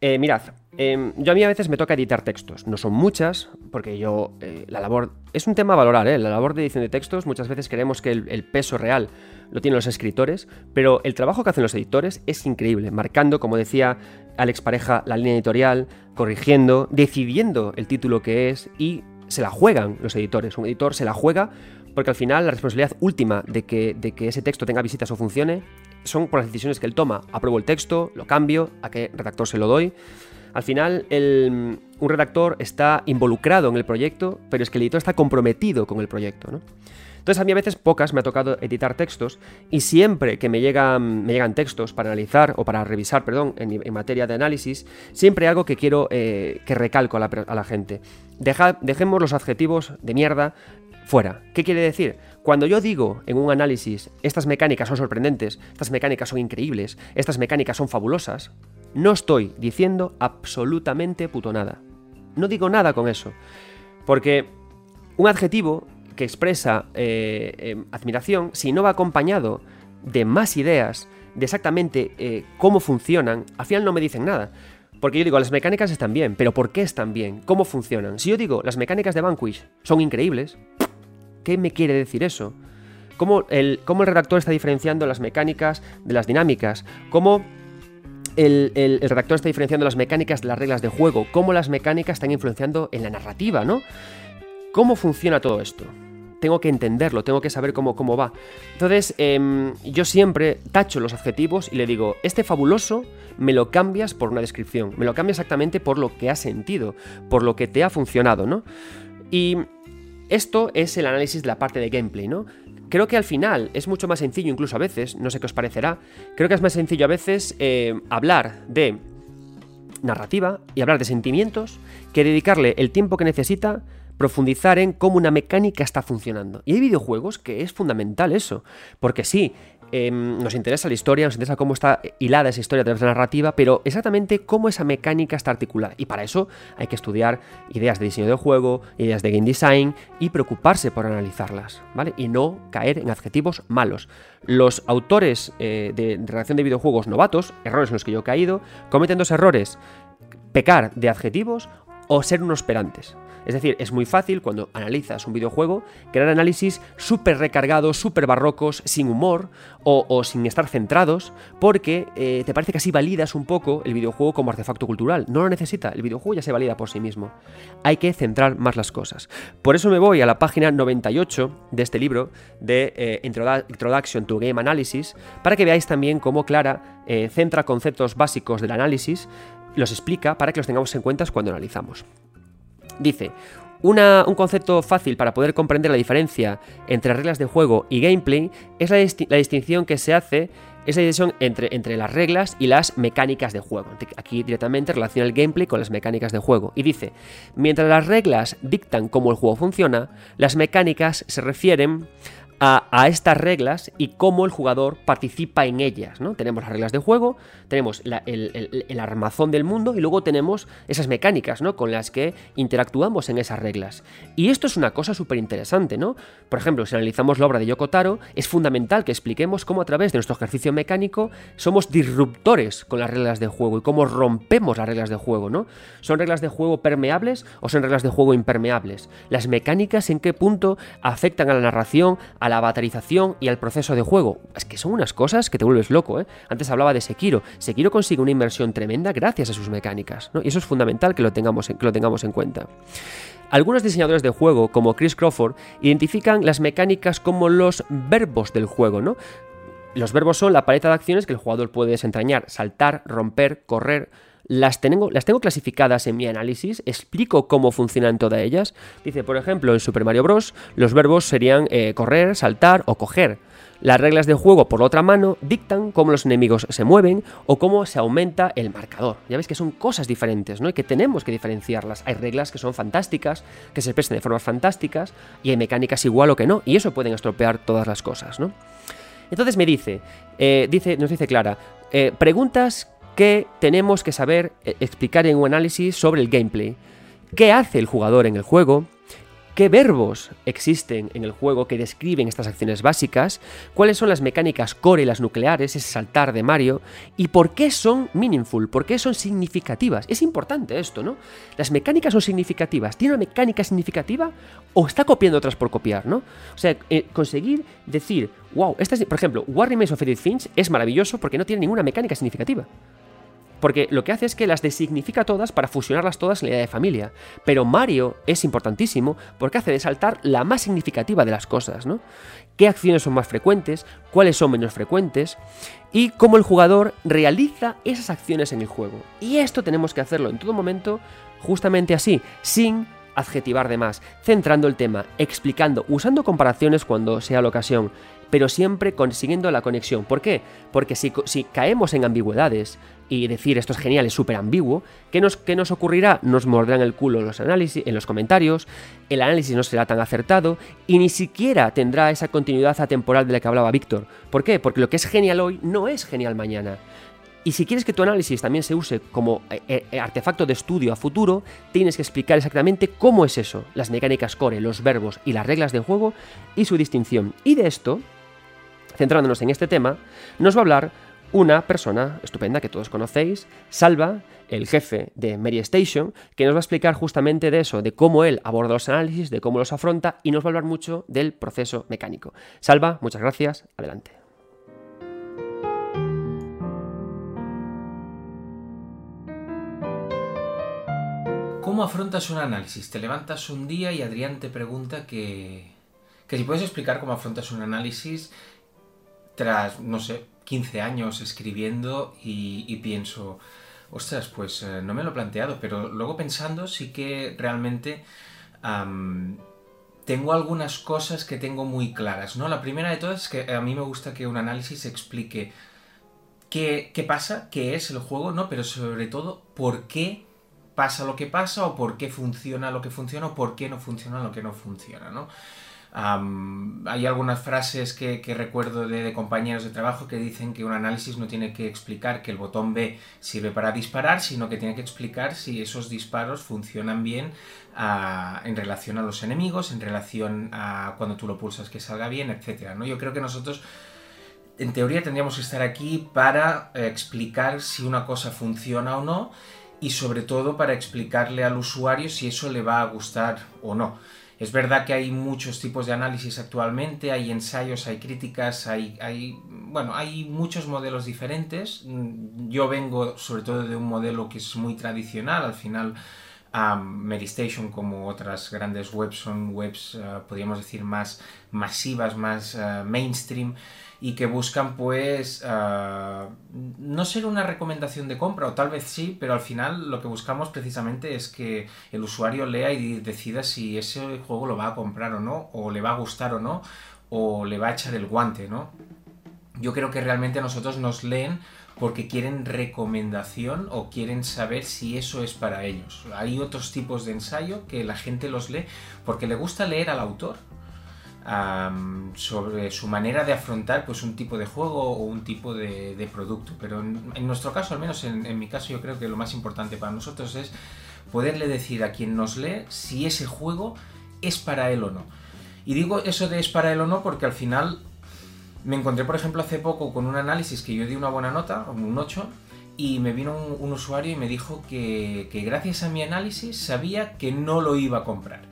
Eh, mirad, em, yo a mí a veces me toca editar textos. No son muchas, porque yo, eh, la labor, es un tema a valorar, ¿eh? La labor de edición de textos, muchas veces creemos que el, peso real lo tienen los escritores, pero el trabajo que hacen los editores es increíble, marcando, como decía Alex Pareja, la línea editorial, corrigiendo, decidiendo el título que es y se la juegan los editores. Un editor se la juega porque al final la responsabilidad última de que, de que ese texto tenga visitas o funcione son por las decisiones que él toma. Apruebo el texto, lo cambio, a qué redactor se lo doy. Al final, el- un redactor está involucrado en el proyecto, pero es que el editor está comprometido con el proyecto. ¿no? Entonces, a mí a veces pocas me ha tocado editar textos y siempre que me llegan, me llegan textos para analizar o para revisar, perdón, en, materia de análisis, siempre hay algo que quiero eh, que recalco a la, gente. Dejemos los adjetivos de mierda fuera. ¿Qué quiere decir? Cuando yo digo en un análisis, estas mecánicas son sorprendentes, estas mecánicas son increíbles, estas mecánicas son fabulosas, no estoy diciendo absolutamente puto nada. No digo nada con eso. Porque un adjetivo que expresa eh, eh, admiración, si no va acompañado de más ideas de exactamente eh, cómo funcionan, al final no me dicen nada. Porque yo digo, las mecánicas están bien, pero ¿por qué están bien? ¿Cómo funcionan? Si yo digo, las mecánicas de Vanquish son increíbles, ¿qué me quiere decir eso? ¿Cómo el, cómo el redactor está diferenciando las mecánicas de las dinámicas? ¿Cómo el, el, redactor está diferenciando las mecánicas de las reglas de juego? ¿Cómo las mecánicas están influenciando en la narrativa, no? ¿Cómo funciona todo esto? tengo que entenderlo, tengo que saber cómo, cómo va. Entonces, eh, yo siempre tacho los adjetivos y le digo, este fabuloso me lo cambias por una descripción, me lo cambias exactamente por lo que has sentido, por lo que te ha funcionado, ¿no? Y esto es el análisis de la parte de gameplay, ¿no? Creo que al final es mucho más sencillo, incluso a veces, no sé qué os parecerá, creo que es más sencillo a veces eh, hablar de narrativa y hablar de sentimientos que dedicarle el tiempo que necesita profundizar en cómo una mecánica está funcionando. Y hay videojuegos que es fundamental eso, porque sí, eh, nos interesa la historia, nos interesa cómo está hilada esa historia a través de la narrativa, pero exactamente cómo esa mecánica está articulada. Y para eso hay que estudiar ideas de diseño de juego, ideas de game design y preocuparse por analizarlas, ¿vale? Y no caer en adjetivos malos. Los autores eh, de redacción de videojuegos novatos, errores en los que yo he caído, cometen dos errores. Pecar de adjetivos o ser unos perantes. Es decir, es muy fácil cuando analizas un videojuego crear análisis súper recargados, súper barrocos, sin humor o, sin estar centrados, porque eh, te parece que así validas un poco el videojuego como artefacto cultural. No lo necesita, el videojuego ya se valida por sí mismo. Hay que centrar más las cosas. Por eso me voy a la página 98 de este libro de eh, Introduction to Game Analysis, para que veáis también cómo Clara eh, centra conceptos básicos del análisis, los explica para que los tengamos en cuenta cuando analizamos. Dice, un concepto fácil para poder comprender la diferencia entre reglas de juego y gameplay es la, la distinción que se hace, es la división entre, entre, las reglas y las mecánicas de juego. Aquí directamente relaciona el gameplay con las mecánicas de juego. Y dice, mientras las reglas dictan cómo el juego funciona, las mecánicas se refieren a, estas reglas y cómo el jugador participa en ellas. ¿no? Tenemos las reglas de juego, tenemos el, armazón del mundo y luego tenemos esas mecánicas ¿no? con las que interactuamos en esas reglas. Y esto es una cosa súper interesante. ¿no? Por ejemplo, si analizamos la obra de Yoko Taro, es fundamental que expliquemos cómo a través de nuestro ejercicio mecánico somos disruptores con las reglas de juego y cómo rompemos las reglas de juego. ¿no? ¿Son reglas de juego permeables o son reglas de juego impermeables? Las mecánicas en qué punto afectan a la narración, a la baterización y al proceso de juego. Es que son unas cosas que te vuelves loco, ¿eh? Antes hablaba de Sekiro. Sekiro consigue una inversión tremenda gracias a sus mecánicas. Y eso es fundamental que lo tengamos en, que lo tengamos en cuenta. Algunos diseñadores de juego, como Chris Crawford, identifican las mecánicas como los verbos del juego, ¿no? Los verbos son la paleta de acciones que el jugador puede desentrañar, saltar, romper, correr, las tengo, las tengo clasificadas en mi análisis, explico cómo funcionan todas ellas. Dice, por ejemplo, en Super Mario Bros. los verbos serían eh, correr, saltar o coger. Las reglas de juego, por otra mano, dictan cómo los enemigos se mueven o cómo se aumenta el marcador. Ya veis que son cosas diferentes, ¿no? Y que tenemos que diferenciarlas. Hay reglas que son fantásticas, que se expresan de formas fantásticas, y hay mecánicas igual o que no, y eso pueden estropear todas las cosas, ¿no? Entonces me dice, eh, dice nos dice Clara, eh, preguntas que tenemos que saber explicar en un análisis sobre el gameplay. ¿Qué hace el jugador en el juego? ¿Qué verbos existen en el juego que describen estas acciones básicas? ¿Cuáles son las mecánicas core y las nucleares, ese saltar de Mario? ¿Y por qué son meaningful? ¿Por qué son significativas? Es importante esto, ¿no? ¿Las mecánicas son significativas? ¿Tiene una mecánica significativa? ¿O está copiando otras por copiar, ¿no? O sea, eh, conseguir decir, wow, esta es, por ejemplo, War Remains of Edith Finch es maravilloso porque no tiene ninguna mecánica significativa. Porque lo que hace es que las designifica todas para fusionarlas todas en la idea de familia. Pero Mario es importantísimo porque hace de saltar la más significativa de las cosas, ¿no? ¿Qué acciones son más frecuentes? ¿Cuáles son menos frecuentes? Y cómo el jugador realiza esas acciones en el juego. Y esto tenemos que hacerlo en todo momento justamente así, sin adjetivar de más, centrando el tema, explicando, usando comparaciones cuando sea la ocasión, pero siempre consiguiendo la conexión. ¿Por qué? Porque si, si caemos en ambigüedades y decir esto es genial, es súper ambiguo, ¿qué nos, ¿qué nos ocurrirá? Nos morderán el culo los, análisis, en los comentarios, el análisis no será tan acertado y ni siquiera tendrá esa continuidad atemporal de la que hablaba Víctor. ¿Por qué? Porque lo que es genial hoy no es genial mañana. Y si quieres que tu análisis también se use como eh, eh, artefacto de estudio a futuro, tienes que explicar exactamente cómo es eso, las mecánicas core, los verbos y las reglas de juego y su distinción. Y de esto, centrándonos en este tema, nos va a hablar una persona estupenda que todos conocéis, Salva, el jefe de Mary Station, que nos va a explicar justamente de eso, de cómo él aborda los análisis, de cómo los afronta y nos va a hablar mucho del proceso mecánico. Salva, muchas gracias, adelante. ¿Cómo afrontas un análisis? Te levantas un día y Adrián te pregunta que, que si puedes explicar cómo afrontas un análisis tras, no sé, 15 años escribiendo y, pienso, ostras, pues eh, no me lo he planteado, pero luego pensando sí que realmente tengo algunas cosas que tengo muy claras, ¿no? La primera de todas es que a mí me gusta que un análisis explique qué, qué pasa, qué es el juego, ¿no? Pero sobre todo, por qué pasa lo que pasa o por qué funciona lo que funciona o por qué no funciona lo que no funciona, ¿no? Hay algunas frases que, recuerdo de, compañeros de trabajo que dicen que un análisis no tiene que explicar que el botón B sirve para disparar, sino que tiene que explicar si esos disparos funcionan bien en relación a los enemigos, en relación a cuando tú lo pulsas que salga bien, etc. ¿no? Yo creo que nosotros en teoría tendríamos que estar aquí para eh, explicar si una cosa funciona o no y sobre todo para explicarle al usuario si eso le va a gustar o no. Es verdad que hay muchos tipos de análisis actualmente, hay ensayos, hay críticas, hay, hay, bueno, hay muchos modelos diferentes. Yo vengo sobre todo de un modelo que es muy tradicional, al final um, Medistation como otras grandes webs son webs, uh, podríamos decir, más masivas, más uh, mainstream y que buscan pues ah, no ser una recomendación de compra o tal vez sí, pero al final lo que buscamos precisamente es que el usuario lea y decida si ese juego lo va a comprar o no, o le va a gustar o no, o le va a echar el guante, ¿no? Yo creo que realmente a nosotros nos leen porque quieren recomendación o quieren saber si eso es para ellos. Hay otros tipos de ensayo que la gente los lee porque le gusta leer al autor sobre su manera de afrontar pues, un tipo de juego o un tipo de, producto. Pero en, nuestro caso, al menos en, mi caso, yo creo que lo más importante para nosotros es poderle decir a quien nos lee si ese juego es para él o no. Y digo eso de es para él o no porque al final me encontré, por ejemplo, hace poco con un análisis que yo di una buena nota, un 8, y me vino un, usuario y me dijo que, que gracias a mi análisis sabía que no lo iba a comprar.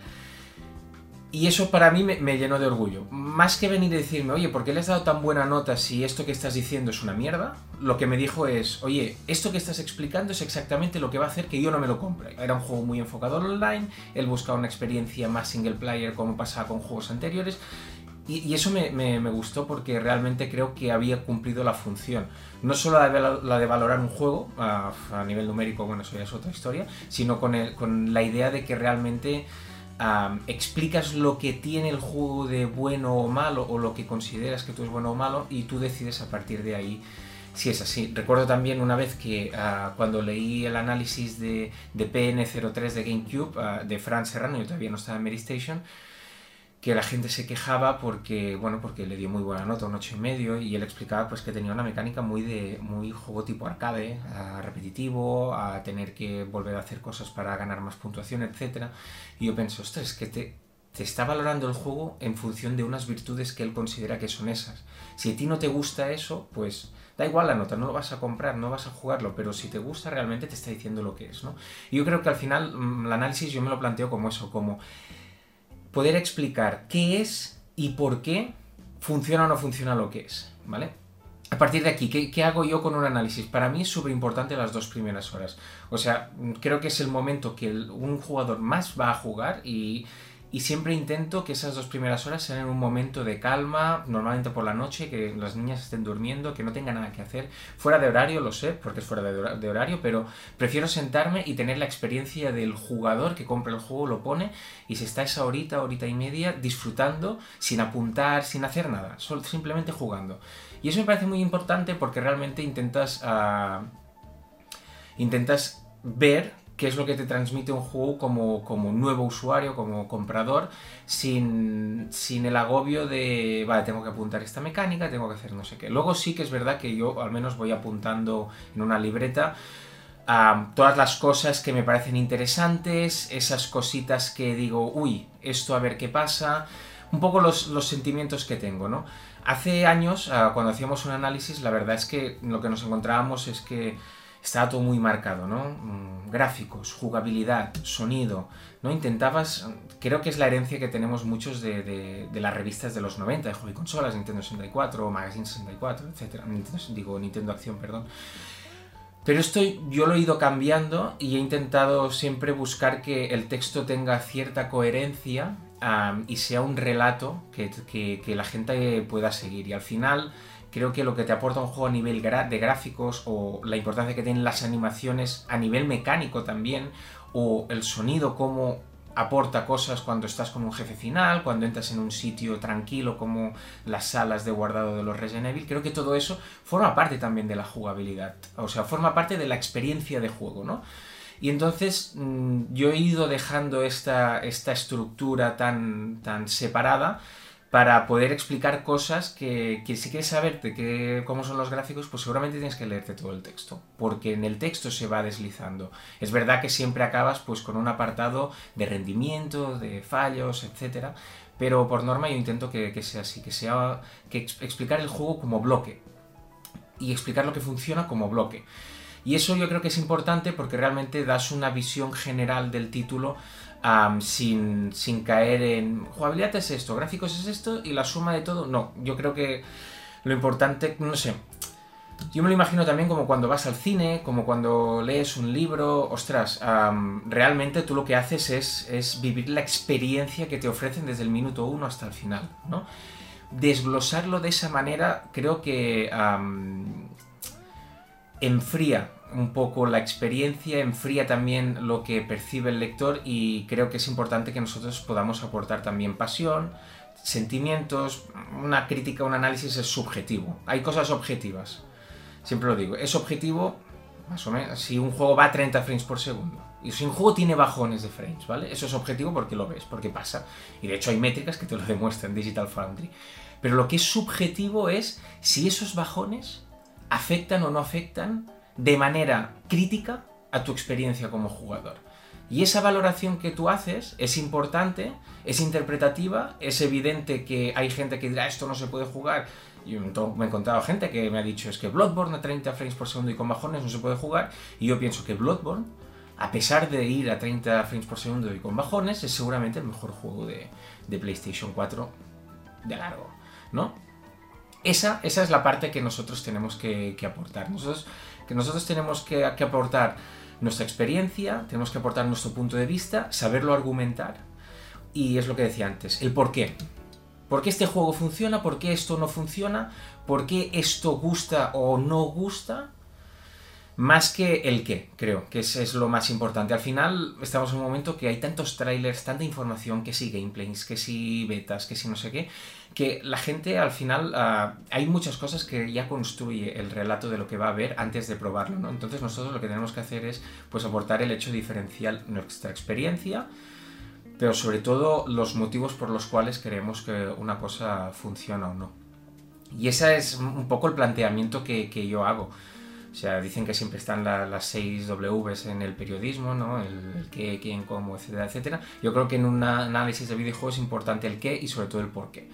Y eso para mí me, llenó de orgullo. Más que venir y decirme, oye, ¿por qué le has dado tan buena nota si esto que estás diciendo es una mierda? Lo que me dijo es, oye, esto que estás explicando es exactamente lo que va a hacer que yo no me lo compre. Era un juego muy enfocado online, él buscaba una experiencia más single player como pasaba con juegos anteriores. Y, eso me, gustó porque realmente creo que había cumplido la función. No solo la de, valorar un juego a, nivel numérico, bueno, eso ya es otra historia, sino con, con la idea de que realmente explicas lo que tiene el juego de bueno o malo o lo que consideras que tú es bueno o malo y tú decides a partir de ahí si es así. Recuerdo también una vez que ah, cuando leí el análisis de, de PN03 de GameCube uh, de Fran Serrano, yo todavía no estaba en Mary Station, que la gente se quejaba porque, bueno, porque le dio muy buena nota, un 8,5, y medio, y él explicaba pues que tenía una mecánica muy de muy juego tipo arcade, repetitivo, a tener que volver a hacer cosas para ganar más puntuación, etc. Y yo pensé, ostras, que te, te está valorando el juego en función de unas virtudes que él considera que son esas. Si a ti no te gusta eso, pues da igual la nota, no lo vas a comprar, no vas a jugarlo, pero si te gusta realmente te está diciendo lo que es, ¿no? Y yo creo que al final mm, el análisis yo me lo planteo como eso, como poder explicar qué es y por qué funciona o no funciona lo que es, ¿vale? A partir de aquí, ¿qué, hago yo con un análisis? Para mí es súper importante las dos primeras horas. O sea, creo que es el momento que un jugador más va a jugar y y siempre intento que esas dos primeras horas sean un momento de calma, normalmente por la noche, que las niñas estén durmiendo, que no tenga nada que hacer. Fuera de horario, lo sé, porque es fuera de horario, pero prefiero sentarme y tener la experiencia del jugador que compra el juego, lo pone y se está esa horita, horita y media disfrutando, sin apuntar, sin hacer nada, solo, simplemente jugando. Y eso me parece muy importante porque realmente intentas, uh, intentas ver qué es lo que te transmite un juego como, como nuevo usuario, como comprador, sin, sin, el agobio de, vale, tengo que apuntar esta mecánica, tengo que hacer no sé qué. Luego sí que es verdad que yo al menos voy apuntando en una libreta todas las cosas que me parecen interesantes, esas cositas que digo, uy, esto a ver qué pasa. un poco los, los sentimientos que tengo, ¿no? Hace años, ah, cuando hacíamos un análisis, la verdad es que lo que nos encontrábamos es que estaba todo muy marcado, ¿no? Mm, Gráficos, jugabilidad, sonido, ¿no? Intentabas, creo que es la herencia que tenemos muchos de, las revistas de los 90, de hobby consolas, Nintendo 64, Magazine 64, etc. digo, Nintendo Acción, perdón. Pero esto yo lo he ido cambiando y he intentado siempre buscar que el texto tenga cierta coherencia y sea un relato que la gente pueda seguir. Y al final creo que lo que te aporta un juego a nivel de gráficos o la importancia que tienen las animaciones a nivel mecánico también o el sonido como aporta cosas cuando estás con un jefe final, cuando entras en un sitio tranquilo como las salas de guardado de los Resident Evil, creo que todo eso forma parte también de la jugabilidad, o sea, forma parte de la experiencia de juego, ¿no? Y entonces mm, yo he ido dejando esta, esta estructura tan, tan separada para poder explicar cosas que, si quieres saber de qué, cómo son los gráficos, pues seguramente tienes que leerte todo el texto, porque en el texto se va deslizando. Es verdad que siempre acabas pues con un apartado de rendimiento, de fallos, etcétera, pero por norma yo intento que, sea así, que sea que ex- explicar el juego como bloque y explicar lo que funciona como bloque. Y eso yo creo que es importante porque realmente das una visión general del título sin, sin caer en jugabilidad es esto, gráficos es esto y la suma de todo. No, yo creo que lo importante, no sé, yo me lo imagino también como cuando vas al cine, como cuando lees un libro, ostras, realmente tú lo que haces es, es vivir la experiencia que te ofrecen desde el minuto uno hasta el final, ¿no? Desglosarlo de esa manera creo que enfría un poco la experiencia, enfría también lo que percibe el lector y creo que es importante que nosotros podamos aportar también pasión, sentimientos, una crítica, un análisis es subjetivo. Hay cosas objetivas, siempre lo digo, es objetivo, más o menos, si un juego va a 30 frames por segundo. Y si un juego tiene bajones de frames, ¿vale? Eso es objetivo porque lo ves, porque pasa. Y de hecho hay métricas que te lo demuestran, Digital Foundry. Pero lo que es subjetivo es si esos bajones afectan o no afectan de manera crítica a tu experiencia como jugador. Y esa valoración que tú haces es importante, es interpretativa, es evidente que hay gente que dirá esto no se puede jugar. Yo me he encontrado gente que me ha dicho es que Bloodborne a 30 frames por segundo y con bajones no se puede jugar. Y yo pienso que Bloodborne, a pesar de ir a 30 frames por segundo y con bajones, es seguramente el mejor juego de, de PlayStation 4 de largo, ¿no? Esa, esa es la parte que nosotros tenemos que, que aportar. Nosotros, que nosotros tenemos que, aportar nuestra experiencia, tenemos que aportar nuestro punto de vista, saberlo argumentar. Y es lo que decía antes, el por qué. ¿Por qué este juego funciona? ¿Por qué esto no funciona? ¿Por qué esto gusta o no gusta? Más que el qué, creo, que es, es lo más importante. Al final estamos en un momento que hay tantos trailers, tanta información, que si gameplays, que si betas, que si no sé qué, que la gente al final ah, hay muchas cosas que ya construye el relato de lo que va a ver antes de probarlo, ¿no? Entonces nosotros lo que tenemos que hacer es pues aportar el hecho diferencial, nuestra experiencia, pero sobre todo los motivos por los cuales creemos que una cosa funciona o no. Y ese es un poco el planteamiento que, yo hago. O sea, dicen que siempre están la- las seis Ws en el periodismo, ¿no? El, el qué, quién, cómo, etcétera, etcétera. Yo creo que en un análisis de videojuegos es importante el qué y sobre todo el por qué.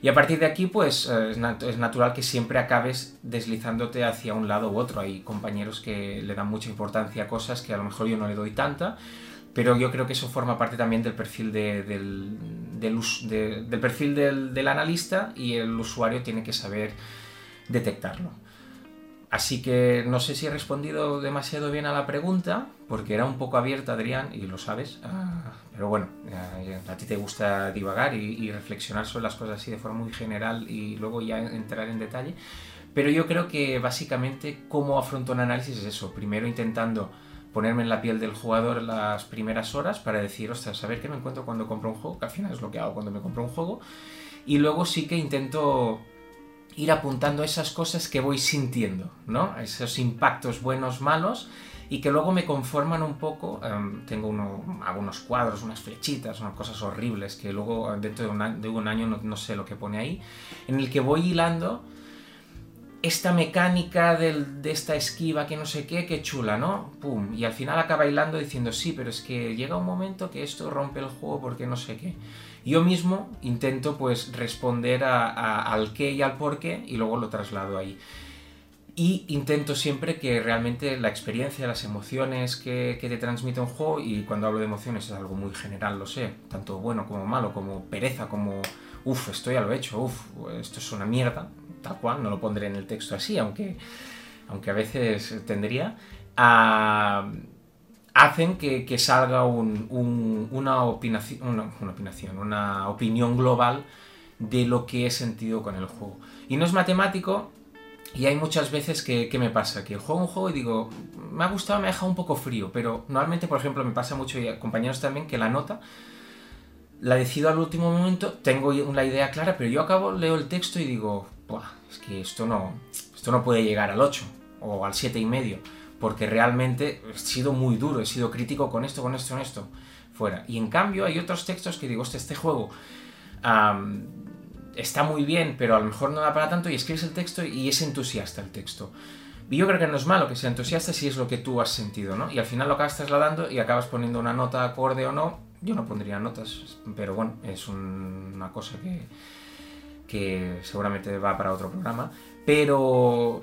Y a partir de aquí, pues eh, es, nat- es natural que siempre acabes deslizándote hacia un lado u otro. Hay compañeros que le dan mucha importancia a cosas que a lo mejor yo no le doy tanta, pero yo creo que eso forma parte también del perfil, de- del, perfil del analista y el usuario tiene que saber detectarlo. Así que no sé si he respondido demasiado bien a la pregunta, porque era un poco abierta, Adrián, y lo sabes. ah, pero bueno, eh, a ti te gusta divagar y, reflexionar sobre las cosas así de forma muy general y luego ya entrar en detalle. Pero yo creo que básicamente cómo afronto un análisis es eso. Primero intentando ponerme en la piel del jugador las primeras horas para decir, ostras, saber qué me encuentro cuando compro un juego, que al final es lo que hago cuando me compro un juego. Y luego sí que intento ir apuntando esas cosas que voy sintiendo, ¿no? Esos impactos buenos, malos, y que luego me conforman un poco. em, tengo uno, algunos cuadros, unas flechitas, unas cosas horribles que luego dentro de un, año no, sé lo que pone ahí, en el que voy hilando esta mecánica de esta esquiva que no sé qué, qué chula, ¿no? Pum. Y al final acaba bailando diciendo, sí, pero es que llega un momento que esto rompe el juego porque no sé qué. Yo mismo intento pues responder al qué y al por qué y luego lo traslado ahí. Y intento siempre que realmente la experiencia, las emociones que, te transmite un juego, y cuando hablo de emociones es algo muy general, lo sé, tanto bueno como malo, como pereza, como uff, esto ya lo he hecho, uff, esto es una mierda, tal cual, no lo pondré en el texto así, aunque, aunque a veces tendría, a- hacen que, salga un- un- una, opinaci- una, una opinación, una opinión global de lo que he sentido con el juego. Y no es matemático, y hay muchas veces que, me pasa, que juego un juego y digo, me ha gustado, me ha dejado un poco frío, pero normalmente, por ejemplo, me pasa mucho, y a compañeros también, que la nota la decido al último momento, tengo la idea clara, pero yo acabo, leo el texto y digo, es que esto no, esto no puede llegar al 8 o al 7 y medio, porque realmente he sido muy duro, he sido crítico con esto, con esto, con esto, fuera. Y en cambio hay otros textos que digo, "Hostia, este juego está muy bien, pero a lo mejor no da para tanto, y escribes el texto y es entusiasta el texto. Y yo creo que no es malo que sea entusiasta si es lo que tú has sentido, ¿no? Y al final lo acabas trasladando y acabas poniendo una nota acorde o no. Yo no pondría notas, pero bueno, es un- una cosa que, que seguramente va para otro programa. Pero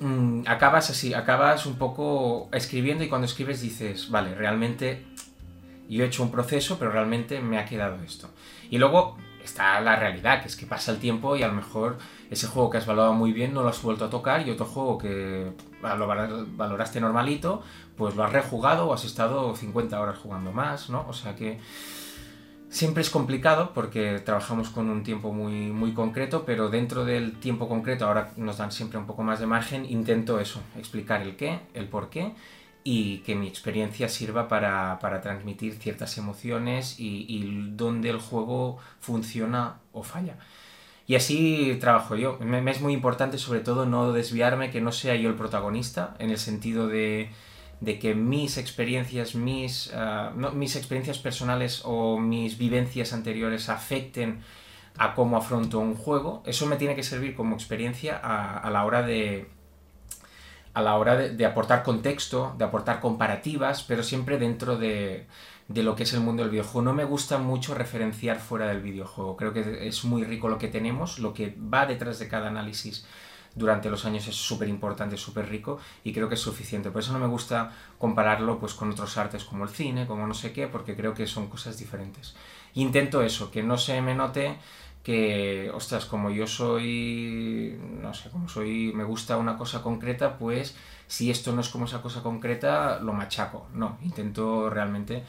mm, acabas así, acabas un poco escribiendo y cuando escribes dices, vale, realmente yo he hecho un proceso, pero realmente me ha quedado esto. Y luego está la realidad, que es que pasa el tiempo y a lo mejor ese juego que has valorado muy bien no lo has vuelto a tocar y otro juego que lo val- valoraste normalito, pues lo has rejugado o has estado 50 horas jugando más, ¿no? O sea que siempre es complicado porque trabajamos con un tiempo muy, muy concreto, pero dentro del tiempo concreto, ahora nos dan siempre un poco más de margen, intento eso, explicar el qué, el por qué y que mi experiencia sirva para, transmitir ciertas emociones y, dónde el juego funciona o falla. Y así trabajo yo. Me es muy importante sobre todo no desviarme, que no sea yo el protagonista, en el sentido de, de que mis experiencias, mis, ah, mis experiencias personales o mis vivencias anteriores afecten a cómo afronto un juego. Eso me tiene que servir como experiencia a, a la hora de, a la hora de aportar contexto, de aportar comparativas, pero siempre dentro de, de lo que es el mundo del videojuego. No me gusta mucho referenciar fuera del videojuego. Creo que es muy rico lo que tenemos, lo que va detrás de cada análisis durante los años es súper importante, súper rico y creo que es suficiente. Por eso no me gusta compararlo pues, con otros artes como el cine, como no sé qué, porque creo que son cosas diferentes. Intento eso, que no se me note que, ostras, como yo soy, no sé, como soy, me gusta una cosa concreta, pues si esto no es como esa cosa concreta, lo machaco. No, intento realmente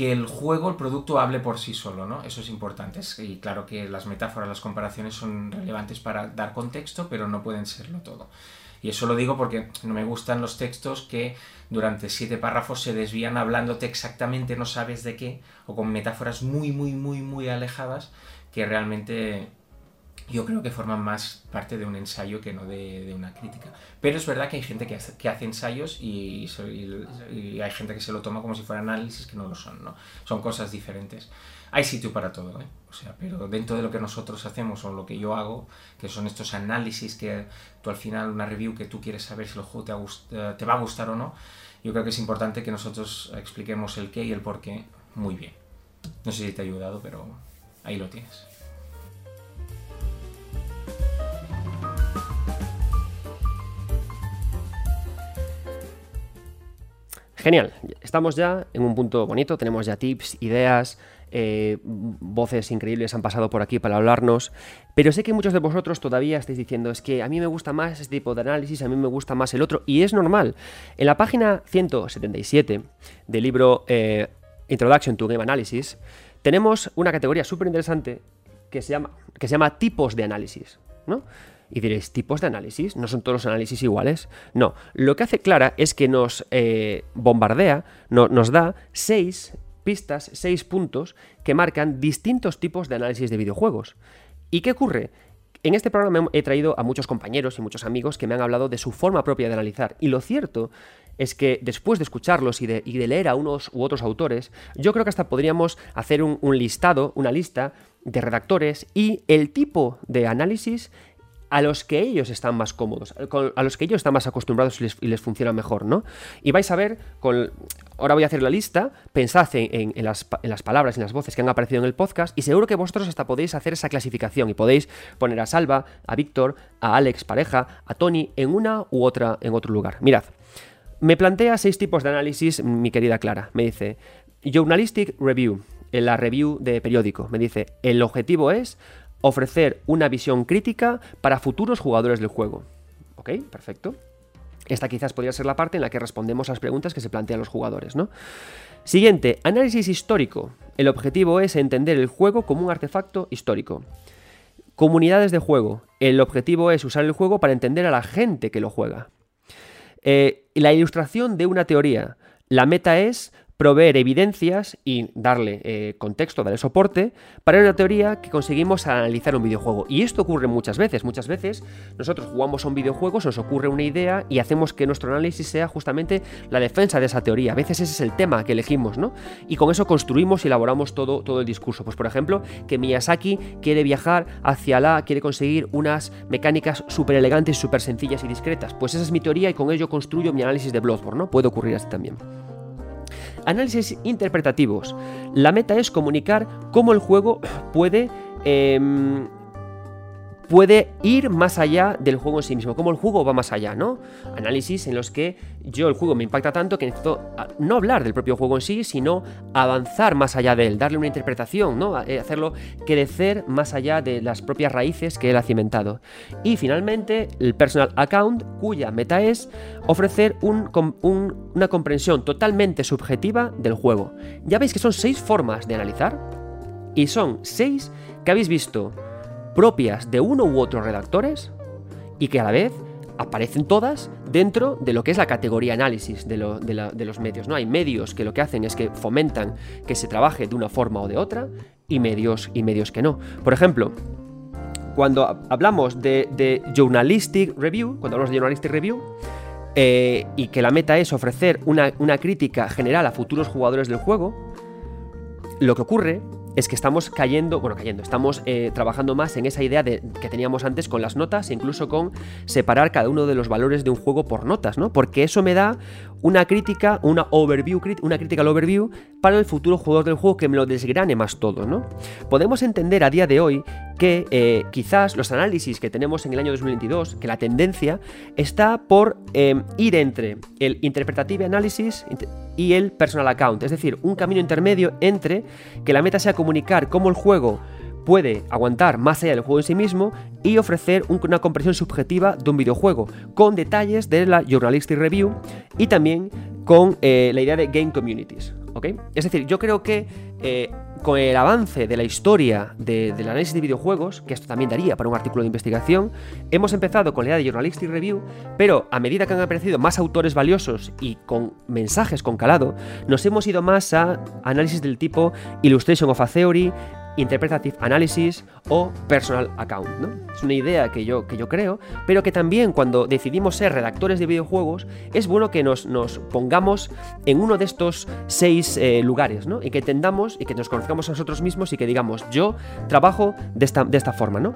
que el juego, el producto hable por sí solo, ¿no? Eso es importante. Y claro que las metáforas, las comparaciones son relevantes para dar contexto, pero no pueden serlo todo. Y eso lo digo porque no me gustan los textos que durante siete párrafos se desvían hablándote exactamente no sabes de qué, o con metáforas muy, muy, muy, muy alejadas, que realmente yo creo que forman más parte de un ensayo que no de, de una crítica. Pero es verdad que hay gente que hace, que hace ensayos y, y- y hay gente que se lo toma como si fuera análisis, que no lo son, ¿no? Son cosas diferentes. Hay sitio para todo, ¿eh? O sea, pero dentro de lo que nosotros hacemos o lo que yo hago, que son estos análisis que tú al final, una review que tú quieres saber si el juego te, eh, te va a gustar o no, yo creo que es importante que nosotros expliquemos el qué y el por qué muy bien. No sé si te ha ayudado, pero ahí lo tienes. Genial, estamos ya en un punto bonito, tenemos ya tips, ideas, eh, voces increíbles han pasado por aquí para hablarnos, pero sé que muchos de vosotros todavía estáis diciendo es que a mí me gusta más este tipo de análisis, a mí me gusta más el otro, y es normal. En la página 177 del libro eh, Introduction to Game Analysis tenemos una categoría súper interesante que se llama, que se llama tipos de análisis, ¿no? Y diréis, ¿tipos de análisis? ¿No son todos los análisis iguales? No, lo que hace Clara es que nos eh, bombardea, no- nos da seis pistas, seis puntos que marcan distintos tipos de análisis de videojuegos. ¿Y qué ocurre? En este programa he traído a muchos compañeros y muchos amigos que me han hablado de su forma propia de analizar. Y lo cierto es que después de escucharlos y de, leer a unos u otros autores, yo creo que hasta podríamos hacer un listado, una lista de redactores y el tipo de análisis a los que ellos están más cómodos, a los que ellos están más acostumbrados y les, funciona mejor, ¿no? Y vais a ver, ahora voy a hacer la lista, pensad en, las, en las palabras, en las voces que han aparecido en el podcast y seguro que vosotros hasta podéis hacer esa clasificación y podéis poner a Salva, a Víctor, a Alex, pareja, a Tony en una u otra, en otro lugar. Mirad, me plantea seis tipos de análisis mi querida Clara. Me dice, Journalistic Review, la review de periódico. Me dice, el objetivo es ofrecer una visión crítica para futuros jugadores del juego. ¿Ok? Perfecto. Esta quizás podría ser la parte en la que respondemos a las preguntas que se plantean los jugadores, ¿no? Siguiente, análisis histórico. El objetivo es entender el juego como un artefacto histórico. Comunidades de juego. El objetivo es usar el juego para entender a la gente que lo juega. Eh, la ilustración de una teoría. La meta es proveer evidencias y darle eh, contexto, darle soporte para una teoría que conseguimos analizar un videojuego. Y esto ocurre muchas veces. Muchas veces nosotros jugamos a un videojuego, se nos ocurre una idea y hacemos que nuestro análisis sea justamente la defensa de esa teoría. A veces ese es el tema que elegimos, ¿no? Y con eso construimos y elaboramos todo, todo el discurso. Pues por ejemplo, que Miyazaki quiere viajar hacia la, quiere conseguir unas mecánicas súper elegantes, súper sencillas y discretas. Pues esa es mi teoría y con ello construyo mi análisis de Bloodborne, ¿no? Puede ocurrir así también. Análisis interpretativos. La meta es comunicar cómo el juego puede em, puede ir más allá del juego en sí mismo, como el juego va más allá, ¿no? Análisis en los que yo el juego me impacta tanto que necesito ah, no hablar del propio juego en sí, sino avanzar más allá de él, darle una interpretación, ¿no? Eh, hacerlo crecer más allá de las propias raíces que él ha cimentado. Y finalmente, el personal account, cuya meta es ofrecer una comprensión totalmente subjetiva del juego. Ya veis que son seis formas de analizar y son seis que habéis visto propias de uno u otro redactores y que a la vez aparecen todas dentro de lo que es la categoría análisis de, los medios. ¿no? Hay medios que lo que hacen es que fomentan que se trabaje de una forma o de otra y medios, y medios que no. Por ejemplo, cuando hablamos de, journalistic review, cuando hablamos de journalistic review, eh, y que la meta es ofrecer una, una crítica general a futuros jugadores del juego, lo que ocurre es que estamos cayendo, bueno, cayendo, estamos eh, trabajando más en esa idea de, que teníamos antes con las notas e incluso con separar cada uno de los valores de un juego por notas, ¿no? Porque eso me da una crítica, una overview, una crítica al overview para el futuro jugador del juego que me lo desgrane más todo, ¿no? Podemos entender a día de hoy que eh, quizás los análisis que tenemos en el año 2022, que la tendencia está por em, ir entre el interpretative analysis y el personal account, es decir, un camino intermedio entre que la meta sea comunicar cómo el juego puede aguantar más allá del juego en sí mismo y ofrecer una comprensión subjetiva de un videojuego, con detalles de la Journalistic Review y también con eh, la idea de Game Communities. Es decir, yo creo que eh, con el avance de la historia del análisis de videojuegos, que esto también daría para un artículo de investigación, hemos empezado con la idea de Journalistic Review, pero a medida que han aparecido más autores valiosos y con mensajes con calado, nos hemos ido más a análisis del tipo Illustration of a Theory, Interpretative Analysis o Personal Account. ¿no? Es una idea que yo, que yo creo, pero que también cuando decidimos ser redactores de videojuegos es bueno que nos, nos pongamos en uno de estos seis eh, lugares ¿no? y que tendamos y que nos conozcamos a nosotros mismos y que digamos yo trabajo de esta, de esta forma. ¿no?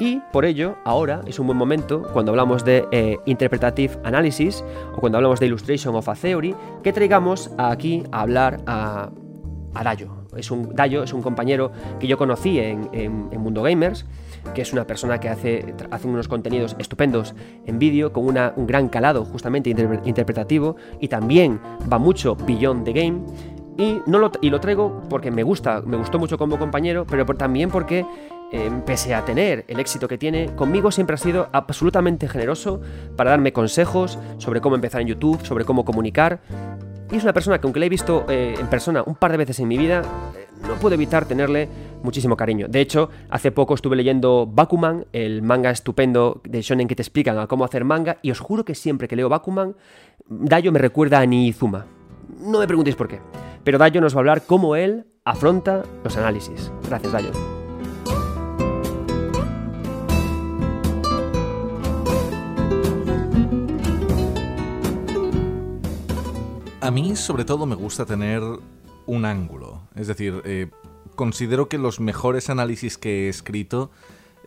Y por ello, ahora es un buen momento, cuando hablamos de eh, Interpretative Analysis o cuando hablamos de Illustration of a Theory, que traigamos aquí a hablar a, a Dayo es un Dayo, es un compañero que yo conocí en, Mundo Gamers, que es una persona que hace, hace unos contenidos estupendos en vídeo, con un gran calado justamente interpretativo, y también va mucho beyond the game. Y, no lo, y lo traigo porque me gusta, me gustó mucho como compañero, pero también porque em, pese a tener el éxito que tiene, conmigo siempre ha sido absolutamente generoso para darme consejos sobre cómo empezar en YouTube, sobre cómo comunicar. Y es una persona que aunque la he visto eh, en persona un par de veces en mi vida, eh, no puedo evitar tenerle muchísimo cariño. De hecho, hace poco estuve leyendo Bakuman, el manga estupendo de shonen que te explican a cómo hacer manga, y os juro que siempre que leo Bakuman, Dayo me recuerda a Niizuma. No me preguntéis por qué, pero Dayo nos va a hablar cómo él afronta los análisis. Gracias, Dayo. A mí sobre todo me gusta tener un ángulo. Es decir, eh, considero que los mejores análisis que he escrito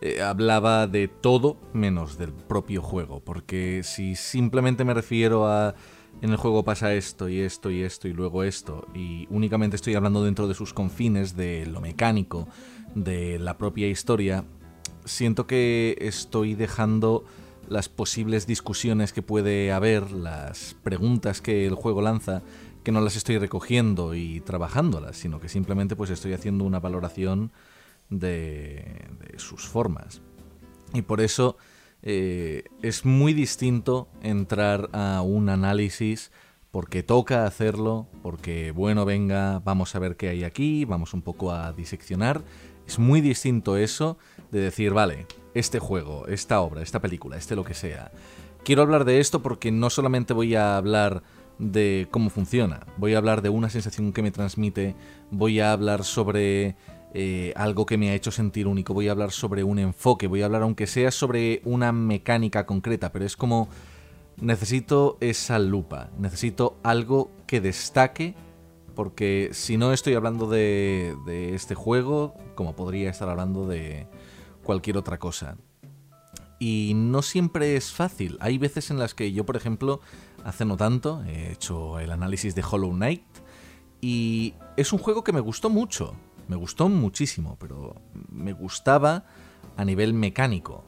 eh, hablaba de todo menos del propio juego, porque si simplemente me refiero a en el juego pasa esto y esto y esto y luego esto, y únicamente estoy hablando dentro de sus confines, de lo mecánico, de la propia historia, siento que estoy dejando las posibles discusiones que puede haber, las preguntas que el juego lanza, que no las estoy recogiendo y trabajándolas, sino que simplemente pues estoy haciendo una valoración de, de sus formas. Y por eso eh, es muy distinto entrar a un análisis porque toca hacerlo, porque bueno, venga, vamos a ver qué hay aquí, vamos un poco a diseccionar. Es muy distinto eso de decir, vale, este juego, esta obra, esta película, este lo que sea. Quiero hablar de esto porque no solamente voy a hablar de cómo funciona, voy a hablar de una sensación que me transmite, voy a hablar sobre eh, algo que me ha hecho sentir único, voy a hablar sobre un enfoque, voy a hablar aunque sea sobre una mecánica concreta, pero es como necesito esa lupa, necesito algo que destaque, porque si no estoy hablando de, de este juego, como podría estar hablando de cualquier otra cosa. Y no siempre es fácil. Hay veces en las que yo, por ejemplo, hace no tanto, he hecho el análisis de Hollow Knight y es un juego que me gustó mucho. Me gustó muchísimo, pero me gustaba a nivel mecánico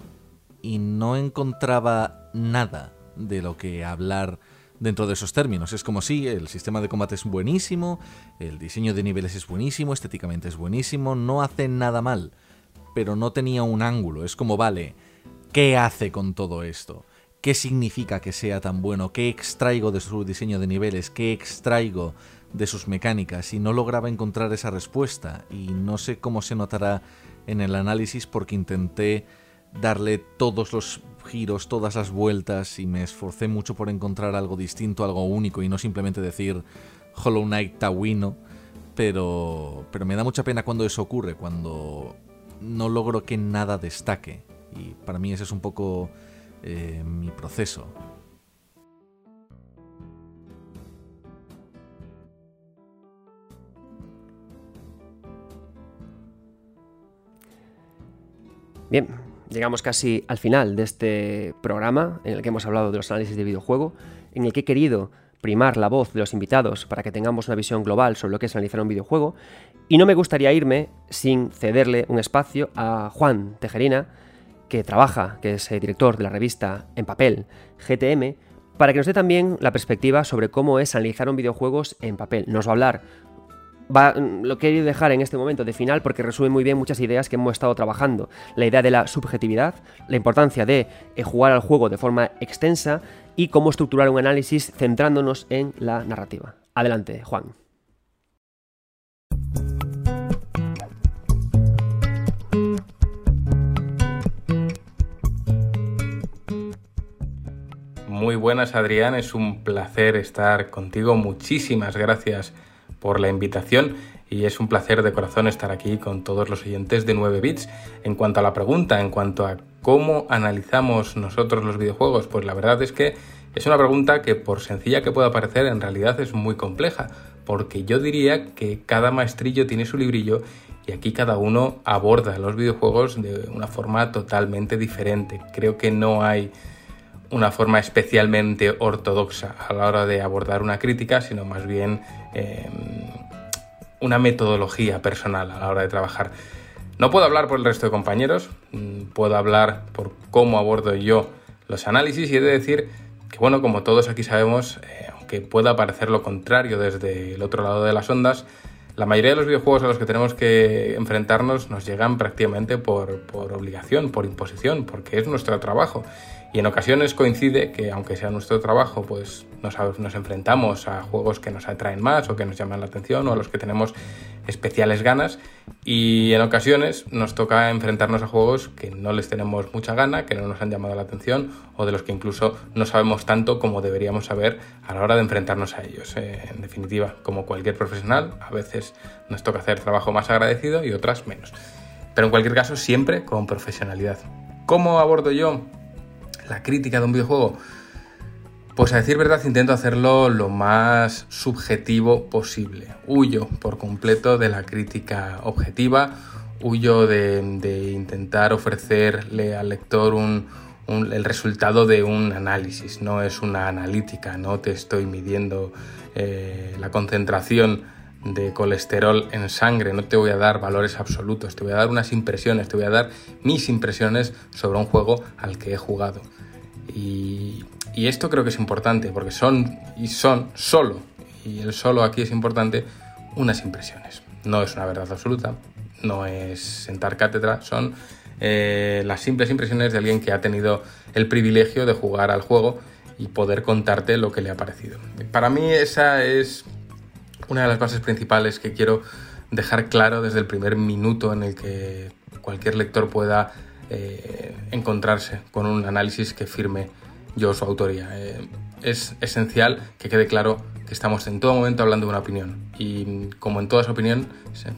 y no encontraba nada de lo que hablar dentro de esos términos. Es como si el sistema de combate es buenísimo, el diseño de niveles es buenísimo, estéticamente es buenísimo, no hace nada mal, pero no tenía un ángulo. Es como, vale, ¿qué hace con todo esto? ¿Qué significa que sea tan bueno? ¿Qué extraigo de su diseño de niveles? ¿Qué extraigo de sus mecánicas y no lograba encontrar esa respuesta y no sé cómo se notará en el análisis porque intenté darle todos los giros, todas las vueltas y me esforcé mucho por encontrar algo distinto, algo único y no simplemente decir Hollow Knight Tawino, pero, pero me da mucha pena cuando eso ocurre, cuando no logro que nada destaque y para mí ese es un poco eh, mi proceso. Bien, llegamos casi al final de este programa en el que hemos hablado de los análisis de videojuego, en el que he querido primar la voz de los invitados para que tengamos una visión global sobre lo que es analizar un videojuego, y no me gustaría irme sin cederle un espacio a Juan Tejerina, que trabaja, que es eh, director de la revista En Papel, GTM, para que nos dé también la perspectiva sobre cómo es analizar un videojuego en papel. Nos va a hablar lo quiero dejar en este momento de final porque resume muy bien muchas ideas que hemos estado trabajando. La idea de la subjetividad, la importancia de eh, jugar al juego de forma extensa y cómo estructurar un análisis centrándonos en la narrativa. Adelante, Juan. Muy buenas Adrián, es un placer estar contigo. Muchísimas gracias por la invitación y es un placer de corazón estar aquí con todos los oyentes de 9 bits. En cuanto a la pregunta, en cuanto a cómo analizamos nosotros los videojuegos, pues la verdad es que es una pregunta que por sencilla que pueda parecer en realidad es muy compleja, porque yo diría que cada maestrillo tiene su librillo y aquí cada uno aborda los videojuegos de una forma totalmente diferente. Creo que no hay una forma especialmente ortodoxa a la hora de abordar una crítica, sino más bien em, una metodología personal a la hora de trabajar. No puedo hablar por el resto de compañeros, mm, puedo hablar por cómo abordo yo los análisis y he de decir que, bueno, como todos aquí sabemos, eh, aunque pueda parecer lo contrario desde el otro lado de las ondas, la mayoría de los videojuegos a los que tenemos que enfrentarnos nos llegan prácticamente por, por obligación, por imposición, porque es nuestro trabajo. Y en ocasiones coincide que, aunque sea nuestro trabajo, pues nos, nos, enfrentamos a juegos que nos atraen más o que nos llaman la atención o a los que tenemos especiales ganas. Y en ocasiones nos toca enfrentarnos a juegos que no les tenemos mucha gana, que no nos han llamado la atención o de los que incluso no sabemos tanto como deberíamos saber a la hora de enfrentarnos a ellos. Eh, en definitiva, como cualquier profesional, a veces nos toca hacer trabajo más agradecido y otras menos. Pero en cualquier caso, siempre con profesionalidad. ¿Cómo abordo yo la crítica de un videojuego? Pues a decir verdad intento hacerlo lo más subjetivo posible. Huyo por completo de la crítica objetiva huyo de, intentar ofrecerle al lector el resultado de un análisis, no es una analítica, no te estoy midiendo eh, la concentración de colesterol en sangre, no te voy a dar valores absolutos, te voy a dar unas impresiones, te voy a dar mis impresiones sobre un juego al que he jugado. Y, esto creo que es importante, porque son, y son solo, y el solo aquí es importante, unas impresiones. No es una verdad absoluta, no es sentar cátedra, son eh, las simples impresiones de alguien que ha tenido el privilegio de jugar al juego y poder contarte lo que le ha parecido. Para mí esa es una de las bases principales que quiero dejar claro desde el primer minuto en el que cualquier lector pueda eh, encontrarse con un análisis que firme yo su autoría. Eh, es esencial que quede claro que estamos en todo momento hablando de una opinión y como en todas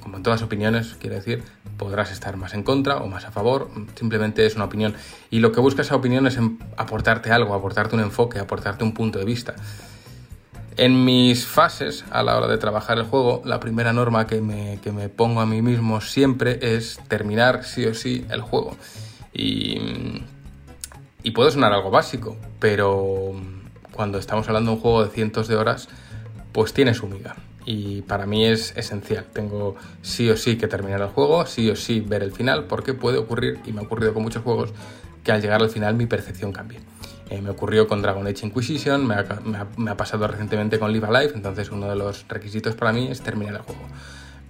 como en todas opiniones, quiero decir, podrás estar más en contra o más a favor, simplemente es una opinión y lo que busca esa opinión es en- aportarte algo, aportarte un enfoque, aportarte un punto de vista. En mis fases a la hora de trabajar el juego, la primera norma que me, que me pongo a mí mismo siempre es terminar sí o sí el juego. Y, y puede sonar algo básico, pero cuando estamos hablando de un juego de cientos de horas, pues tiene su miga. Y para mí es esencial. Tengo sí o sí que terminar el juego, sí o sí ver el final, porque puede ocurrir, y me ha ocurrido con muchos juegos, que al llegar al final mi percepción cambie. Eh, me ocurrió con Dragon Age Inquisition, me ha, pasado recientemente con Live Alive, entonces uno de los requisitos para mí es terminar el juego.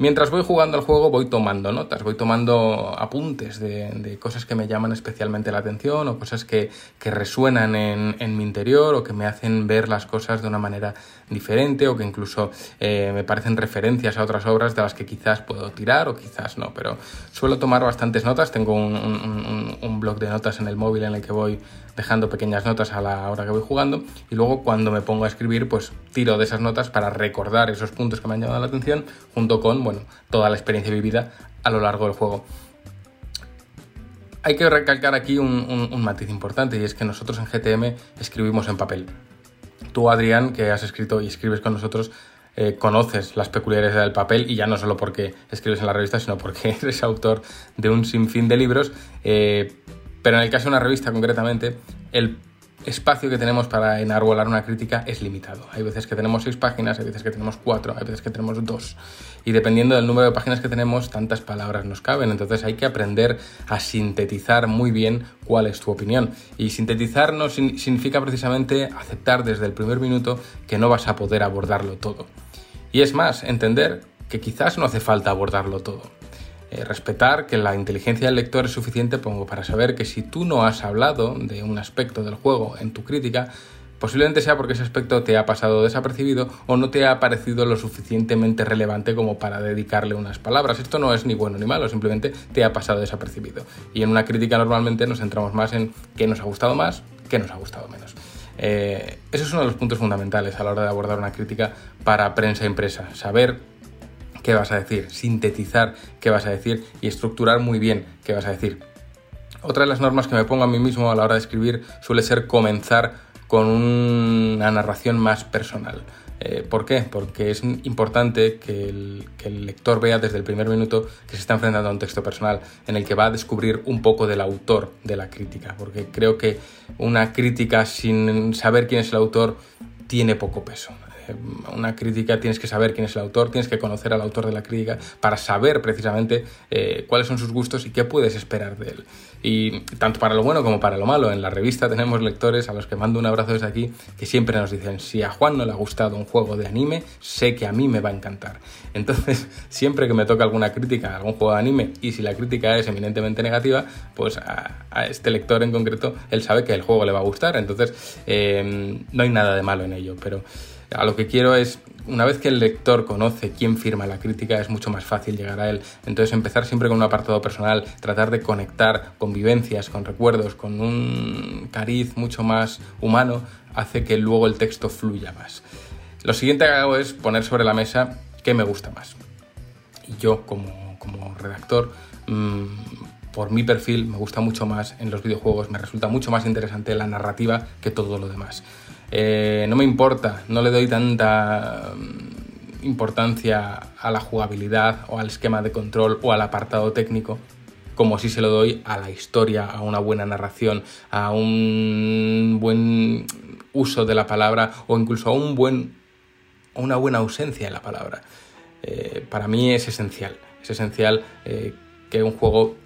Mientras voy jugando al juego voy tomando notas, voy tomando apuntes de, cosas que me llaman especialmente la atención o cosas que, resuenan en, mi interior o que me hacen ver las cosas de una manera diferente o que incluso eh, me parecen referencias a otras obras de las que quizás puedo tirar o quizás no, pero suelo tomar bastantes notas, tengo un blog de notas en el móvil en el que voy dejando pequeñas notas a la hora que voy jugando y luego cuando me pongo a escribir pues tiro de esas notas para recordar esos puntos que me han llamado la atención junto con bueno toda la experiencia vivida a lo largo del juego hay que recalcar aquí un, matiz importante y es que nosotros en GTM escribimos en papel tú Adrián que has escrito y escribes con nosotros eh, conoces las peculiaridades del papel y ya no solo porque escribes en la revista, sino porque eres autor de un sinfín de libros. eh, pero en el caso de una revista concretamente, el espacio que tenemos para enarbolar una crítica es limitado. Hay veces que tenemos seis páginas, hay veces que tenemos cuatro, hay veces que tenemos dos. Y dependiendo del número de páginas que tenemos, tantas palabras nos caben. Entonces hay que aprender a sintetizar muy bien cuál es tu opinión. Y sintetizar no significa precisamente aceptar desde el primer minuto que no vas a poder abordarlo todo. Y es más, entender que quizás no hace falta abordarlo todo. Eh, respetar que la inteligencia del lector es suficiente para saber que si tú no has hablado de un aspecto del juego en tu crítica, posiblemente sea porque ese aspecto te ha pasado desapercibido o no te ha parecido lo suficientemente relevante como para dedicarle unas palabras. Esto no es ni bueno ni malo, simplemente te ha pasado desapercibido. Y en una crítica normalmente nos centramos más en qué nos ha gustado más, qué nos ha gustado menos. Eh, eso es uno de los puntos fundamentales a la hora de abordar una crítica para prensa impresa. Saber qué vas a decir, sintetizar qué vas a decir y estructurar muy bien qué vas a decir. Otra de las normas que me pongo a mí mismo a la hora de escribir suele ser comenzar con una narración más personal. Eh, ¿Por qué? Porque es importante que el, que el lector vea desde el primer minuto que se está enfrentando a un texto personal en el que va a descubrir un poco del autor de la crítica, porque creo que una crítica sin saber quién es el autor tiene poco peso. Eh, Una crítica tienes que saber quién es el autor, tienes que conocer al autor de la crítica para saber precisamente eh, cuáles son sus gustos y qué puedes esperar de él. Y tanto para lo bueno como para lo malo, en la revista tenemos lectores a los que mando un abrazo desde aquí que siempre nos dicen, si a Juan no le ha gustado un juego de anime, sé que a mí me va a encantar. Entonces, siempre que me toca alguna crítica algún juego de anime y si la crítica es eminentemente negativa, pues a, a este lector en concreto, él sabe que el juego le va a gustar. Entonces, eh, no hay nada de malo en ello, pero a lo que quiero es, una vez que el lector conoce quién firma la crítica, es mucho más fácil llegar a él. Entonces empezar siempre con un apartado personal, tratar de conectar con vivencias, con recuerdos, con un cariz mucho más humano, hace que luego el texto fluya más. Lo siguiente que hago es poner sobre la mesa qué me gusta más. Y yo como, como redactor, mmm, por mi perfil, me gusta mucho más en los videojuegos, me resulta mucho más interesante la narrativa que todo lo demás. Eh, no me importa, no le doy tanta mm, importancia a la jugabilidad o al esquema de control o al apartado técnico como si se lo doy a la historia, a una buena narración, a un buen uso de la palabra o incluso a un buen, una buena ausencia de la palabra. Eh, para mí es esencial, es esencial eh, que un juego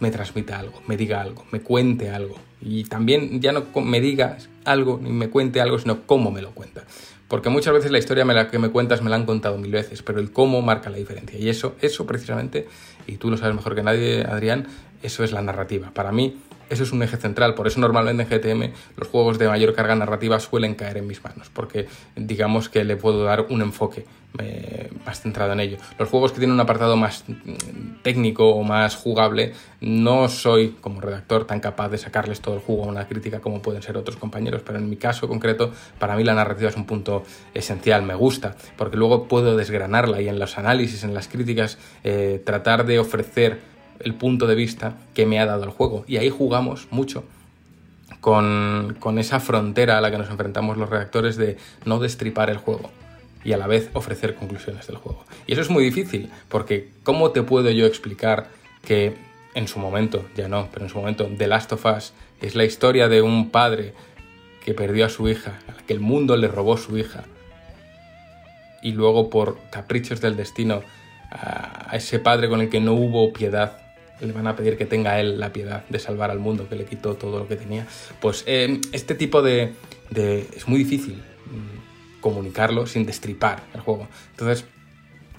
me transmita algo, me diga algo, me cuente algo. Y también ya no me diga algo ni me cuente algo, sino cómo me lo cuenta. Porque muchas veces la historia me la que me cuentas me la han contado mil veces, pero el cómo marca la diferencia. Y eso, eso precisamente, y tú lo sabes mejor que nadie, Adrián, eso es la narrativa. Para mí, eso es un eje central, por eso normalmente en GTM los juegos de mayor carga narrativa suelen caer en mis manos, porque digamos que le puedo dar un enfoque eh, más centrado en ello. Los juegos que tienen un apartado más mm, técnico o más jugable, no soy como redactor tan capaz de sacarles todo el jugo a una crítica como pueden ser otros compañeros, pero en mi caso concreto, para mí la narrativa es un punto esencial, me gusta, porque luego puedo desgranarla y en los análisis, en las críticas, eh, tratar de ofrecer el punto de vista que me ha dado el juego. Y ahí jugamos mucho con, esa frontera a la que nos enfrentamos los redactores de no destripar el juego y a la vez ofrecer conclusiones del juego. Y eso es muy difícil, porque ¿cómo te puedo yo explicar que en su momento, ya no, pero en su momento, The Last of Us es la historia de un padre que perdió a su hija, que el mundo le robó su hija, y luego por caprichos del destino a ese padre con el que no hubo piedad le van a pedir que tenga él la piedad de salvar al mundo, que le quitó todo lo que tenía. Pues eh, este tipo de, Es muy difícil mm, comunicarlo sin destripar el juego. Entonces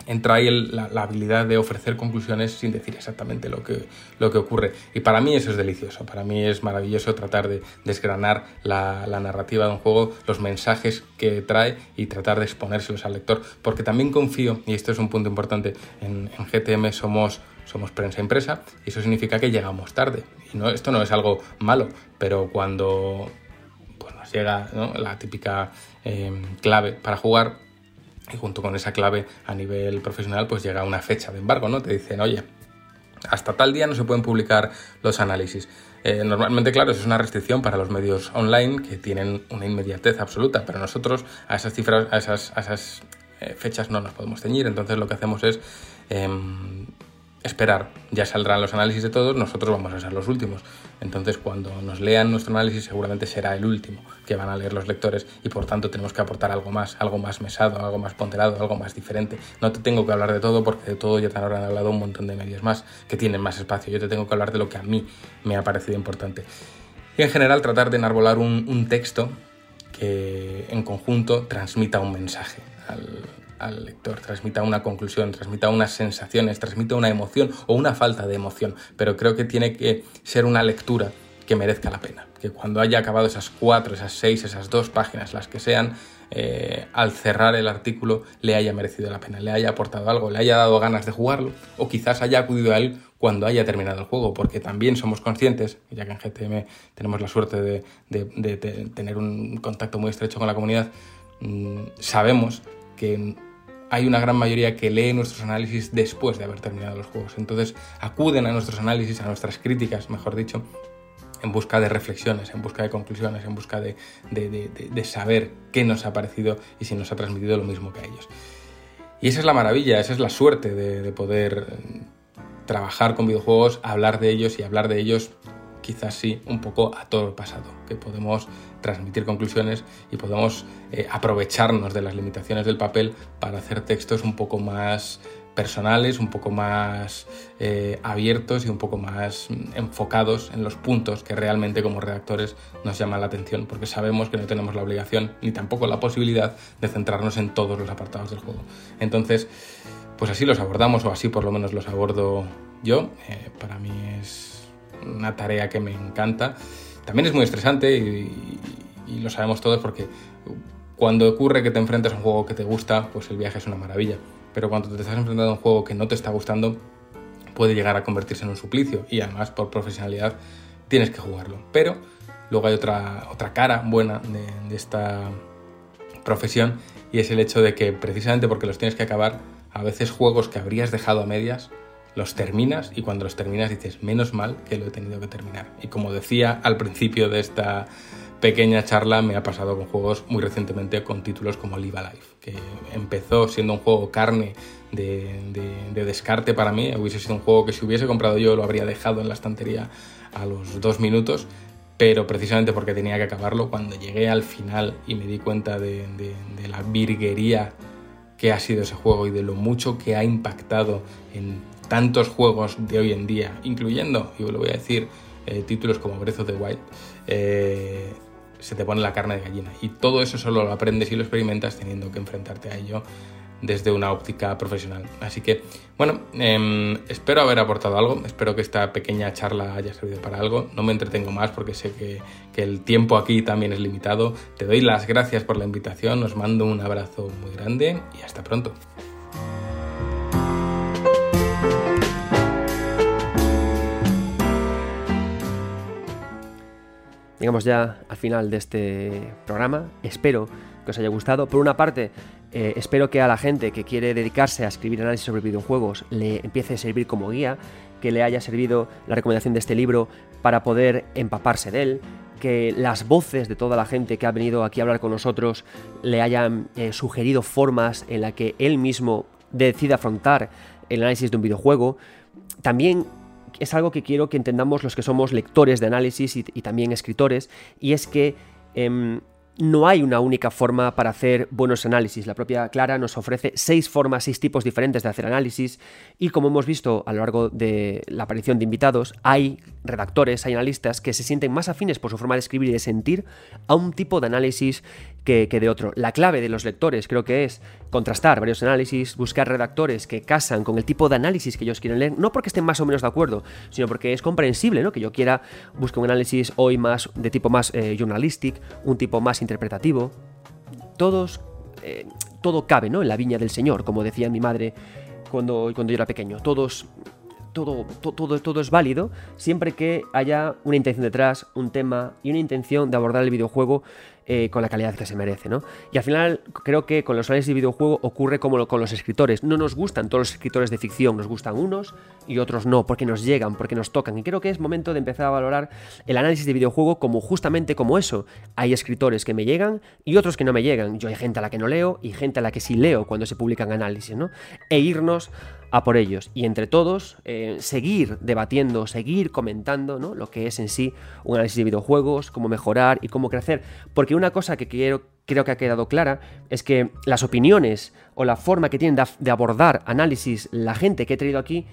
entra ahí la, habilidad de ofrecer conclusiones sin decir exactamente lo que, lo que ocurre. Y para mí eso es delicioso, para mí es maravilloso tratar de desgranar la, narrativa de un juego, los mensajes que trae y tratar de exponérselos al lector, porque también confío, y esto es un punto importante, en GTM somos somos prensa impresa y eso significa que llegamos tarde. Y no, esto no es algo malo, pero cuando pues, nos llega la típica em, clave para jugar y junto con esa clave a nivel profesional pues llega una fecha de embargo, ¿no? Te dicen, oye, hasta tal día no se pueden publicar los análisis. Eh, normalmente, claro, eso es una restricción para los medios online que tienen una inmediatez absoluta, pero nosotros a esas cifras, a esas, esas eh, fechas no nos podemos ceñir. Entonces lo que hacemos es em, esperar. Ya saldrán los análisis de todos, nosotros vamos a ser los últimos. Entonces, cuando nos lean nuestro análisis, seguramente será el último que van a leer los lectores y por tanto tenemos que aportar algo más, algo más mesado, algo más ponderado, algo más diferente. No te tengo que hablar de todo porque de todo ya te habrán hablado un montón de medios más que tienen más espacio. Yo te tengo que hablar de lo que a mí me ha parecido importante. Y en general, tratar de enarbolar un, un texto que en conjunto transmita un mensaje al, al lector, transmita una conclusión, transmita unas sensaciones, transmita una emoción o una falta de emoción, pero creo que tiene que ser una lectura que merezca la pena, que cuando haya acabado esas cuatro, esas seis, esas dos páginas, las que sean, eh, al cerrar el artículo le haya merecido la pena, le haya aportado algo, le haya dado ganas de jugarlo o quizás haya acudido a él cuando haya terminado el juego, porque también somos conscientes, ya que en GTM tenemos la suerte de, tener un contacto muy estrecho con la comunidad, mm, sabemos que hay una gran mayoría que lee nuestros análisis después de haber terminado los juegos. Entonces acuden a nuestros análisis, a nuestras críticas, mejor dicho, en busca de reflexiones, en busca de conclusiones, en busca de, saber qué nos ha parecido y si nos ha transmitido lo mismo que a ellos. Y esa es la maravilla, esa es la suerte de, poder eh, trabajar con videojuegos, hablar de ellos y hablar de ellos quizás sí un poco a todo el pasado, que podemos transmitir conclusiones y podemos eh, aprovecharnos de las limitaciones del papel para hacer textos un poco más personales, un poco más eh, abiertos y un poco más mm, enfocados en los puntos que realmente como redactores nos llaman la atención, porque sabemos que no tenemos la obligación ni tampoco la posibilidad de centrarnos en todos los apartados del juego. Entonces, pues así los abordamos, o así por lo menos los abordo yo. Eh, para mí es una tarea que me encanta. También es muy estresante y, lo sabemos todos porque cuando ocurre que te enfrentas a un juego que te gusta, pues el viaje es una maravilla. Pero cuando te estás enfrentando a un juego que no te está gustando, puede llegar a convertirse en un suplicio y además por profesionalidad tienes que jugarlo. Pero luego hay otra, otra cara buena de, de esta profesión y es el hecho de que precisamente porque los tienes que acabar, a veces juegos que habrías dejado a medias los terminas y cuando los terminas dices, menos mal que lo he tenido que terminar. Y como decía al principio de esta pequeña charla me ha pasado con juegos muy recientemente con títulos como Live Alive, que empezó siendo un juego carne de, de, descarte para mí, hubiese sido un juego que si hubiese comprado yo lo habría dejado en la estantería a los dos minutos, pero precisamente porque tenía que acabarlo, cuando llegué al final y me di cuenta de, de la virguería que ha sido ese juego y de lo mucho que ha impactado en tantos juegos de hoy en día, incluyendo, y lo voy a decir, eh, títulos como Breath of the Wild, eh, se te pone la carne de gallina. Y todo eso solo lo aprendes y lo experimentas teniendo que enfrentarte a ello desde una óptica profesional. Así que, bueno, em, espero haber aportado algo, espero que esta pequeña charla haya servido para algo. No me entretengo más porque sé que, que el tiempo aquí también es limitado. Te doy las gracias por la invitación, os mando un abrazo muy grande y hasta pronto. Llegamos ya al final de este programa. Espero que os haya gustado. Por una parte, eh, espero que a la gente que quiere dedicarse a escribir análisis sobre videojuegos le empiece a servir como guía, que le haya servido la recomendación de este libro para poder empaparse de él, que las voces de toda la gente que ha venido aquí a hablar con nosotros le hayan eh, sugerido formas en las que él mismo decida afrontar el análisis de un videojuego. También es algo que quiero que entendamos los que somos lectores de análisis y, también escritores, y es que em, no hay una única forma para hacer buenos análisis. La propia Clara nos ofrece seis formas, seis tipos diferentes de hacer análisis y como hemos visto a lo largo de la aparición de invitados, hay redactores, hay analistas que se sienten más afines por su forma de escribir y de sentir a un tipo de análisis que, de otro. La clave de los lectores creo que es contrastar varios análisis, buscar redactores que casan con el tipo de análisis que ellos quieren leer, no porque estén más o menos de acuerdo, sino porque es comprensible, ¿no? Que yo quiera buscar un análisis hoy más de tipo más eh, journalistic, un tipo más interpretativo. Todos, eh, todo cabe, ¿no? En la viña del Señor, como decía mi madre cuando, cuando yo era pequeño. Todos todo, todo, todo, es válido siempre que haya una intención detrás, un tema y una intención de abordar el videojuego eh, con la calidad que se merece, ¿no? Y al final creo que con los análisis de videojuego ocurre como con los escritores. No nos gustan todos los escritores de ficción, nos gustan unos y otros no, porque nos llegan, porque nos tocan. Y creo que es momento de empezar a valorar el análisis de videojuego como justamente como eso. Hay escritores que me llegan y otros que no me llegan. Yo hay gente a la que no leo y gente a la que sí leo cuando se publican análisis, ¿no? E irnos a por ellos. Y entre todos, eh, seguir debatiendo, seguir comentando ¿no? lo que es en sí un análisis de videojuegos, cómo mejorar y cómo crecer. Porque una cosa que quiero, creo que ha quedado clara es que las opiniones o la forma que tienen de, abordar análisis la gente que he traído aquí,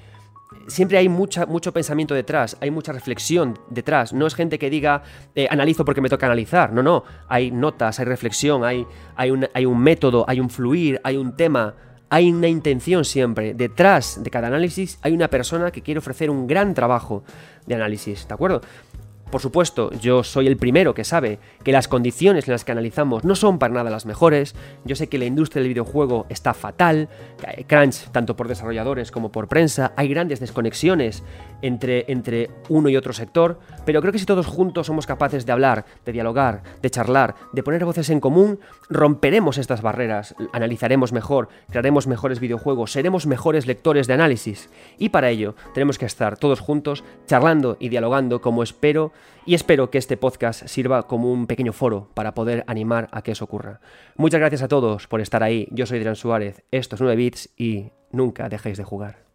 siempre hay mucha, mucho pensamiento detrás, hay mucha reflexión detrás. No es gente que diga, eh, analizo porque me toca analizar. No, no. Hay notas, hay reflexión, hay, hay, un, hay un método, hay un fluir, hay un tema hay una intención siempre. Detrás de cada análisis hay una persona que quiere ofrecer un gran trabajo de análisis, ¿de acuerdo? Por supuesto, yo soy el primero que sabe que las condiciones en las que analizamos no son para nada las mejores. Yo sé que la industria del videojuego está fatal, crunch tanto por desarrolladores como por prensa, hay grandes desconexiones entre, entre uno y otro sector, pero creo que si todos juntos somos capaces de hablar, de dialogar, de charlar, de poner voces en común, romperemos estas barreras, analizaremos mejor, crearemos mejores videojuegos, seremos mejores lectores de análisis. Y para ello tenemos que estar todos juntos charlando y dialogando como espero y espero que este podcast sirva como un pequeño foro para poder animar a que eso ocurra. Muchas gracias a todos por estar ahí. Yo soy Adrián Suárez, esto es 9 Bits y nunca dejéis de jugar.